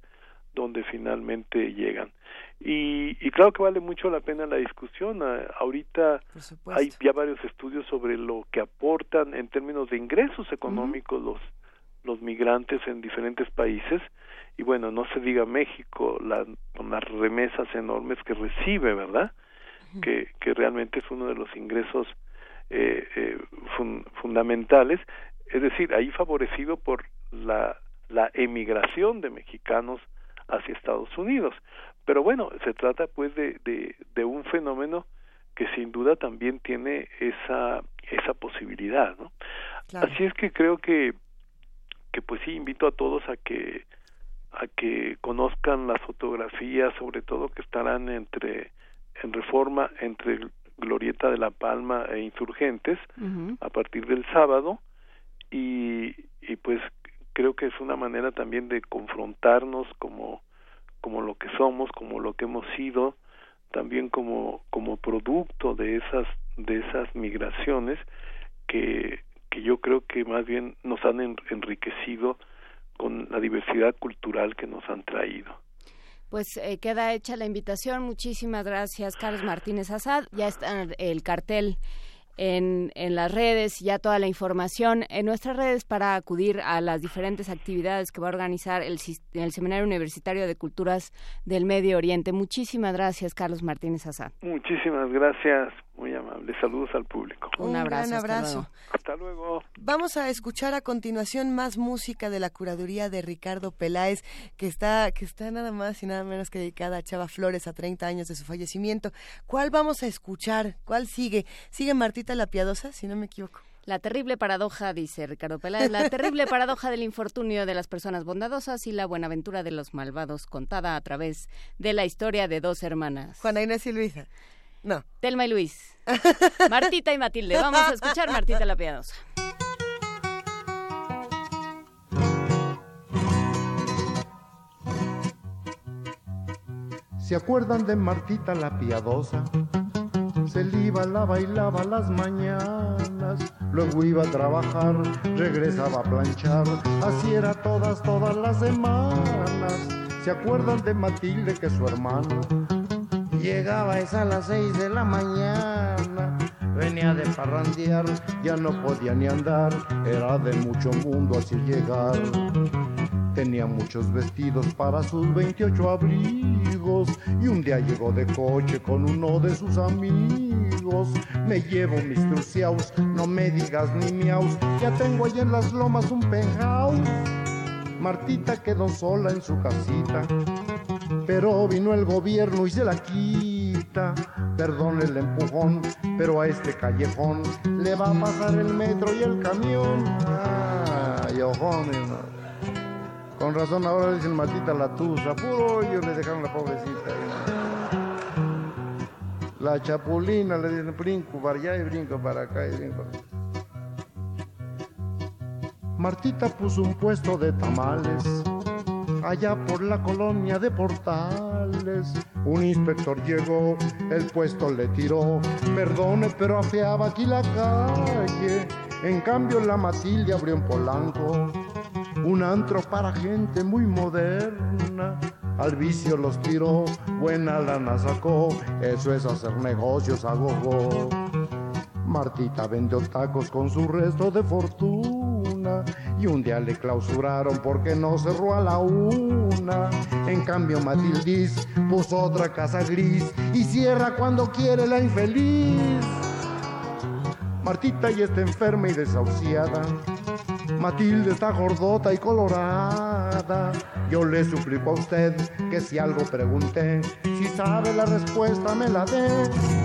donde finalmente llegan. Y, y, claro que vale mucho la pena la discusión. ahorita hay ya varios estudios sobre lo que aportan en términos de ingresos económicos los los migrantes en diferentes países. Y bueno no se diga México la, con las remesas enormes que recibe verdad que que realmente es uno de los ingresos eh, eh, fundamentales. Es decir ahí favorecido por la la emigración de mexicanos hacia Estados Unidos. Pero bueno, se trata pues de, de, de un fenómeno que sin duda también tiene esa esa posibilidad, ¿no? Así es que creo que que pues sí invito a todos a que a que conozcan las fotografías, sobre todo que estarán entre en Reforma entre Glorieta de la Palma e Insurgentes a partir del sábado y, y pues creo que es una manera también de confrontarnos como como lo que somos, como lo que hemos sido, también como como producto de esas de esas migraciones que que yo creo que más bien nos han enriquecido con la diversidad cultural que nos han traído. Pues eh, queda hecha la invitación. Muchísimas gracias, Carlos Martínez Azad. Ya está el cartel en, en las redes, ya toda la información en nuestras redes para acudir a las diferentes actividades que va a organizar el, el Seminario Universitario de Culturas del Medio Oriente. Muchísimas gracias, Carlos Martínez Azad. Muchísimas gracias, muy amable. Saludos al público. Un, abrazo. Gran abrazo. Hasta luego. Vamos a escuchar a continuación más música de la curaduría de Ricardo Peláez, que está, que está nada más y nada menos que dedicada a Chava Flores a 30 años de su fallecimiento. ¿Cuál vamos a escuchar? ¿Cuál sigue? ¿Sigue Martita la Piadosa, si no me equivoco? La terrible paradoja, dice Ricardo Peláez, la terrible paradoja del infortunio de las personas bondadosas y la buenaventura de los malvados, contada a través de la historia de dos hermanas. Juana Inés y Luisa. No. Telma y Luis. Martita y Matilde. Vamos a escuchar Martita la Piadosa. ¿Se acuerdan de Martita la Piadosa? Se iba, la bailaba las mañanas, luego iba a trabajar, regresaba a planchar, así era todas, todas las semanas. ¿Se acuerdan de Matilde que su hermana Llegaba esa a las seis de la mañana, venía de parrandear, ya no podía ni andar, era de mucho mundo así llegar. Tenía muchos vestidos para sus 28 abrigos y un día llegó de coche con uno de sus amigos. Me llevo mis truciaus, no me digas ni miaus, ya tengo allí en las lomas un penthouse. Martita quedó sola en su casita pero vino el gobierno y se la quita. Perdón el empujón, pero a este callejón le va a pasar el metro y el camión. Ay, ojón, Con razón ahora dicen matita la tusa, puro ellos le dejaron la pobrecita. La chapulina le dicen brinco para allá y brinco para acá y brinco. Martita puso un puesto de tamales allá por la colonia de Portales. Un inspector llegó, el puesto le tiró, perdone, pero afeaba aquí la calle. En cambio la Matilde abrió en Polanco un antro para gente muy moderna. Al vicio los tiró, buena lana sacó, eso es hacer negocios a gogo. Martita vendió tacos con su resto de fortuna y un día le clausuraron porque no cerró a la una. En cambio Matildis puso otra casa gris y cierra cuando quiere la infeliz. Martita ya está enferma y desahuciada. Matilde está gordota y colorada. Yo le suplico a usted que si algo pregunté, si sabe la respuesta me la dé.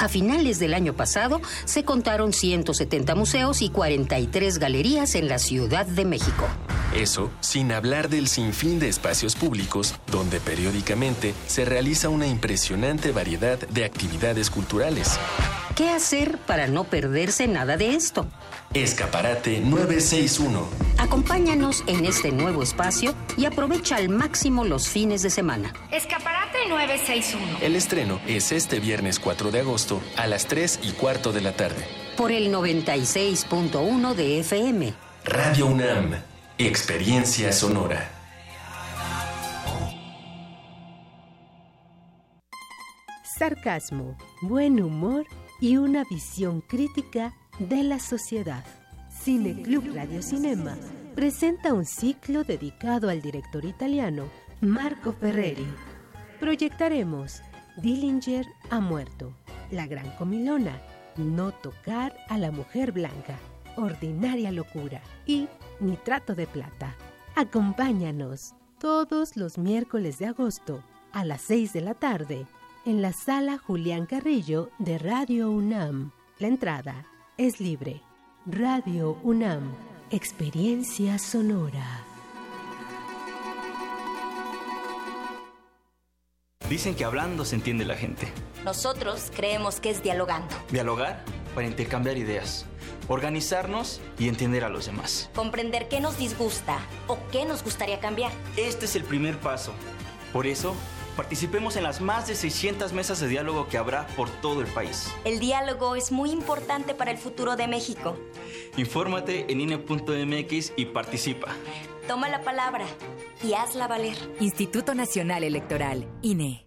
A finales del año pasado se contaron 170 museos y 43 galerías en la Ciudad de México. Eso sin hablar del sinfín de espacios públicos donde periódicamente se realiza una impresionante variedad de actividades culturales. ¿Qué hacer para no perderse nada de esto? Escaparate 961. Acompáñanos en este nuevo espacio y aprovecha al máximo los fines de semana. Escaparate 961. El estreno es este viernes 4 de agosto a las 3 y cuarto de la tarde. Por el 96.1 de FM. Radio UNAM. Experiencia sonora. Sarcasmo, buen humor y una visión crítica de la sociedad. Cine Club Radio Cinema presenta un ciclo dedicado al director italiano Marco Ferreri. Proyectaremos Dillinger ha muerto, La Gran Comilona, No tocar a la mujer blanca, Ordinaria locura y Nitrato de plata. Acompáñanos todos los miércoles de agosto a las 6 de la tarde en la sala Julián Carrillo de Radio UNAM. La entrada es libre. Radio UNAM, experiencia sonora. Dicen que hablando se entiende la gente. Nosotros creemos que es dialogando. Dialogar para intercambiar ideas, organizarnos y entender a los demás. Comprender qué nos disgusta o qué nos gustaría cambiar. Este es el primer paso. Por eso, participemos en las más de 600 mesas de diálogo que habrá por todo el país. El diálogo es muy importante para el futuro de México. Infórmate en INE.mx y participa. Toma la palabra y hazla valer. Instituto Nacional Electoral, INE.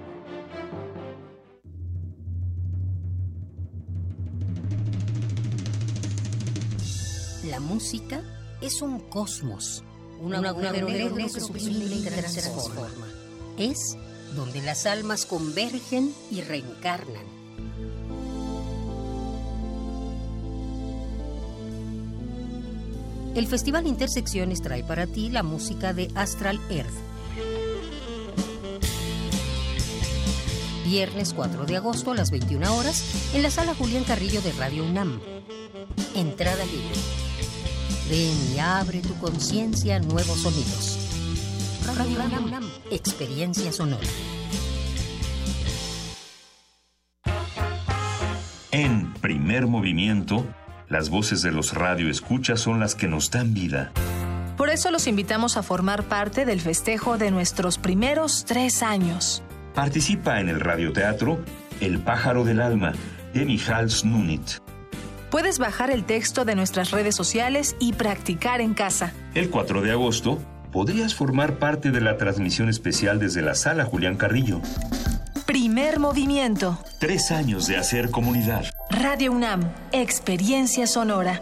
La música es un cosmos, un, agujero negro que sublime y transforma. Es donde las almas convergen y reencarnan. El Festival Intersecciones trae para ti la música de Astral Earth. Viernes 4 de agosto a las 21 horas en la sala Julián Carrillo de Radio UNAM. Entrada libre. Ven y abre tu conciencia a nuevos sonidos. Radio UNAM, experiencia sonora. En primer movimiento, las voces de los radioescuchas son las que nos dan vida. Por eso los invitamos a formar parte del festejo de nuestros primeros tres años. Participa en el radioteatro El pájaro del alma de Michal Snunit. Puedes bajar el texto de nuestras redes sociales y practicar en casa. El 4 de agosto podrías formar parte de la transmisión especial desde la sala Julián Carrillo. Primer movimiento. Tres años de hacer comunidad. Radio UNAM, experiencia sonora.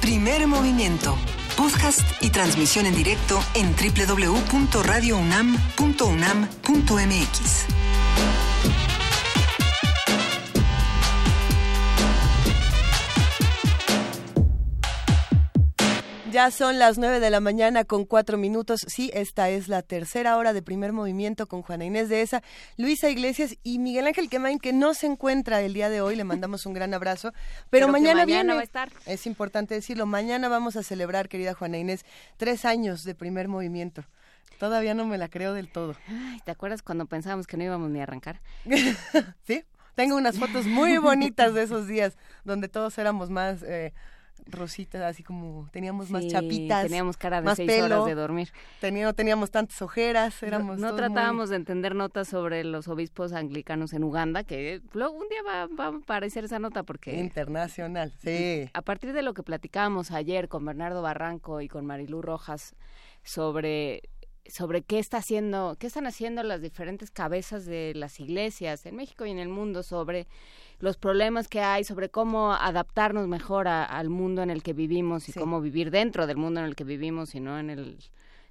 Primer movimiento. Podcast y transmisión en directo en www.radiounam.unam.mx. Ya son las nueve de la mañana con cuatro minutos. Sí, esta es la tercera hora de primer movimiento con Juana Inés de esa, Luisa Iglesias y Miguel Ángel Quemain, que no se encuentra el día de hoy. Le mandamos un gran abrazo. Pero, mañana, mañana viene. va a estar. Es importante decirlo. Mañana vamos a celebrar, querida Juana Inés, tres años de primer movimiento. Todavía no me la creo del todo. Ay, ¿te acuerdas cuando pensábamos que no íbamos ni a arrancar? sí, tengo unas fotos muy bonitas de esos días donde todos éramos más eh, rositas, así como teníamos más chapitas. teníamos cara de más seis pelo, horas de dormir. tenía- no teníamos tantas ojeras, éramos no, no todos muy- tratábamos de entender notas sobre los obispos anglicanos en Uganda, que luego un día va, va a aparecer esa nota porque... Internacional, sí. A partir de lo que platicábamos ayer con Bernardo Barranco y con Marilú Rojas sobre sobre qué está haciendo, qué están haciendo las diferentes cabezas de las iglesias en México y en el mundo sobre los problemas que hay, sobre cómo adaptarnos mejor al mundo en el que vivimos y cómo vivir dentro del mundo en el que vivimos y no en el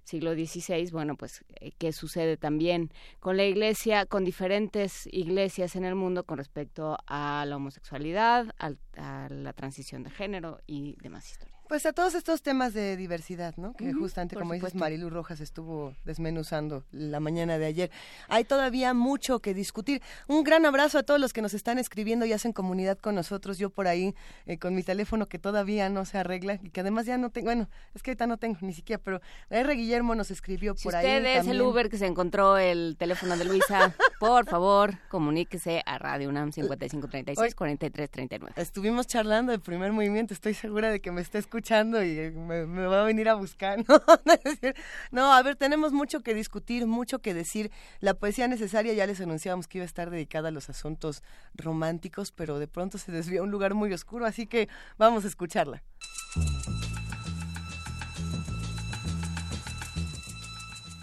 siglo XVI, bueno, pues eh, qué sucede también con la iglesia, con diferentes iglesias en el mundo con respecto a la homosexualidad, a la transición de género y demás historias. Pues a todos estos temas de diversidad, ¿no? Que justamente, como dices, Marilu Rojas estuvo desmenuzando la mañana de ayer. Hay todavía mucho que discutir. Un gran abrazo a todos los que nos están escribiendo y hacen comunidad con nosotros. Yo por ahí, eh, con mi teléfono que todavía no se arregla y que además ya no tengo, bueno, es que ahorita no tengo ni siquiera, pero R. Guillermo nos escribió por ahí. usted es el Uber que se encontró el teléfono de Luisa, por favor, comuníquese a Radio UNAM 5536 4339. Estuvimos charlando de primer movimiento. Estoy segura de que me está escuchando escuchando y me, va a venir a buscar. ¿no? a ver, tenemos mucho que discutir, mucho que decir. La poesía necesaria ya les anunciábamos que iba a estar dedicada a los asuntos románticos, pero de pronto se desvió a un lugar muy oscuro, así que vamos a escucharla.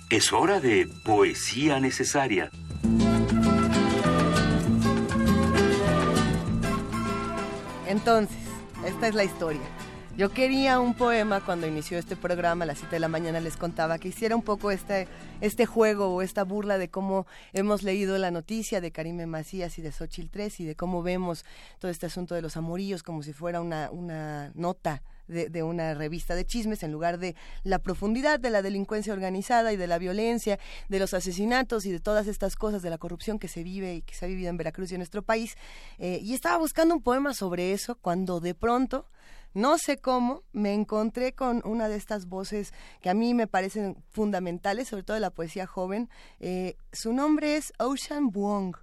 Es hora de poesía necesaria. Entonces, esta es la historia. Yo quería un poema cuando inició este programa, a las 7 de la mañana les contaba que hiciera un poco este, este juego o esta burla de cómo hemos leído la noticia de Karime Macías y de Xochitl 3 y de cómo vemos todo este asunto de los amorillos como si fuera una, una nota de, de, una revista de chismes en lugar de la profundidad de la delincuencia organizada y de la violencia, de los asesinatos y de todas estas cosas de la corrupción que se vive y que se ha vivido en Veracruz y en nuestro país. Eh, y estaba buscando un poema sobre eso cuando de pronto no sé cómo, me encontré con una de estas voces que a mí me parecen fundamentales, sobre todo de la poesía joven. Eh, su nombre es Ocean Buong.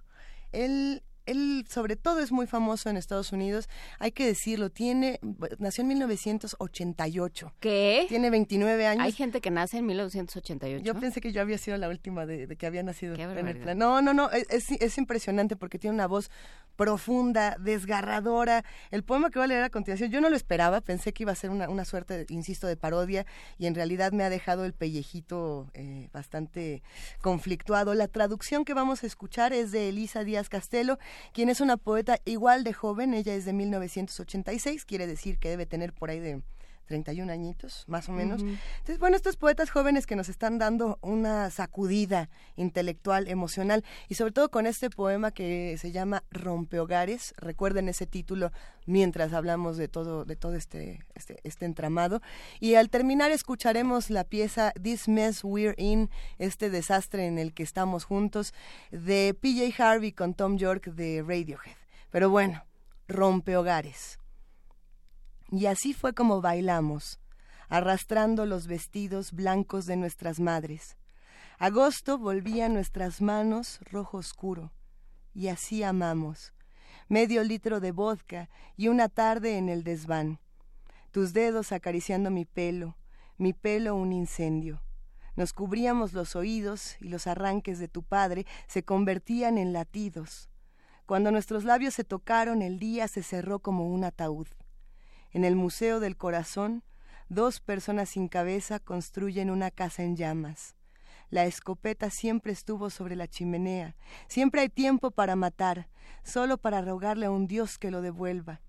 Él él sobre todo es muy famoso en Estados Unidos, hay que decirlo, tiene nació en 1988. ¿Qué? Tiene 29 años. Hay gente que nace en 1988. Yo pensé que yo había sido la última de, que había nacido en el plan. No, no, no, es, es, impresionante porque tiene una voz profunda, desgarradora. El poema que voy a leer a continuación, yo no lo esperaba, pensé que iba a ser una, una suerte, insisto, de parodia y en realidad me ha dejado el pellejito eh, bastante conflictuado. La traducción que vamos a escuchar es de Elisa Díaz Castelo quien es una poeta igual de joven, ella es de 1986, quiere decir que debe tener por ahí de 31 añitos, más o menos. Entonces, bueno, estos poetas jóvenes que nos están dando una sacudida intelectual, emocional, y sobre todo con este poema que se llama Rompehogares, recuerden ese título mientras hablamos de todo, de todo este, este, este entramado. Y al terminar escucharemos la pieza This Mess We're In, este desastre en el que estamos juntos, de PJ Harvey con Tom York de Radiohead. Pero bueno, rompehogares. Y así fue como bailamos, arrastrando los vestidos blancos de nuestras madres. Agosto volvía nuestras manos rojo oscuro, y así amamos. Medio litro de vodka y una tarde en el desván. Tus dedos acariciando mi pelo, mi pelo un incendio. Nos cubríamos los oídos y los arranques de tu padre se convertían en latidos. Cuando nuestros labios se tocaron, el día se cerró como un ataúd. En el Museo del Corazón, dos personas sin cabeza construyen una casa en llamas. La escopeta siempre estuvo sobre la chimenea. Siempre hay tiempo para matar, solo para rogarle a un Dios que lo devuelva.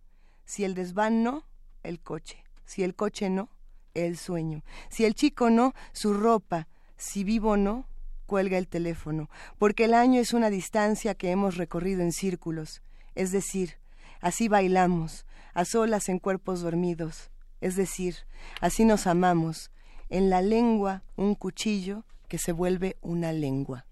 Si el desván no, el coche. Si el coche no, el sueño. Si el chico no, su ropa. Si vivo no, cuelga el teléfono. Porque el año es una distancia que hemos recorrido en círculos. Es decir, así bailamos, a solas en cuerpos dormidos, es decir, así nos amamos, en la lengua un cuchillo que se vuelve una lengua.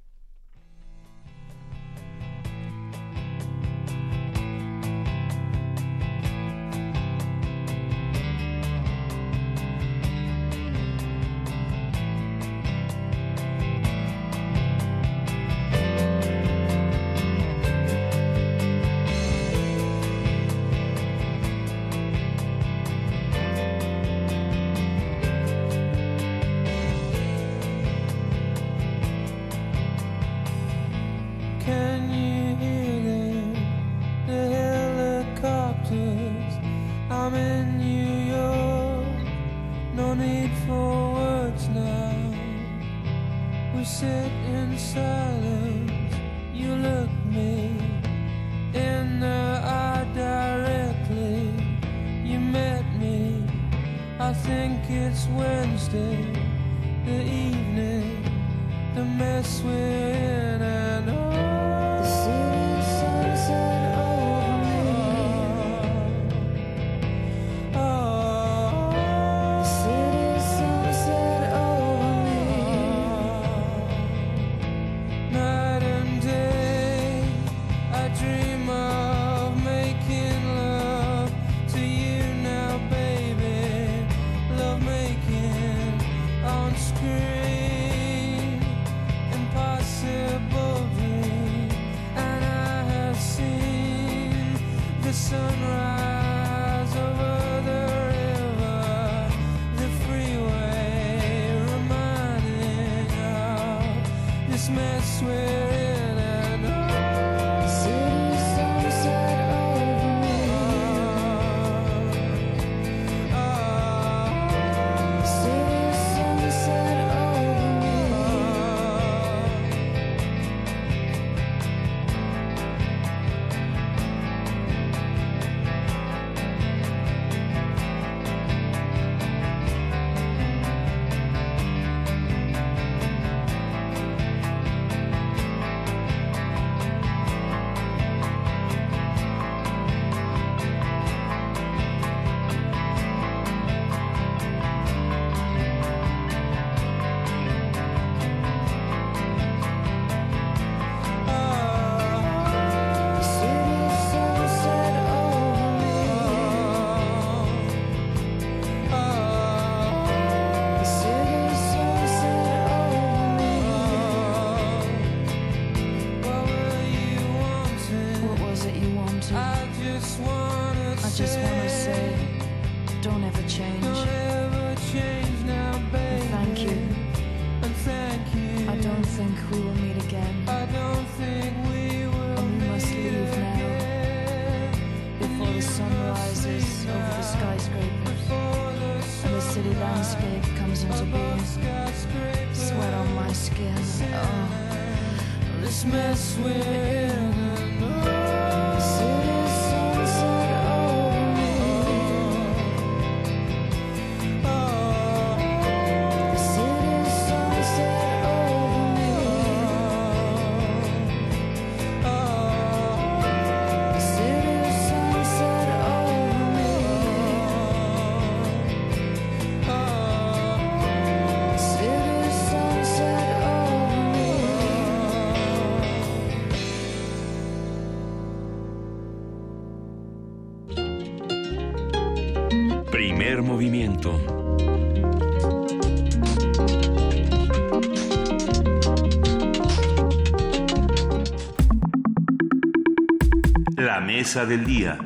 La mesa del día.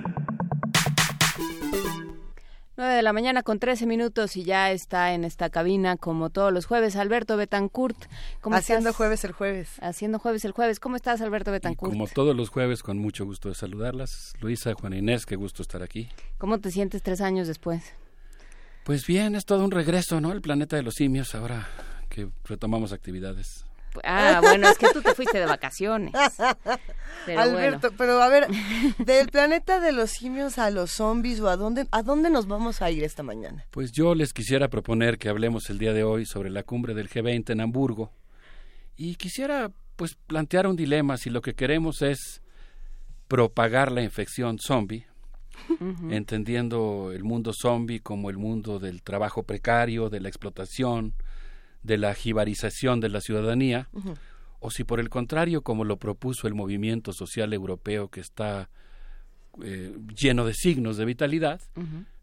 9 de la mañana con 13 minutos y ya está en esta cabina como todos los jueves Alberto Betancourt. ¿Cómo Haciendo estás? jueves el jueves. Haciendo jueves el jueves. ¿Cómo estás Alberto Betancourt? Como todos los jueves, con mucho gusto de saludarlas. Luisa, Juana Inés, qué gusto estar aquí. ¿Cómo te sientes tres años después? Pues bien, es todo un regreso, ¿no? El planeta de los simios, ahora que retomamos actividades. Ah, bueno, es que tú te fuiste de vacaciones. Pero Alberto, bueno. pero a ver, del planeta de los simios a los zombies o a dónde, a dónde nos vamos a ir esta mañana. Pues yo les quisiera proponer que hablemos el día de hoy sobre la cumbre del G20 en Hamburgo. Y quisiera pues plantear un dilema si lo que queremos es propagar la infección zombie, entendiendo el mundo zombie como el mundo del trabajo precario, de la explotación, de la jibarización de la ciudadanía, o si por el contrario, como lo propuso el movimiento social europeo que está eh, lleno de signos de vitalidad,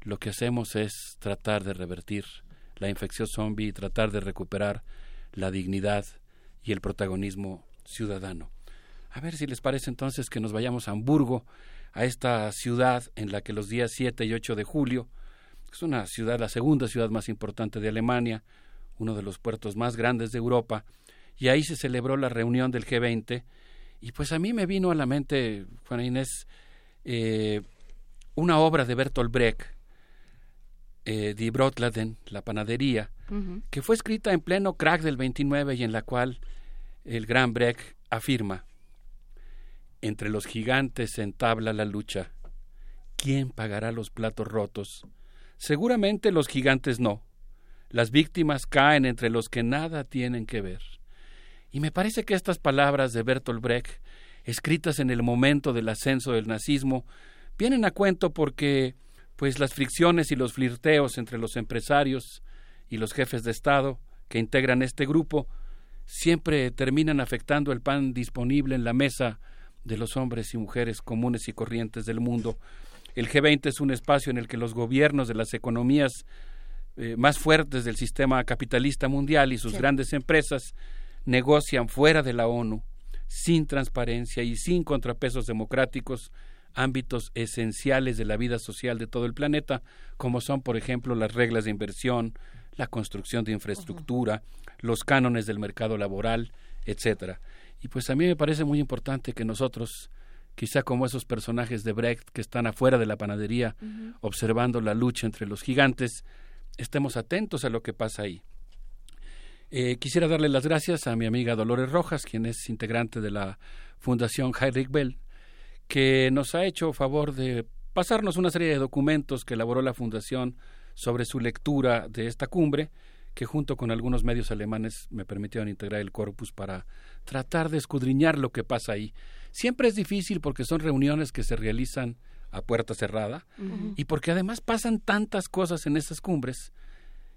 lo que hacemos es tratar de revertir la infección zombie y tratar de recuperar la dignidad y el protagonismo ciudadano. A ver si les parece entonces que nos vayamos a Hamburgo, a esta ciudad en la que los días 7 y 8 de julio, es una ciudad, la segunda ciudad más importante de Alemania, uno de los puertos más grandes de Europa, y ahí se celebró la reunión del G20, y pues a mí me vino a la mente, Juana Inés, eh, una obra de Bertolt Brecht eh, Die Brotladen, La Panadería, que fue escrita en pleno crack del 29 y en la cual el gran Brecht afirma, entre los gigantes se entabla la lucha. ¿Quién pagará los platos rotos? Seguramente los gigantes no. Las víctimas caen entre los que nada tienen que ver. Y me parece que estas palabras de Bertolt Brecht, escritas en el momento del ascenso del nazismo, vienen a cuento porque pues las fricciones y los flirteos entre los empresarios y los jefes de Estado que integran este grupo siempre terminan afectando el pan disponible en la mesa de los hombres y mujeres comunes y corrientes del mundo. El G20 es un espacio en el que los gobiernos de las economías eh, más fuertes del sistema capitalista mundial y sus Sí. grandes empresas negocian fuera de la ONU, sin transparencia y sin contrapesos democráticos, ámbitos esenciales de la vida social de todo el planeta, como son, por ejemplo, las reglas de inversión, la construcción de infraestructura, los cánones del mercado laboral, etcétera. Y pues a mí me parece muy importante que nosotros, quizá como esos personajes de Brecht que están afuera de la panadería, observando la lucha entre los gigantes, estemos atentos a lo que pasa ahí. Eh, quisiera darle las gracias a mi amiga Dolores Rojas, quien es integrante de la Fundación Heinrich Bell, que nos ha hecho favor de pasarnos una serie de documentos que elaboró la Fundación sobre su lectura de esta cumbre, que junto con algunos medios alemanes me permitieron integrar el corpus para tratar de escudriñar lo que pasa ahí. Siempre es difícil porque son reuniones que se realizan a puerta cerrada y porque además pasan tantas cosas en esas cumbres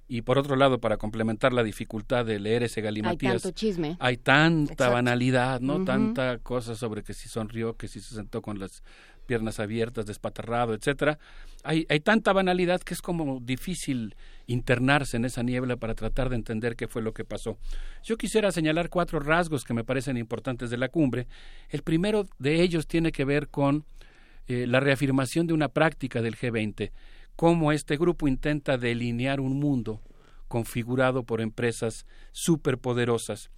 y por otro lado para complementar la dificultad de leer ese Hay galimatías tanto chisme. hay tanta Exacto. banalidad, ¿no? Tanta cosa sobre que si sonrió, que si se sentó con las piernas abiertas, despatarrado, etcétera. Hay, hay tanta banalidad que es como difícil internarse en esa niebla para tratar de entender qué fue lo que pasó. Yo quisiera señalar cuatro rasgos que me parecen importantes de la cumbre. El primero de ellos tiene que ver con eh, la reafirmación de una práctica del G20, cómo este grupo intenta delinear un mundo configurado por empresas superpoderosas.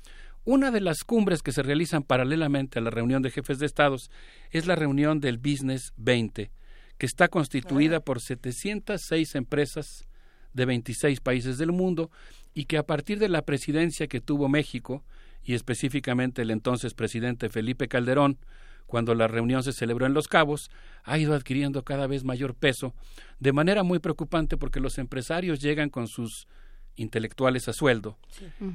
Una de las cumbres que se realizan paralelamente a la reunión de jefes de estados es la reunión del Business 20, que está constituida por 706 empresas de 26 países del mundo y que a partir de la presidencia que tuvo México y específicamente el entonces presidente Felipe Calderón, cuando la reunión se celebró en Los Cabos, ha ido adquiriendo cada vez mayor peso, de manera muy preocupante porque los empresarios llegan con sus intelectuales a sueldo,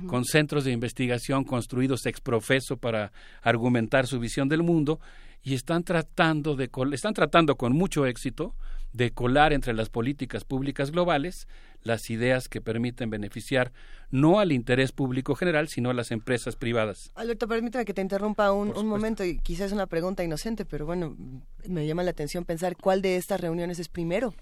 con centros de investigación construidos ex profeso para argumentar su visión del mundo y están tratando de col- están tratando con mucho éxito de colar entre las políticas públicas globales las ideas que permiten beneficiar no al interés público general, sino a las empresas privadas. Alberto, permítame que te interrumpa un, un momento y quizás es una pregunta inocente, pero bueno, me llama la atención pensar cuál de estas reuniones es primero.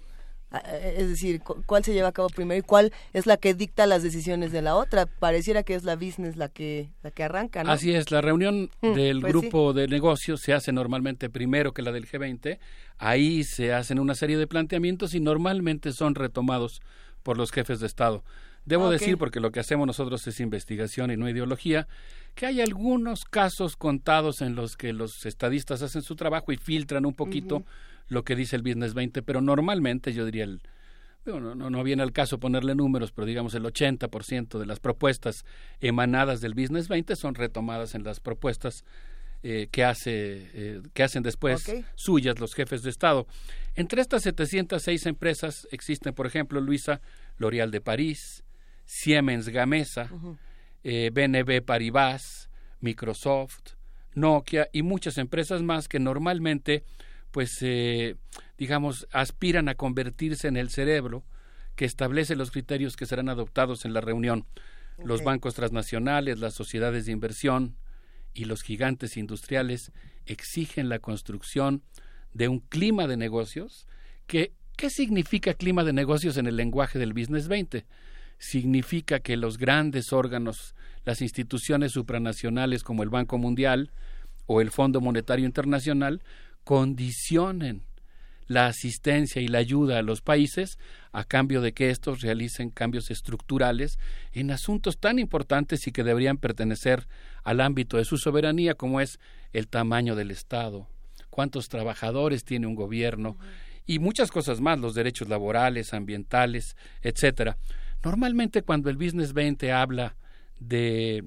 Ah, eh, Es decir, cu- cuál se lleva a cabo primero y cuál es la que dicta las decisiones de la otra. Pareciera que es la business la que la que arranca, ¿no? Así es, la reunión Mm, del pues grupo de negocios se hace normalmente primero que la del G20. Ahí se hacen una serie de planteamientos y normalmente son retomados por los jefes de Estado. Debo Ah, decir, porque lo que hacemos nosotros es investigación y no ideología, que hay algunos casos contados en los que los estadistas hacen su trabajo y filtran un poquito. Lo que dice el Business 20, pero normalmente yo diría el no, no, no viene al caso ponerle números, pero digamos el 80% de las propuestas emanadas del Business 20 son retomadas en las propuestas eh, que, hace, eh, que hacen después suyas los jefes de Estado. Entre estas 706 empresas existen, por ejemplo, Luisa, L'Oréal de París, Siemens Gamesa, eh, BNB Paribas, Microsoft, Nokia y muchas empresas más que normalmente, pues, eh, digamos, aspiran a convertirse en el cerebro que establece los criterios que serán adoptados en la reunión. Los bancos transnacionales, las sociedades de inversión y los gigantes industriales exigen la construcción de un clima de negocios que ¿qué significa clima de negocios en el lenguaje del Business 20? Significa que los grandes órganos, las instituciones supranacionales como el Banco Mundial o el Fondo Monetario Internacional condicionen la asistencia y la ayuda a los países a cambio de que estos realicen cambios estructurales en asuntos tan importantes y que deberían pertenecer al ámbito de su soberanía como es el tamaño del Estado, cuántos trabajadores tiene un gobierno y muchas cosas más, los derechos laborales, ambientales, etcétera. Normalmente cuando el Business 20 habla de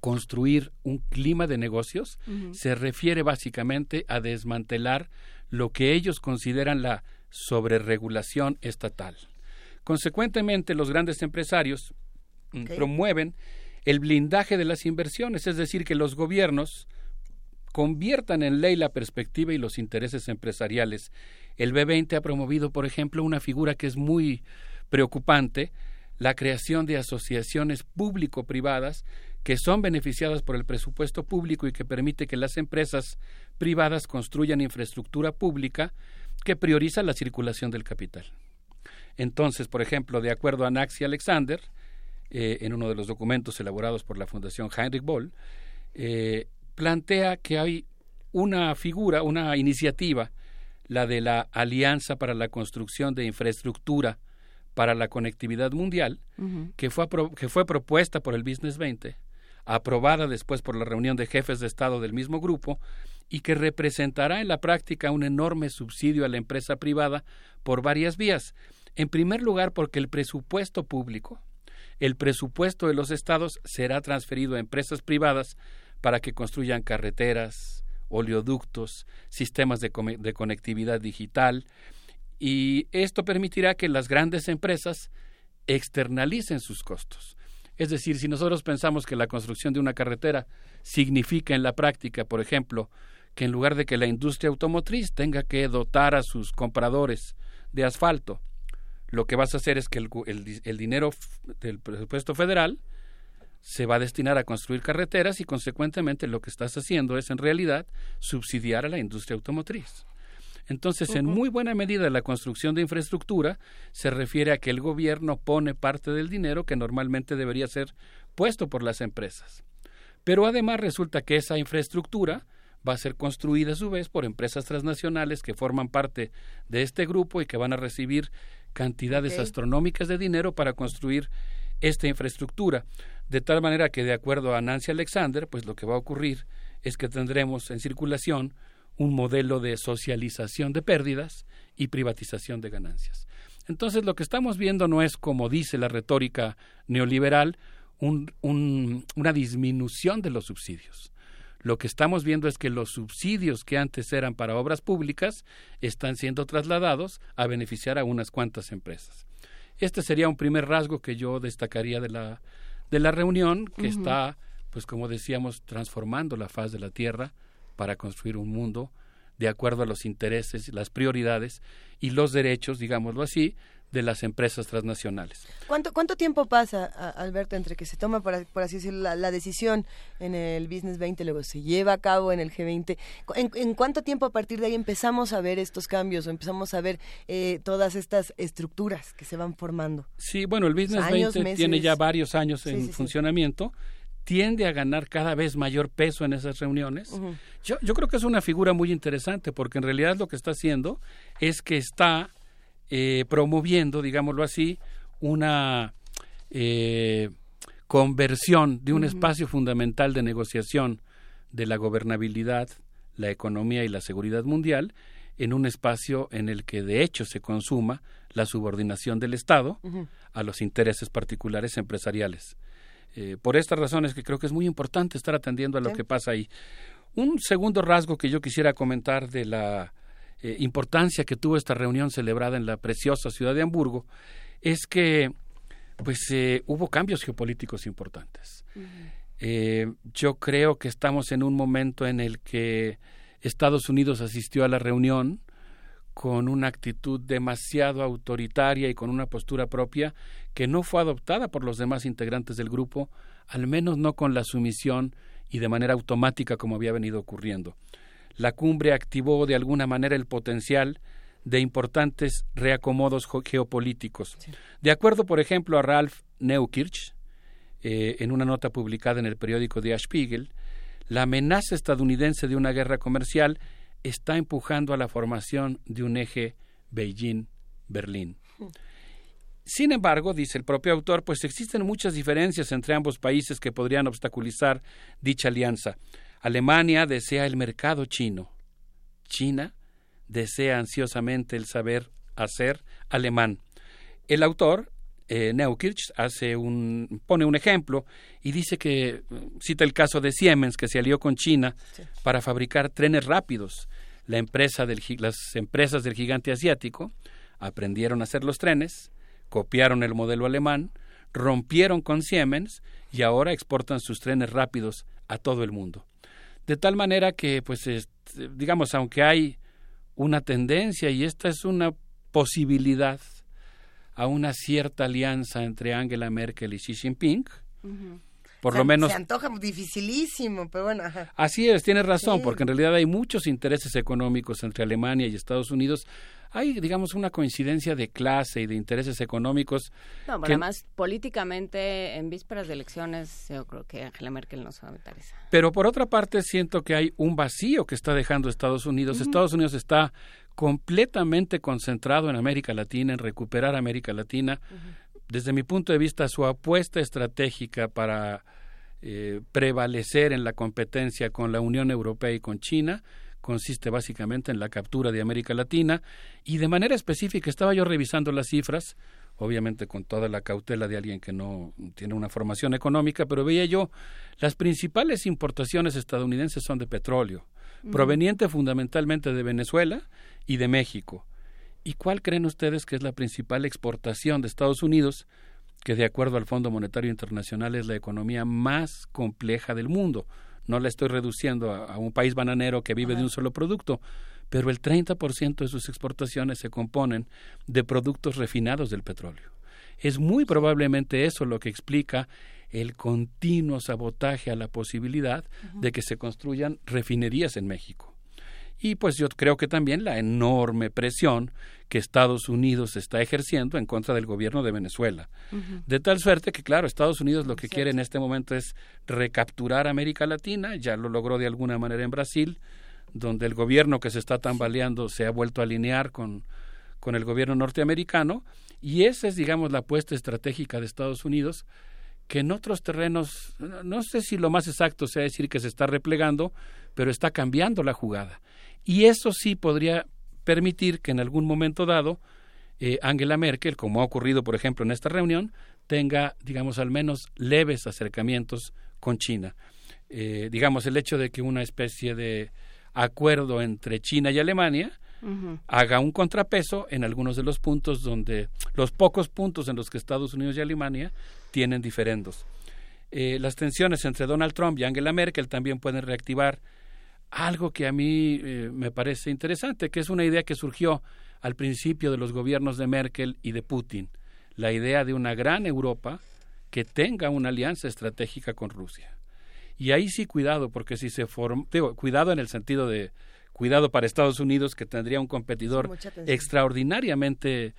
construir un clima de negocios, se refiere básicamente a desmantelar lo que ellos consideran la sobreregulación estatal. Consecuentemente, los grandes empresarios mm, promueven el blindaje de las inversiones, es decir, que los gobiernos conviertan en ley la perspectiva y los intereses empresariales. El B20 ha promovido, por ejemplo, una figura que es muy preocupante, la creación de asociaciones público-privadas que son beneficiadas por el presupuesto público y que permite que las empresas privadas construyan infraestructura pública que prioriza la circulación del capital. Entonces, por ejemplo, de acuerdo a Naxi Alexander, eh, en uno de los documentos elaborados por la Fundación Heinrich Boll, eh, plantea que hay una figura, una iniciativa, la de la Alianza para la Construcción de Infraestructura para la Conectividad Mundial, que fue, que fue propuesta por el Business 20, aprobada después por la reunión de jefes de Estado del mismo grupo, y que representará en la práctica un enorme subsidio a la empresa privada por varias vías. En primer lugar, porque el presupuesto público, el presupuesto de los estados será transferido a empresas privadas para que construyan carreteras, oleoductos, sistemas de, conectividad digital, y esto permitirá que las grandes empresas externalicen sus costos. Es decir, si nosotros pensamos que la construcción de una carretera significa en la práctica, por ejemplo, que en lugar de que la industria automotriz tenga que dotar a sus compradores de asfalto, lo que vas a hacer es que el, dinero del presupuesto federal se va a destinar a construir carreteras y consecuentemente lo que estás haciendo es en realidad subsidiar a la industria automotriz. Entonces, en muy buena medida la construcción de infraestructura se refiere a que el gobierno pone parte del dinero que normalmente debería ser puesto por las empresas. Pero además resulta que esa infraestructura va a ser construida a su vez por empresas transnacionales que forman parte de este grupo y que van a recibir cantidades astronómicas de dinero para construir esta infraestructura. De tal manera que, de acuerdo a Nancy Alexander, pues lo que va a ocurrir es que tendremos en circulación un modelo de socialización de pérdidas y privatización de ganancias. Entonces, lo que estamos viendo no es, como dice la retórica neoliberal, un- un- una disminución de los subsidios. Lo que estamos viendo es que los subsidios que antes eran para obras públicas están siendo trasladados a beneficiar a unas cuantas empresas. Este sería un primer rasgo que yo destacaría de la, de la reunión, que está, pues como decíamos, transformando la faz de la Tierra para construir un mundo de acuerdo a los intereses, las prioridades y los derechos, digámoslo así, de las empresas transnacionales. ¿Cuánto, ¿Cuánto tiempo pasa, Alberto, entre que se toma, por, por así decirlo, la, la decisión en el Business 20, luego se lleva a cabo en el G20? Cu- ¿En, en cuánto tiempo a partir de ahí empezamos a ver estos cambios o empezamos a ver eh, todas estas estructuras que se van formando? Sí, bueno, el Business Años, 20 tiene ya varios años en sí, sí. funcionamiento, tiende a ganar cada vez mayor peso en esas reuniones. Yo, yo creo que es una figura muy interesante porque en realidad lo que está haciendo es que está eh, promoviendo, digámoslo así, una eh, conversión de un espacio fundamental de negociación de la gobernabilidad, la economía y la seguridad mundial en un espacio en el que de hecho se consuma la subordinación del Estado a los intereses particulares empresariales. Eh, por estas razones que creo que es muy importante estar atendiendo a lo Sí. que pasa ahí. Un segundo rasgo que yo quisiera comentar de la eh, importancia que tuvo esta reunión celebrada en la preciosa ciudad de Hamburgo es que pues eh, hubo cambios geopolíticos importantes. Yo creo que estamos en un momento en el que Estados Unidos asistió a la reunión con una actitud demasiado autoritaria y con una postura propia que no fue adoptada por los demás integrantes del grupo, al menos no con la sumisión y de manera automática como había venido ocurriendo. La cumbre activó de alguna manera el potencial de importantes reacomodos geopolíticos. De acuerdo, por ejemplo, a Ralph Neukirch, eh, en una nota publicada en el periódico Der Spiegel, la amenaza estadounidense de una guerra comercial está empujando a la formación de un eje Beijing-Berlín. Sin embargo, dice el propio autor, pues existen muchas diferencias entre ambos países que podrían obstaculizar dicha alianza. Alemania desea el mercado chino. China desea ansiosamente el saber hacer alemán. El autor, eh, Neukirch, hace un, pone un ejemplo y dice que cita el caso de Siemens, que se alió con China para fabricar trenes rápidos. La empresa del, las empresas del gigante asiático aprendieron a hacer los trenes, copiaron el modelo alemán, rompieron con Siemens y ahora exportan sus trenes rápidos a todo el mundo. De tal manera que, pues, es- digamos, aunque hay una tendencia y esta es una posibilidad a una cierta alianza entre Angela Merkel y Xi Jinping, por Se lo menos Se antoja dificilísimo, pero bueno, ajá. Así es, tienes razón, Sí. porque en realidad hay muchos intereses económicos entre Alemania y Estados Unidos. Hay, digamos, una coincidencia de clase y de intereses económicos. No, pero que- además, políticamente, en vísperas de elecciones, yo creo que Angela Merkel no se va a meter esa. Pero por otra parte, siento que hay un vacío que está dejando Estados Unidos. Estados Unidos está completamente concentrado en América Latina, en recuperar América Latina. Desde mi punto de vista, su apuesta estratégica para eh, prevalecer en la competencia con la Unión Europea y con China consiste básicamente en la captura de América Latina y de manera específica estaba yo revisando las cifras, obviamente con toda la cautela de alguien que no tiene una formación económica, pero veía yo las principales importaciones estadounidenses son de petróleo, proveniente fundamentalmente de Venezuela y de México. ¿Y cuál creen ustedes que es la principal exportación de Estados Unidos? Que de acuerdo al Fondo Monetario Internacional es la economía más compleja del mundo. No la estoy reduciendo a, a un país bananero que vive de un solo producto, pero el 30% de sus exportaciones se componen de productos refinados del petróleo. Es muy probablemente eso lo que explica el continuo sabotaje a la posibilidad de que se construyan refinerías en México. Y pues yo creo que también la enorme presión que Estados Unidos está ejerciendo en contra del gobierno de Venezuela. De tal suerte que, claro, Estados Unidos lo que quiere en este momento es recapturar América Latina, ya lo logró de alguna manera en Brasil, donde el gobierno que se está tambaleando se ha vuelto a alinear con, con el gobierno norteamericano, y esa es, digamos, la apuesta estratégica de Estados Unidos, que en otros terrenos, no- no sé si lo más exacto sea decir que se está replegando, pero está cambiando la jugada. Y eso sí podría permitir que en algún momento dado eh, Angela Merkel, como ha ocurrido, por ejemplo, en esta reunión, tenga, digamos, al menos leves acercamientos con China. Eh, digamos, el hecho de que una especie de acuerdo entre China y Alemania haga un contrapeso en algunos de los puntos donde los pocos puntos en los que Estados Unidos y Alemania tienen diferendos. Eh, las tensiones entre Donald Trump y Angela Merkel también pueden reactivar algo que a mí eh, me parece interesante, que es una idea que surgió al principio de los gobiernos de Merkel y de Putin, la idea de una gran Europa que tenga una alianza estratégica con Rusia. Y ahí sí cuidado, porque si se forma, digo, cuidado en el sentido de cuidado para Estados Unidos, que tendría un competidor extraordinariamente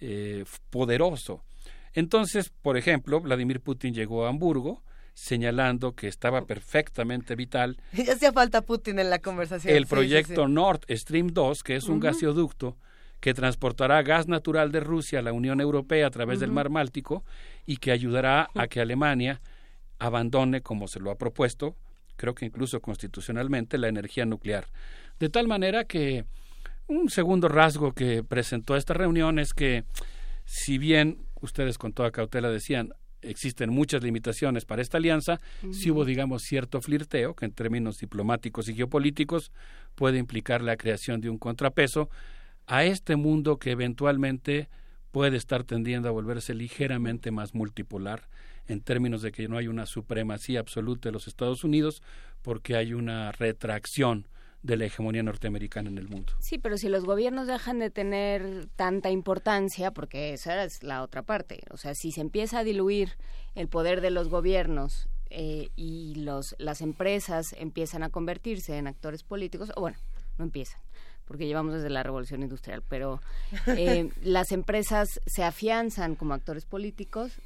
eh, poderoso. Entonces, por ejemplo, Vladimir Putin llegó a Hamburgo señalando que estaba perfectamente vital Ya hacía falta Putin en la conversación. el sí, proyecto sí. Nord Stream 2, que es un Ujú. gasoducto que transportará gas natural de Rusia a la Unión Europea a través del mar Báltico y que ayudará a que Alemania abandone, como se lo ha propuesto, creo que incluso constitucionalmente, la energía nuclear. De tal manera que un segundo rasgo que presentó esta reunión es que, si bien ustedes con toda cautela decían existen muchas limitaciones para esta alianza, sí hubo, digamos, cierto flirteo que en términos diplomáticos y geopolíticos puede implicar la creación de un contrapeso a este mundo que eventualmente puede estar tendiendo a volverse ligeramente más multipolar en términos de que no hay una supremacía absoluta de los Estados Unidos porque hay una retracción de la hegemonía norteamericana en el mundo. Sí, pero si los gobiernos dejan de tener tanta importancia, porque esa es la otra parte, o sea, si se empieza a diluir el poder de los gobiernos eh, y los, las empresas empiezan a convertirse en actores políticos, o bueno, no empiezan, porque llevamos desde la revolución industrial, pero eh, las empresas se afianzan como actores políticos,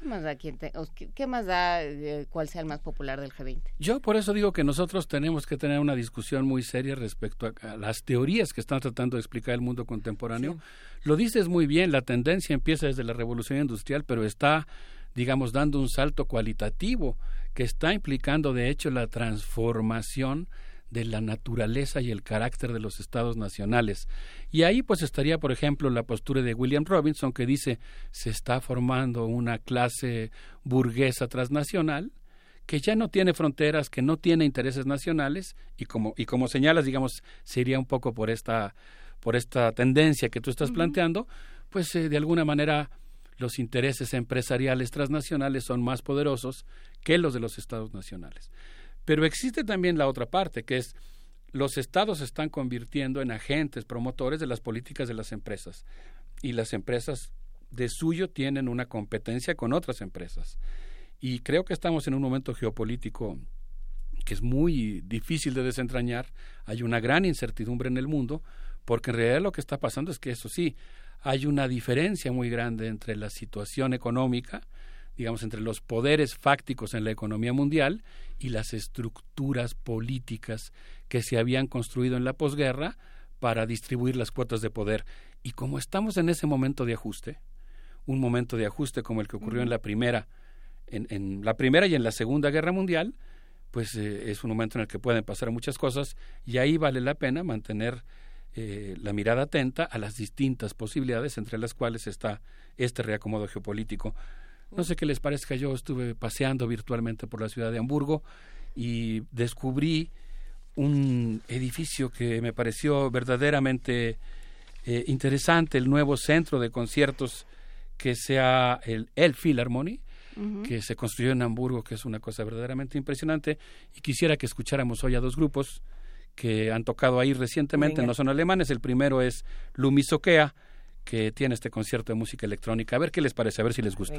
¿qué más da, quién te- o qué, qué más da eh, cuál sea el más popular del G20? Yo por eso digo que nosotros tenemos que tener una discusión muy seria respecto a, a las teorías que están tratando de explicar el mundo contemporáneo. Lo dices muy bien, la tendencia empieza desde la revolución industrial, pero está, digamos, dando un salto cualitativo que está implicando, de hecho, la transformación de la naturaleza y el carácter de los estados nacionales. Y ahí pues estaría, por ejemplo, la postura de William Robinson que dice se está formando una clase burguesa transnacional que ya no tiene fronteras, que no tiene intereses nacionales y como y como señalas, digamos, sería un poco por esta por esta tendencia que tú estás planteando, pues eh, de alguna manera los intereses empresariales transnacionales son más poderosos que los de los estados nacionales. Pero existe también la otra parte, que es los estados se están convirtiendo en agentes promotores de las políticas de las empresas y las empresas de suyo tienen una competencia con otras empresas. Y creo que estamos en un momento geopolítico que es muy difícil de desentrañar, hay una gran incertidumbre en el mundo, porque en realidad lo que está pasando es que eso sí, hay una diferencia muy grande entre la situación económica, digamos, entre los poderes fácticos en la economía mundial y las estructuras políticas que se habían construido en la posguerra para distribuir las cuotas de poder. Y como estamos en ese momento de ajuste, un momento de ajuste como el que ocurrió en la primera, en, en la primera y en la segunda guerra mundial, pues eh, es un momento en el que pueden pasar muchas cosas y ahí vale la pena mantener eh, la mirada atenta a las distintas posibilidades entre las cuales está este reacomodo geopolítico. No sé qué les parezca, yo estuve paseando virtualmente por la ciudad de Hamburgo y descubrí un edificio que me pareció verdaderamente eh, interesante, el nuevo centro de conciertos que sea el, el Philharmony, que se construyó en Hamburgo, que es una cosa verdaderamente impresionante, y quisiera que escucháramos hoy a dos grupos que han tocado ahí recientemente, no son alemanes, el primero es Lumisokea, que tiene este concierto de música electrónica. A ver qué les parece, a ver si les gusta.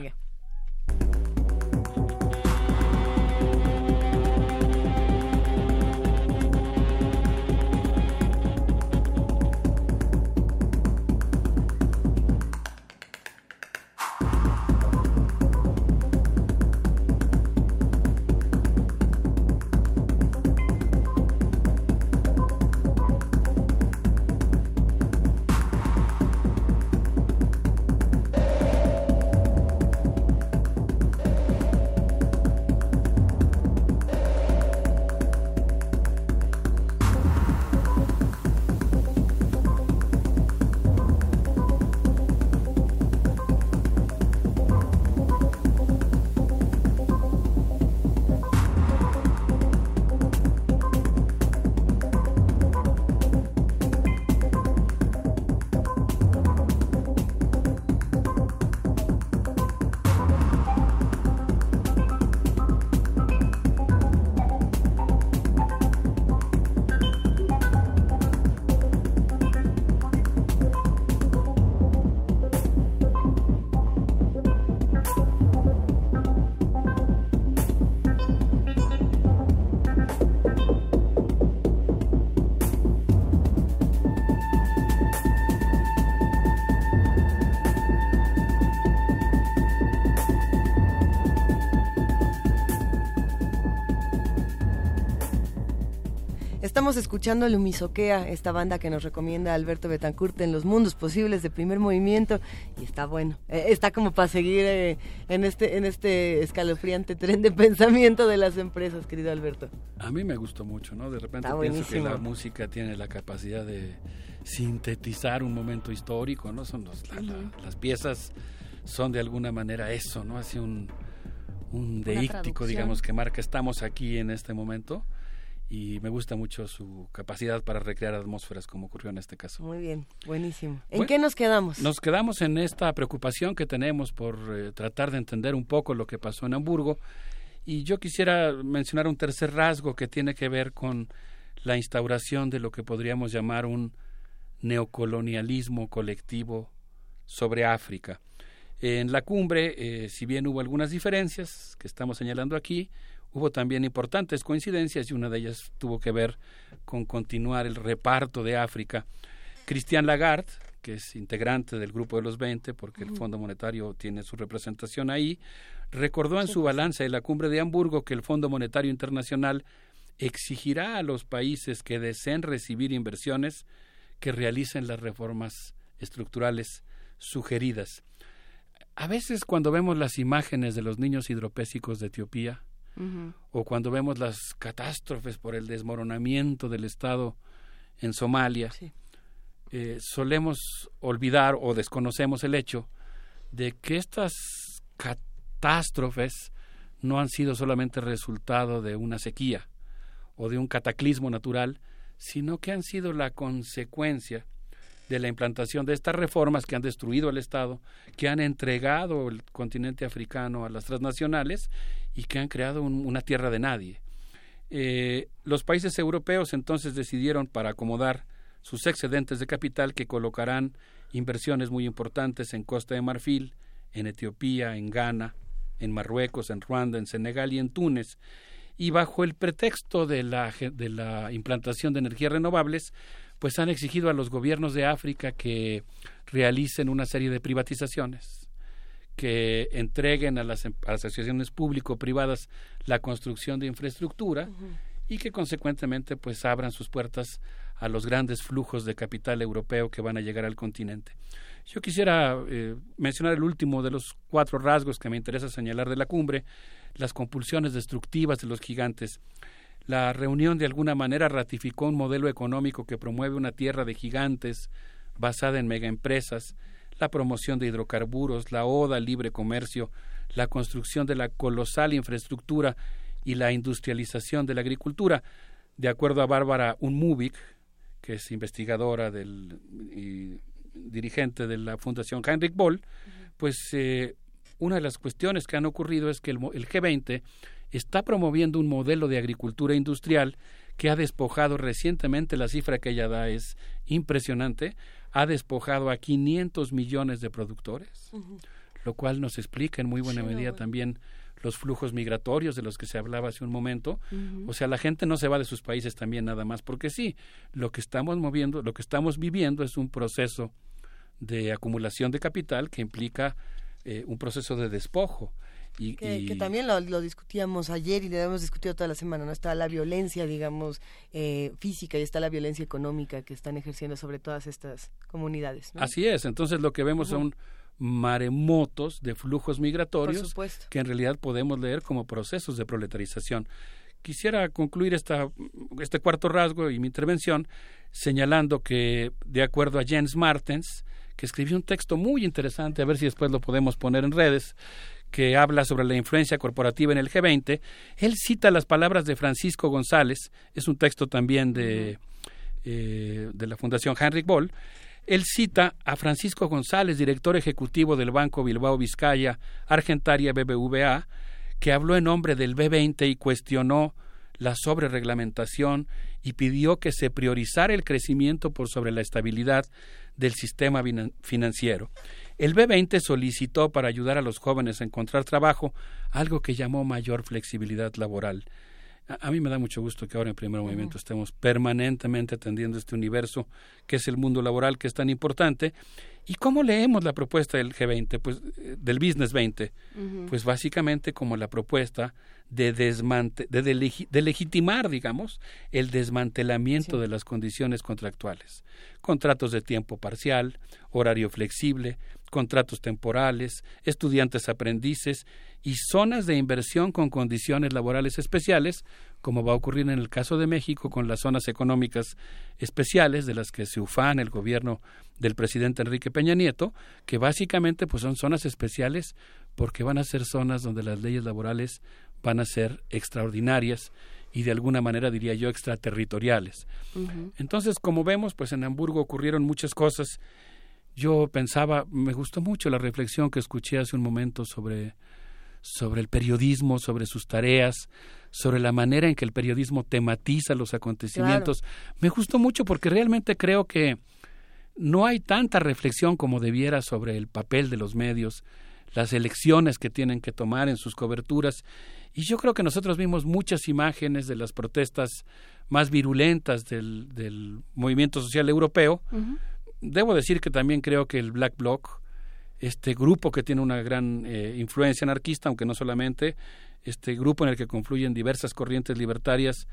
Escuchando Lumisoquea, esta banda que nos recomienda Alberto Betancourt en los mundos posibles de primer movimiento y está bueno, eh, está como para seguir eh, en este en este escalofriante tren de pensamiento de las empresas, querido Alberto. A mí me gustó mucho, ¿no? De repente pienso que la música tiene la capacidad de sintetizar un momento histórico, ¿no? Son los- la- la- las piezas son de alguna manera eso, ¿no? Así un, un deíctico, digamos, que marca estamos aquí en este momento y me gusta mucho su capacidad para recrear atmósferas como ocurrió en este caso. Muy bien, buenísimo. ¿En Bueno, qué nos quedamos? Nos quedamos en esta preocupación que tenemos por eh, tratar de entender un poco lo que pasó en Hamburgo y yo quisiera mencionar un tercer rasgo que tiene que ver con la instauración de lo que podríamos llamar un neocolonialismo colectivo sobre África. En la cumbre, eh, si bien hubo algunas diferencias que estamos señalando aquí, hubo también importantes coincidencias y una de ellas tuvo que ver con continuar el reparto de África. Christian Lagarde, que es integrante del Grupo de los 20, porque el. Fondo Monetario tiene su representación ahí, recordó en su balance de la cumbre de Hamburgo que el Fondo Monetario Internacional exigirá a los países que deseen recibir inversiones que realicen las reformas estructurales sugeridas. A veces cuando vemos las imágenes de los niños hidropésicos de Etiopía, o cuando vemos las catástrofes por el desmoronamiento del Estado en Somalia, eh, solemos olvidar o desconocemos el hecho de que estas catástrofes no han sido solamente resultado de una sequía o de un cataclismo natural, sino que han sido la consecuencia de la implantación de estas reformas que han destruido el Estado, que han entregado el continente africano a las transnacionales y que han creado una tierra de nadie. Eh, los países europeos entonces decidieron para acomodar sus excedentes de capital que colocarán inversiones muy importantes en Costa de Marfil, en Etiopía, en Ghana, en Marruecos, en Ruanda, en Senegal y en Túnez. Y bajo el pretexto de la, de la implantación de energías renovables, pues han exigido a los gobiernos de África que realicen una serie de privatizaciones, que entreguen a las, asociaciones público-privadas la construcción de infraestructura y que consecuentemente pues abran sus puertas a los grandes flujos de capital europeo que van a llegar al continente. Yo quisiera eh, mencionar el último de los cuatro rasgos que me interesa señalar de la cumbre, las compulsiones destructivas de los gigantes. La reunión de alguna manera ratificó un modelo económico que promueve una tierra de gigantes basada en megaempresas, la promoción de hidrocarburos, la oda al libre comercio, la construcción de la colosal infraestructura y la industrialización de la agricultura. De acuerdo a Bárbara Unmubik, que es investigadora del, y dirigente de la Fundación Heinrich Boll, pues eh, una de las cuestiones que han ocurrido es que el, el G20 está promoviendo un modelo de agricultura industrial que ha despojado recientemente, la cifra que ella da es impresionante, ha despojado a 500 millones de productores, lo cual nos explica en muy buena medida también los flujos migratorios de los que se hablaba hace un momento. O sea, la gente no se va de sus países también nada más porque sí, lo que estamos moviendo, lo que estamos viviendo es un proceso de acumulación de capital que implica eh, un proceso de despojo. Y, que, también lo, discutíamos ayer y lo hemos discutido toda la semana, ¿no? Está la violencia, digamos, eh, física y está la violencia económica que están ejerciendo sobre todas estas comunidades. Así es, entonces lo que vemos son maremotos de flujos migratorios que en realidad podemos leer como procesos de proletarización. Quisiera concluir esta, este cuarto rasgo y mi intervención señalando que, de acuerdo a Jens Martens, que escribió un texto muy interesante, a ver si después lo podemos poner en redes, que habla sobre la influencia corporativa en el G20, él cita las palabras de Francisco González, es un texto también de, eh, de la Fundación Heinrich Boll, él cita a Francisco González, director ejecutivo del Banco Bilbao Vizcaya, Argentaria BBVA, que habló en nombre del B20 y cuestionó la sobrereglamentación y pidió que se priorizara el crecimiento por sobre la estabilidad del sistema financiero. El B20 solicitó para ayudar a los jóvenes a encontrar trabajo algo que llamó mayor flexibilidad laboral. A, mí me da mucho gusto que ahora en primer movimiento estemos permanentemente atendiendo este universo que es el mundo laboral que es tan importante. ¿Y cómo leemos la propuesta del G20? Pues eh, del Business 20. Pues básicamente como la propuesta de, desmante de, legitimar, digamos, el desmantelamiento de las condiciones contractuales. Contratos de tiempo parcial, horario flexible, contratos temporales, estudiantes aprendices y zonas de inversión con condiciones laborales especiales, como va a ocurrir en el caso de México con las zonas económicas especiales de las que se ufana el gobierno del presidente Enrique Peña Nieto, que básicamente pues son zonas especiales porque van a ser zonas donde las leyes laborales van a ser extraordinarias y de alguna manera diría yo extraterritoriales. Entonces, como vemos, pues en Hamburgo ocurrieron muchas cosas. Yo pensaba, me gustó mucho la reflexión que escuché hace un momento sobre sobre el periodismo, sobre sus tareas, sobre la manera en que el periodismo tematiza los acontecimientos. Me gustó mucho porque realmente creo que no hay tanta reflexión como debiera sobre el papel de los medios, las elecciones que tienen que tomar en sus coberturas. Y yo creo que nosotros vimos muchas imágenes de las protestas más virulentas del, del movimiento social europeo. Debo decir que también creo que el Black Bloc, este grupo que tiene una gran eh, influencia anarquista, aunque no solamente, este grupo en el que confluyen diversas corrientes libertarias,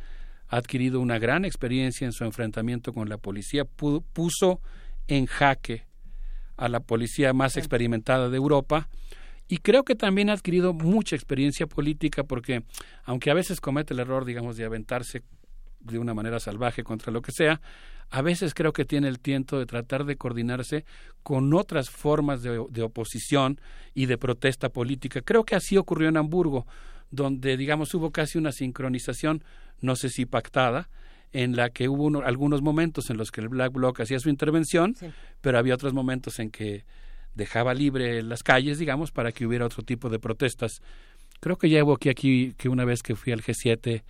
ha adquirido una gran experiencia en su enfrentamiento con la policía, puso en jaque a la policía más experimentada de Europa y creo que también ha adquirido mucha experiencia política porque aunque a veces comete el error, digamos, de aventarse de una manera salvaje contra lo que sea, a veces creo que tiene el tiento de tratar de coordinarse con otras formas de, de oposición y de protesta política. Creo que así ocurrió en Hamburgo, donde, digamos, hubo casi una sincronización, no sé si pactada, en la que hubo uno- algunos momentos en los que el Black Bloc hacía su intervención, pero había otros momentos en que dejaba libre las calles, digamos, para que hubiera otro tipo de protestas. Creo que ya evoqué aquí que una vez que fui al G7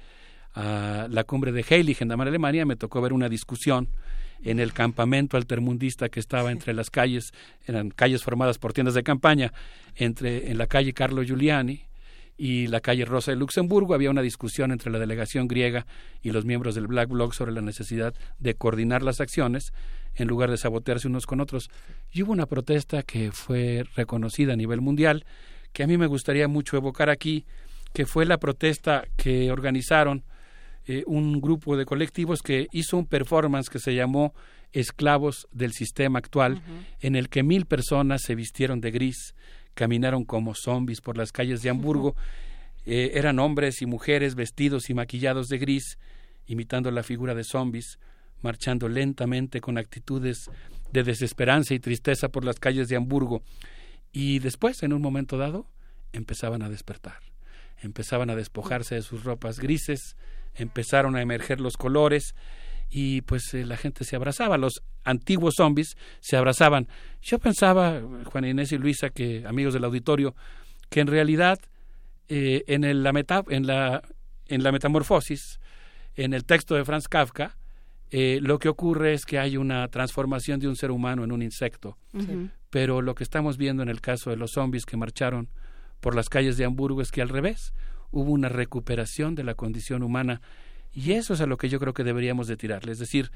a la cumbre de Heilig en Damar, Alemania, me tocó ver una discusión en el campamento altermundista que estaba entre las calles, eran calles formadas por tiendas de campaña, entre en la calle Carlo Giuliani y la calle Rosa de Luxemburgo había una discusión entre la delegación griega y los miembros del Black Bloc sobre la necesidad de coordinar las acciones en lugar de sabotearse unos con otros. Y hubo una protesta que fue reconocida a nivel mundial, que a mí me gustaría mucho evocar aquí, que fue la protesta que organizaron eh, un grupo de colectivos que hizo un performance que se llamó Esclavos del Sistema Actual, en el que mil personas se vistieron de gris, caminaron como zombies por las calles de Hamburgo, eh, eran hombres y mujeres vestidos y maquillados de gris, imitando la figura de zombies, marchando lentamente con actitudes de desesperanza y tristeza por las calles de Hamburgo. Y después, en un momento dado, empezaban a despertar, empezaban a despojarse de sus ropas grises, empezaron a emerger los colores y pues eh, la gente se abrazaba, los antiguos zombies se abrazaban. Yo pensaba, Juan Inés y Luisa, que amigos del auditorio, que en realidad eh, en, el- la meta- en, la, en la metamorfosis, en el texto de Franz Kafka, eh, lo que ocurre es que hay una transformación de un ser humano en un insecto. Pero lo que estamos viendo en el caso de los zombies que marcharon por las calles de Hamburgo es que al revés, hubo una recuperación de la condición humana y eso es a lo que yo creo que deberíamos de tirarle. Es decir,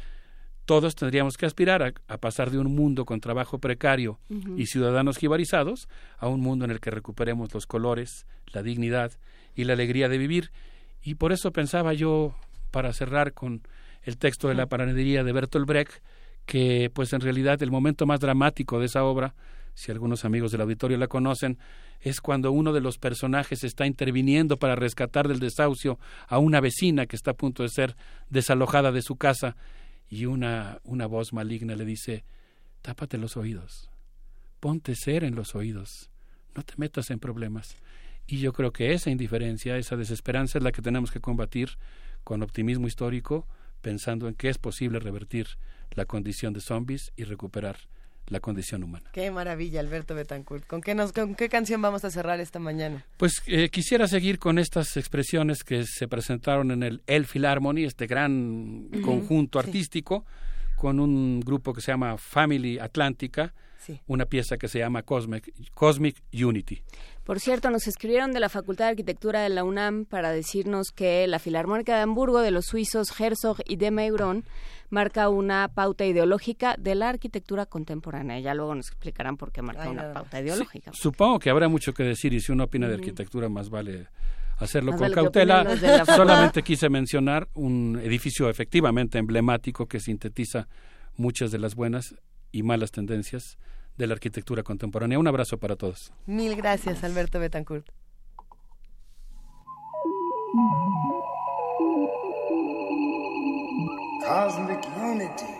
todos tendríamos que aspirar a, a pasar de un mundo con trabajo precario y ciudadanos jibarizados a un mundo en el que recuperemos los colores, la dignidad y la alegría de vivir. Y por eso pensaba yo, para cerrar con el texto de la panadería de Bertolt Brecht, que pues en realidad el momento más dramático de esa obra, si algunos amigos del auditorio la conocen, es cuando uno de los personajes está interviniendo para rescatar del desahucio a una vecina que está a punto de ser desalojada de su casa. Y una, una voz maligna le dice, tápate los oídos, ponte cera en los oídos, no te metas en problemas. Y yo creo que esa indiferencia, esa desesperanza es la que tenemos que combatir con optimismo histórico, pensando en que es posible revertir la condición de zombies y recuperar la condición humana. Qué maravilla, Alberto Betancourt. ¿Con qué, nos, ¿Con qué canción vamos a cerrar esta mañana? Pues eh, quisiera seguir con estas expresiones que se presentaron en el El Philharmony, este gran conjunto sí. artístico, con un grupo que se llama Family Atlántica, Sí. una pieza que se llama Cosmic, Cosmic Unity. Por cierto, nos escribieron de la Facultad de Arquitectura de la UNAM para decirnos que la Filarmónica de Hamburgo de los suizos Herzog y de Meuron marca una pauta ideológica de la arquitectura contemporánea. Ya luego nos explicarán por qué marca Ay, una pauta ideológica. Supongo que habrá mucho que decir y si uno opina de arquitectura más vale hacerlo Más con vale cautela. Solamente quise mencionar un edificio efectivamente emblemático que sintetiza muchas de las buenas y malas tendencias de la arquitectura contemporánea. Un abrazo para todos. Mil gracias, Alberto Betancourt. Cosmic unity.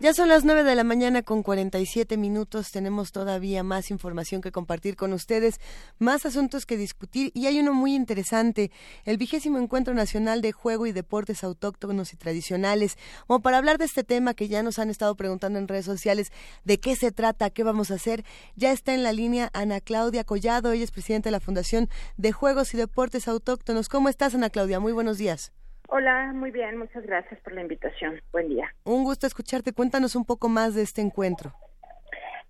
Ya son las 9 de la mañana con 47 minutos. Tenemos todavía más información que compartir con ustedes, más asuntos que discutir y hay uno muy interesante, el vigésimo Encuentro Nacional de Juego y Deportes Autóctonos y Tradicionales. Como para hablar de este tema que ya nos han estado preguntando en redes sociales, de qué se trata, qué vamos a hacer, ya está en la línea Ana Claudia Collado, ella es presidenta de la Fundación de Juegos y Deportes Autóctonos. ¿Cómo estás, Ana Claudia? Muy buenos días. Hola, muy bien, muchas gracias por la invitación. Buen día. Un gusto escucharte. Cuéntanos un poco más de este encuentro.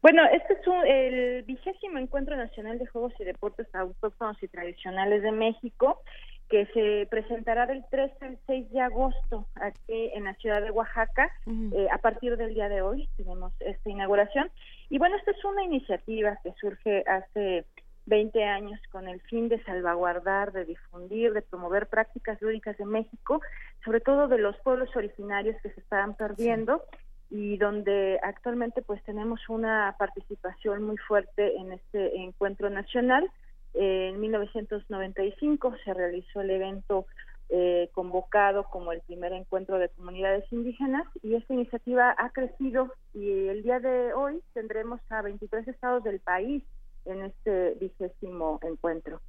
Bueno, este es un- el vigésimo Encuentro Nacional de Juegos y Deportes Autóctonos y Tradicionales de México, que se presentará del 3 al 6 de agosto aquí en la ciudad de Oaxaca. Eh, a partir del día de hoy tenemos esta inauguración. Y bueno, esta es una iniciativa que surge hace 20 años con el fin de salvaguardar, de difundir, de promover prácticas lúdicas de México, sobre todo de los pueblos originarios que se estaban perdiendo y donde actualmente pues tenemos una participación muy fuerte en este encuentro nacional. Eh, en 1995 se realizó el evento eh, convocado como el primer encuentro de comunidades indígenas y esta iniciativa ha crecido y el día de hoy tendremos a 23 estados del país en este vigésimo encuentro.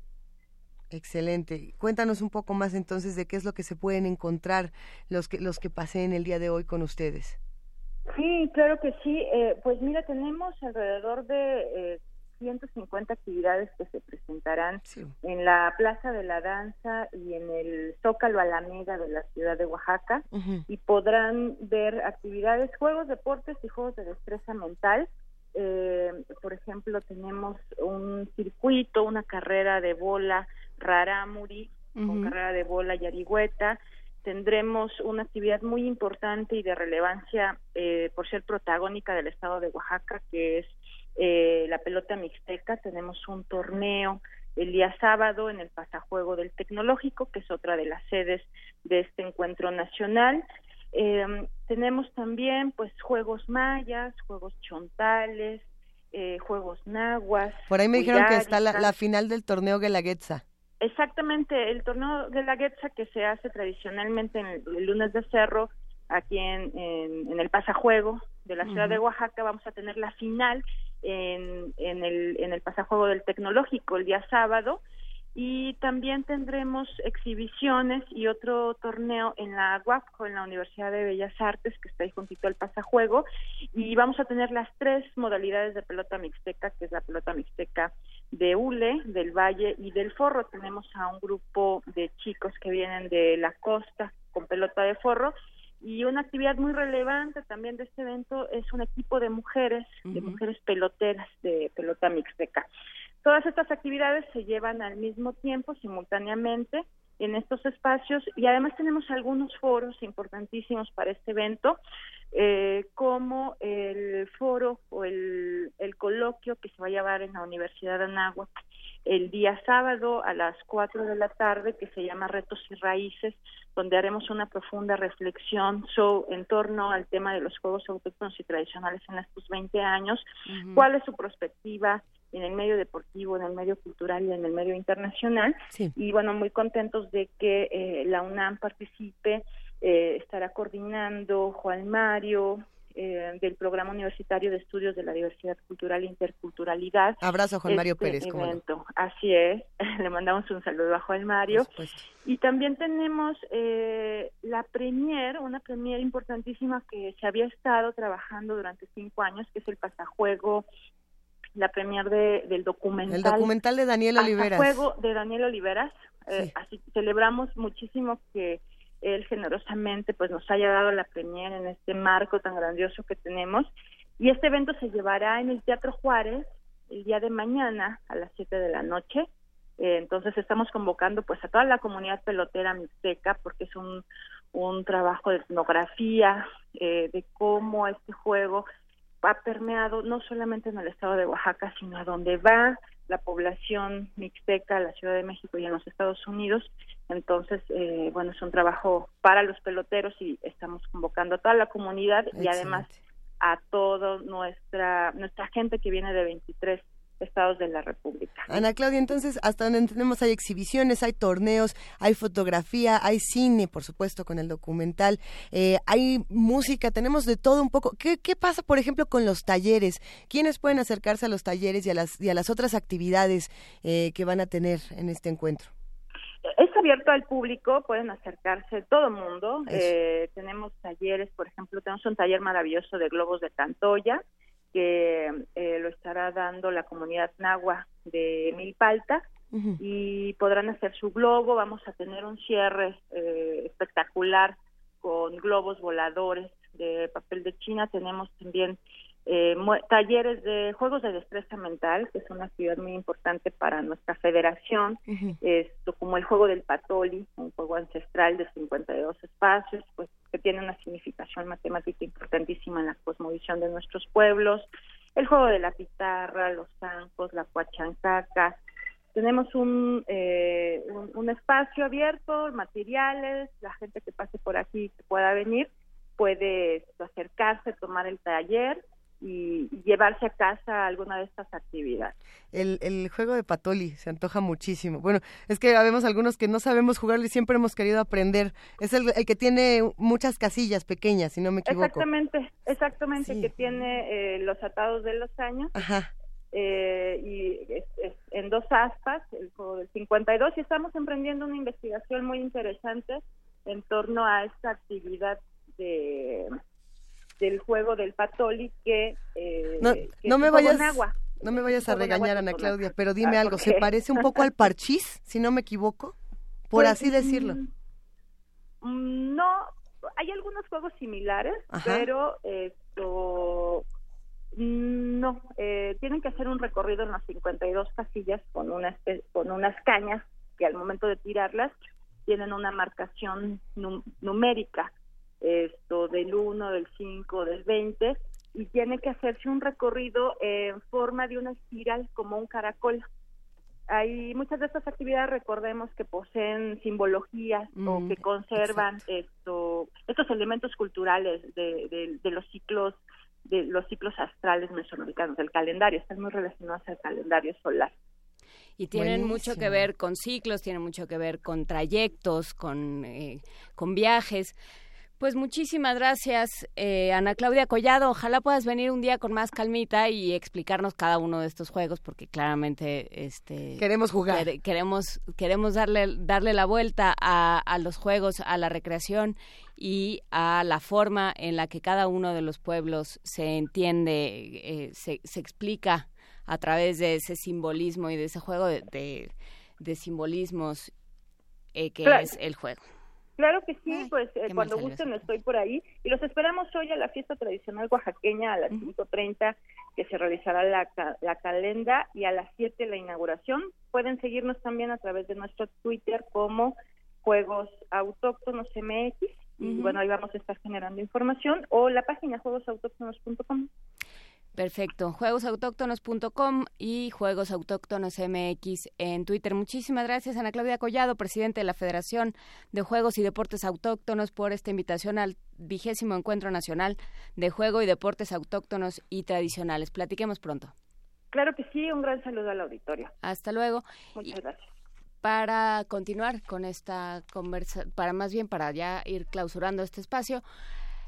Excelente. Cuéntanos un poco más entonces de qué es lo que se pueden encontrar los que los que paseen el día de hoy con ustedes. Sí, claro que sí. Eh, pues mira, tenemos alrededor de eh, 150 actividades que se presentarán en la Plaza de la Danza y en el Zócalo Alameda de la ciudad de Oaxaca y podrán ver actividades, juegos, deportes y juegos de destreza mental. Eh, por ejemplo, tenemos un circuito, una carrera de bola rarámuri, con Ujú. carrera de bola y arigüeta. Tendremos una actividad muy importante y de relevancia eh, por ser protagónica del estado de Oaxaca, que es eh, la pelota mixteca. Tenemos un torneo el día sábado en el pasajuego del Tecnológico, que es otra de las sedes de este encuentro nacional. Eh, tenemos también pues juegos mayas, juegos chontales, eh, juegos nahuas. Por ahí me dijeron que está la, la final del torneo Guelaguetza. Exactamente, el torneo de la Guetza que se hace tradicionalmente en el, el lunes de cerro aquí en, en, en el pasajuego de la ciudad de. Oaxaca vamos a tener la final en, en, el, en el pasajuego del tecnológico el día sábado y también tendremos exhibiciones y otro torneo en la UAPCO, en la Universidad de Bellas Artes, que está ahí juntito al pasajuego, y vamos a tener las tres modalidades de pelota mixteca, que es la pelota mixteca de Hule, del Valle y del Forro. Tenemos a un grupo de chicos que vienen de la costa con pelota de forro, y una actividad muy relevante también de este evento es un equipo de mujeres, de mujeres peloteras de pelota mixteca. Todas estas actividades se llevan al mismo tiempo, simultáneamente, en estos espacios. Y además tenemos algunos foros importantísimos para este evento, eh, como el foro o el, el coloquio que se va a llevar en la Universidad de Anáhuac el día sábado a las 4 de la tarde, que se llama Retos y Raíces, donde haremos una profunda reflexión so- en torno al tema de los juegos autóctonos y tradicionales en estos 20 años, cuál es su perspectiva en el medio deportivo, en el medio cultural y en el medio internacional. Y bueno, muy contentos de que eh, la UNAM participe, eh, estará coordinando Juan Mario. eh, del Programa Universitario de Estudios de la Diversidad Cultural e Interculturalidad. Abrazo a Juan Mario este Pérez, cómo no. evento. Así es, le mandamos un saludo a Juan Mario. Y también tenemos eh, la premier, una premier importantísima que se había estado trabajando durante cinco años, que es el pasajuego, la premier de, del documental. El documental de Daniel Oliveras. Pasajuego de Daniel Oliveras. Eh, así celebramos muchísimo que él generosamente pues nos haya dado la premier en este marco tan grandioso que tenemos. Y este evento se llevará en el Teatro Juárez el día de mañana a las 7 de la noche. Eh, entonces estamos convocando pues a toda la comunidad pelotera mixteca porque es un, un trabajo de etnografía eh, de cómo este juego ha permeado no solamente en el estado de Oaxaca, sino a donde va la población mixteca, la Ciudad de México y en los Estados Unidos. Entonces, eh, bueno, es un trabajo para los peloteros y estamos convocando a toda la comunidad y además a toda nuestra nuestra gente que viene de 23 estados de la República. Ana Claudia, entonces, hasta donde entendemos hay exhibiciones, hay torneos, hay fotografía, hay cine, por supuesto, con el documental, eh, hay música, tenemos de todo un poco. ¿Qué, ¿Qué pasa, por ejemplo, con los talleres? ¿Quiénes pueden acercarse a los talleres y a las, y a las otras actividades eh, que van a tener en este encuentro? Es abierto al público, pueden acercarse todo el mundo. Eh, tenemos talleres, por ejemplo, tenemos un taller maravilloso de globos de Tantoya, que eh, lo estará dando la comunidad nahua de Milpalta y podrán hacer su globo. Vamos a tener un cierre eh, espectacular con globos voladores de papel de China. Tenemos también eh, talleres de juegos de destreza mental, que es una actividad muy importante para nuestra federación, esto como el juego del patoli, un juego ancestral de 52 espacios, pues que tiene una significación matemática importantísima en la cosmovisión de nuestros pueblos, el juego de la pitarra, los zancos, la cuachancaca. Tenemos un, eh, un, un espacio abierto, materiales, la gente que pase por aquí que pueda venir puede esto, acercarse, tomar el taller y, y llevarse a casa alguna de estas actividades. El, el juego de Patoli se antoja muchísimo. Bueno, es que habemos algunos que no sabemos jugarlo y siempre hemos querido aprender. Es el, el que tiene muchas casillas pequeñas, si no me equivoco. Exactamente, exactamente, que tiene eh, los atados de los años Ajá. eh, y es, es en dos aspas, el juego del 52, y estamos emprendiendo una investigación muy interesante en torno a esta actividad de del juego del patoli que, eh, No, que no es me vayas, agua. no me vayas a regañar, Ana Claudia, pero dime Ah, algo. ¿por ¿Se parece un poco al parchís, si no me equivoco? Por Pues, así decirlo. Mm, No, hay algunos juegos similares, Ajá. pero esto mm, no, eh, tienen que hacer un recorrido en las 52 casillas con una espe- con unas cañas que al momento de tirarlas tienen una marcación num- numérica, esto del 1, del 5, del 20 y tiene que hacerse un recorrido en forma de una espiral como un caracol. Hay muchas de estas actividades recordemos que poseen simbologías o Mm, que conservan esto estos elementos culturales de, de- de los ciclos de los ciclos astrales mesoamericanos del calendario están muy relacionados al calendario solar. Y tienen mucho que ver con ciclos, tienen mucho que ver con trayectos, con, eh, con viajes. Pues muchísimas gracias, eh, Ana Claudia Collado. Ojalá puedas venir un día con más calmita y explicarnos cada uno de estos juegos, porque claramente este, Queremos jugar. quere- queremos queremos darle darle la vuelta a, a los juegos, a la recreación y a la forma en la que cada uno de los pueblos se entiende, eh, se, se explica a través de ese simbolismo y de ese juego de, de, de simbolismos eh, que Claro. es el juego. Claro que sí, pues eh, cuando gusten estoy por ahí. Y los esperamos hoy a la fiesta tradicional oaxaqueña a las 5.30 que se realizará la, la calenda y a las 7 la inauguración. Pueden seguirnos también a través de nuestro Twitter como Juegos Autóctonos MX y bueno, ahí vamos a estar generando información o la página juegosautóctonos.com. Perfecto. Juegosautóctonos.com y Juegos Autóctonos MX en Twitter. Muchísimas gracias, Ana Claudia Collado, presidente de la Federación de Juegos y Deportes Autóctonos, por esta invitación al vigésimo Encuentro Nacional de Juego y Deportes Autóctonos y Tradicionales. Platiquemos pronto. Claro que sí, un gran saludo al auditorio. Hasta luego. Muchas gracias. Para continuar con esta conversa, para más bien para ya ir clausurando este espacio,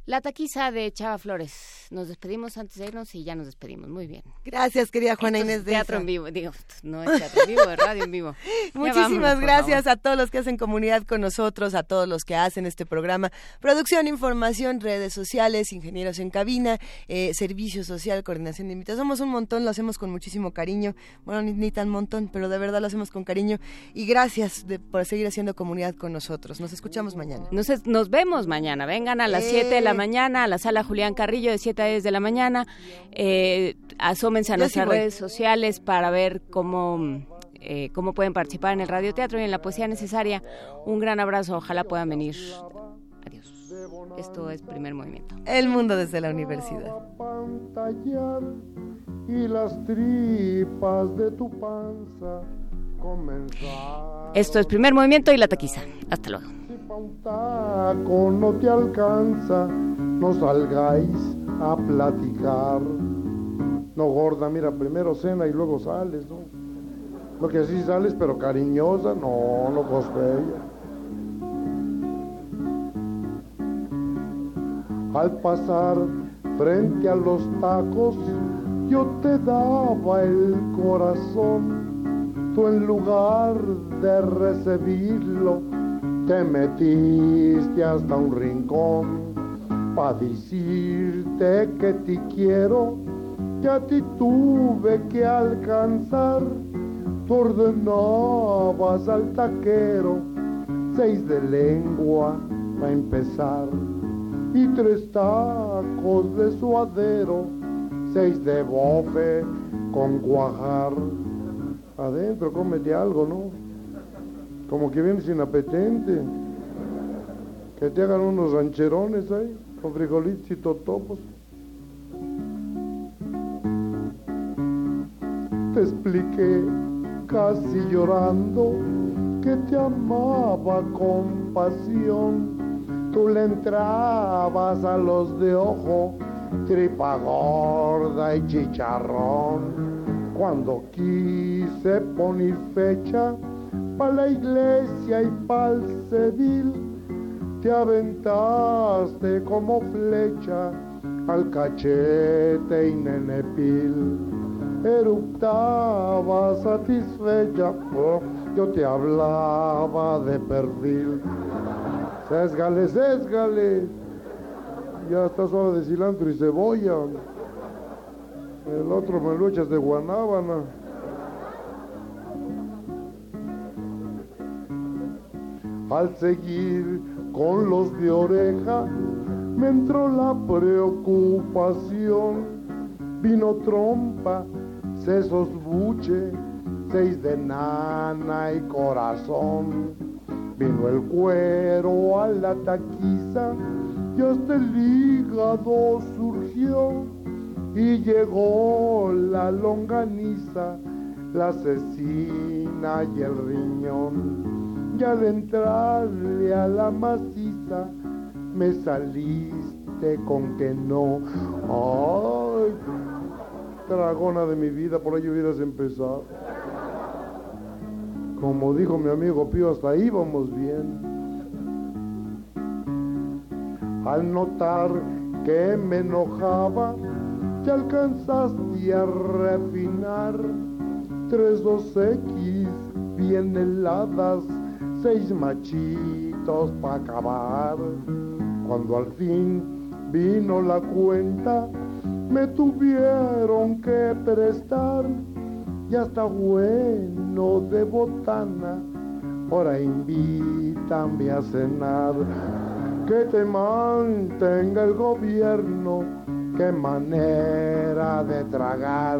la taquiza de Chava Flores. Nos despedimos antes de irnos y ya nos despedimos. Muy bien. Gracias, querida Juana Esto es Inés de Teatro en vivo, digo, no es teatro en vivo, es radio en vivo. Muchísimas vámonos, gracias a todos los que hacen comunidad con nosotros, a todos los que hacen este programa. Producción, información, redes sociales, ingenieros en cabina, eh, servicio social, coordinación de invitados. Somos un montón, lo hacemos con muchísimo cariño. Bueno, ni, ni tan montón, pero de verdad lo hacemos con cariño. Y gracias de- por seguir haciendo comunidad con nosotros. Nos escuchamos mañana. Nos, es- nos vemos mañana. Vengan a las Eh. 7 de la mañana a la sala Julián Carrillo de 7 a 10 de la mañana. Eh, asómense a sí nuestras redes sociales para ver cómo, eh, cómo pueden participar en el radioteatro y en la poesía necesaria. Un gran abrazo. Ojalá puedan venir. Adiós. Esto es primer movimiento. El mundo desde la universidad. pantallar y las tripas de tu panza comenzar. Esto es primer movimiento y la taquiza. Hasta luego. Un taco no te alcanza, no salgáis a platicar. No, gorda, mira, primero cena y luego sales, ¿no? Lo que así sales, pero cariñosa, no, no pues bella. Al pasar frente a los tacos, yo te daba el corazón. Tú en lugar de recibirlo, te metiste hasta un rincón. Pa' decirte que te quiero, que a ti tuve que alcanzar. Tú ordenabas al taquero seis de lengua para empezar y tres tacos de suadero, seis de bofe con cuajar. Adentro cómete algo, ¿no? Como que vienes inapetente. Que te hagan unos rancherones ahí, con frijolitos y totopos. Te expliqué casi llorando que te amaba con pasión. Tú le entrabas a los de ojo, tripa gorda y chicharrón. Cuando quise poner fecha para la iglesia y para el cedil, te aventaste como flecha al cachete y nenepil. Eruptaba satisfecha, oh, yo te hablaba de perfil. Sésgale, sésgale. Ya está suave de cilantro y cebolla. El otro me lo de guanábana. Al seguir con los de oreja, me entró la preocupación. Vino trompa, sesos buche, seis de nana y corazón. Vino el cuero a la taquiza y hasta el hígado surgió y llegó la longaniza, la cecina y el riñón. Al entrarle a la maciza me saliste con que no. Ay, dragona de mi vida, por ahí hubieras empezado. Como dijo mi amigo Pío, hasta ahí vamos bien. Al notar que me enojaba, te alcanzaste a refinar. Tres dos X bien heladas, seis machitos para acabar. Cuando al fin vino la cuenta, me tuvieron que prestar ya está bueno de botana, ahora invítame a cenar, que te mantenga el gobierno, qué manera de tragar.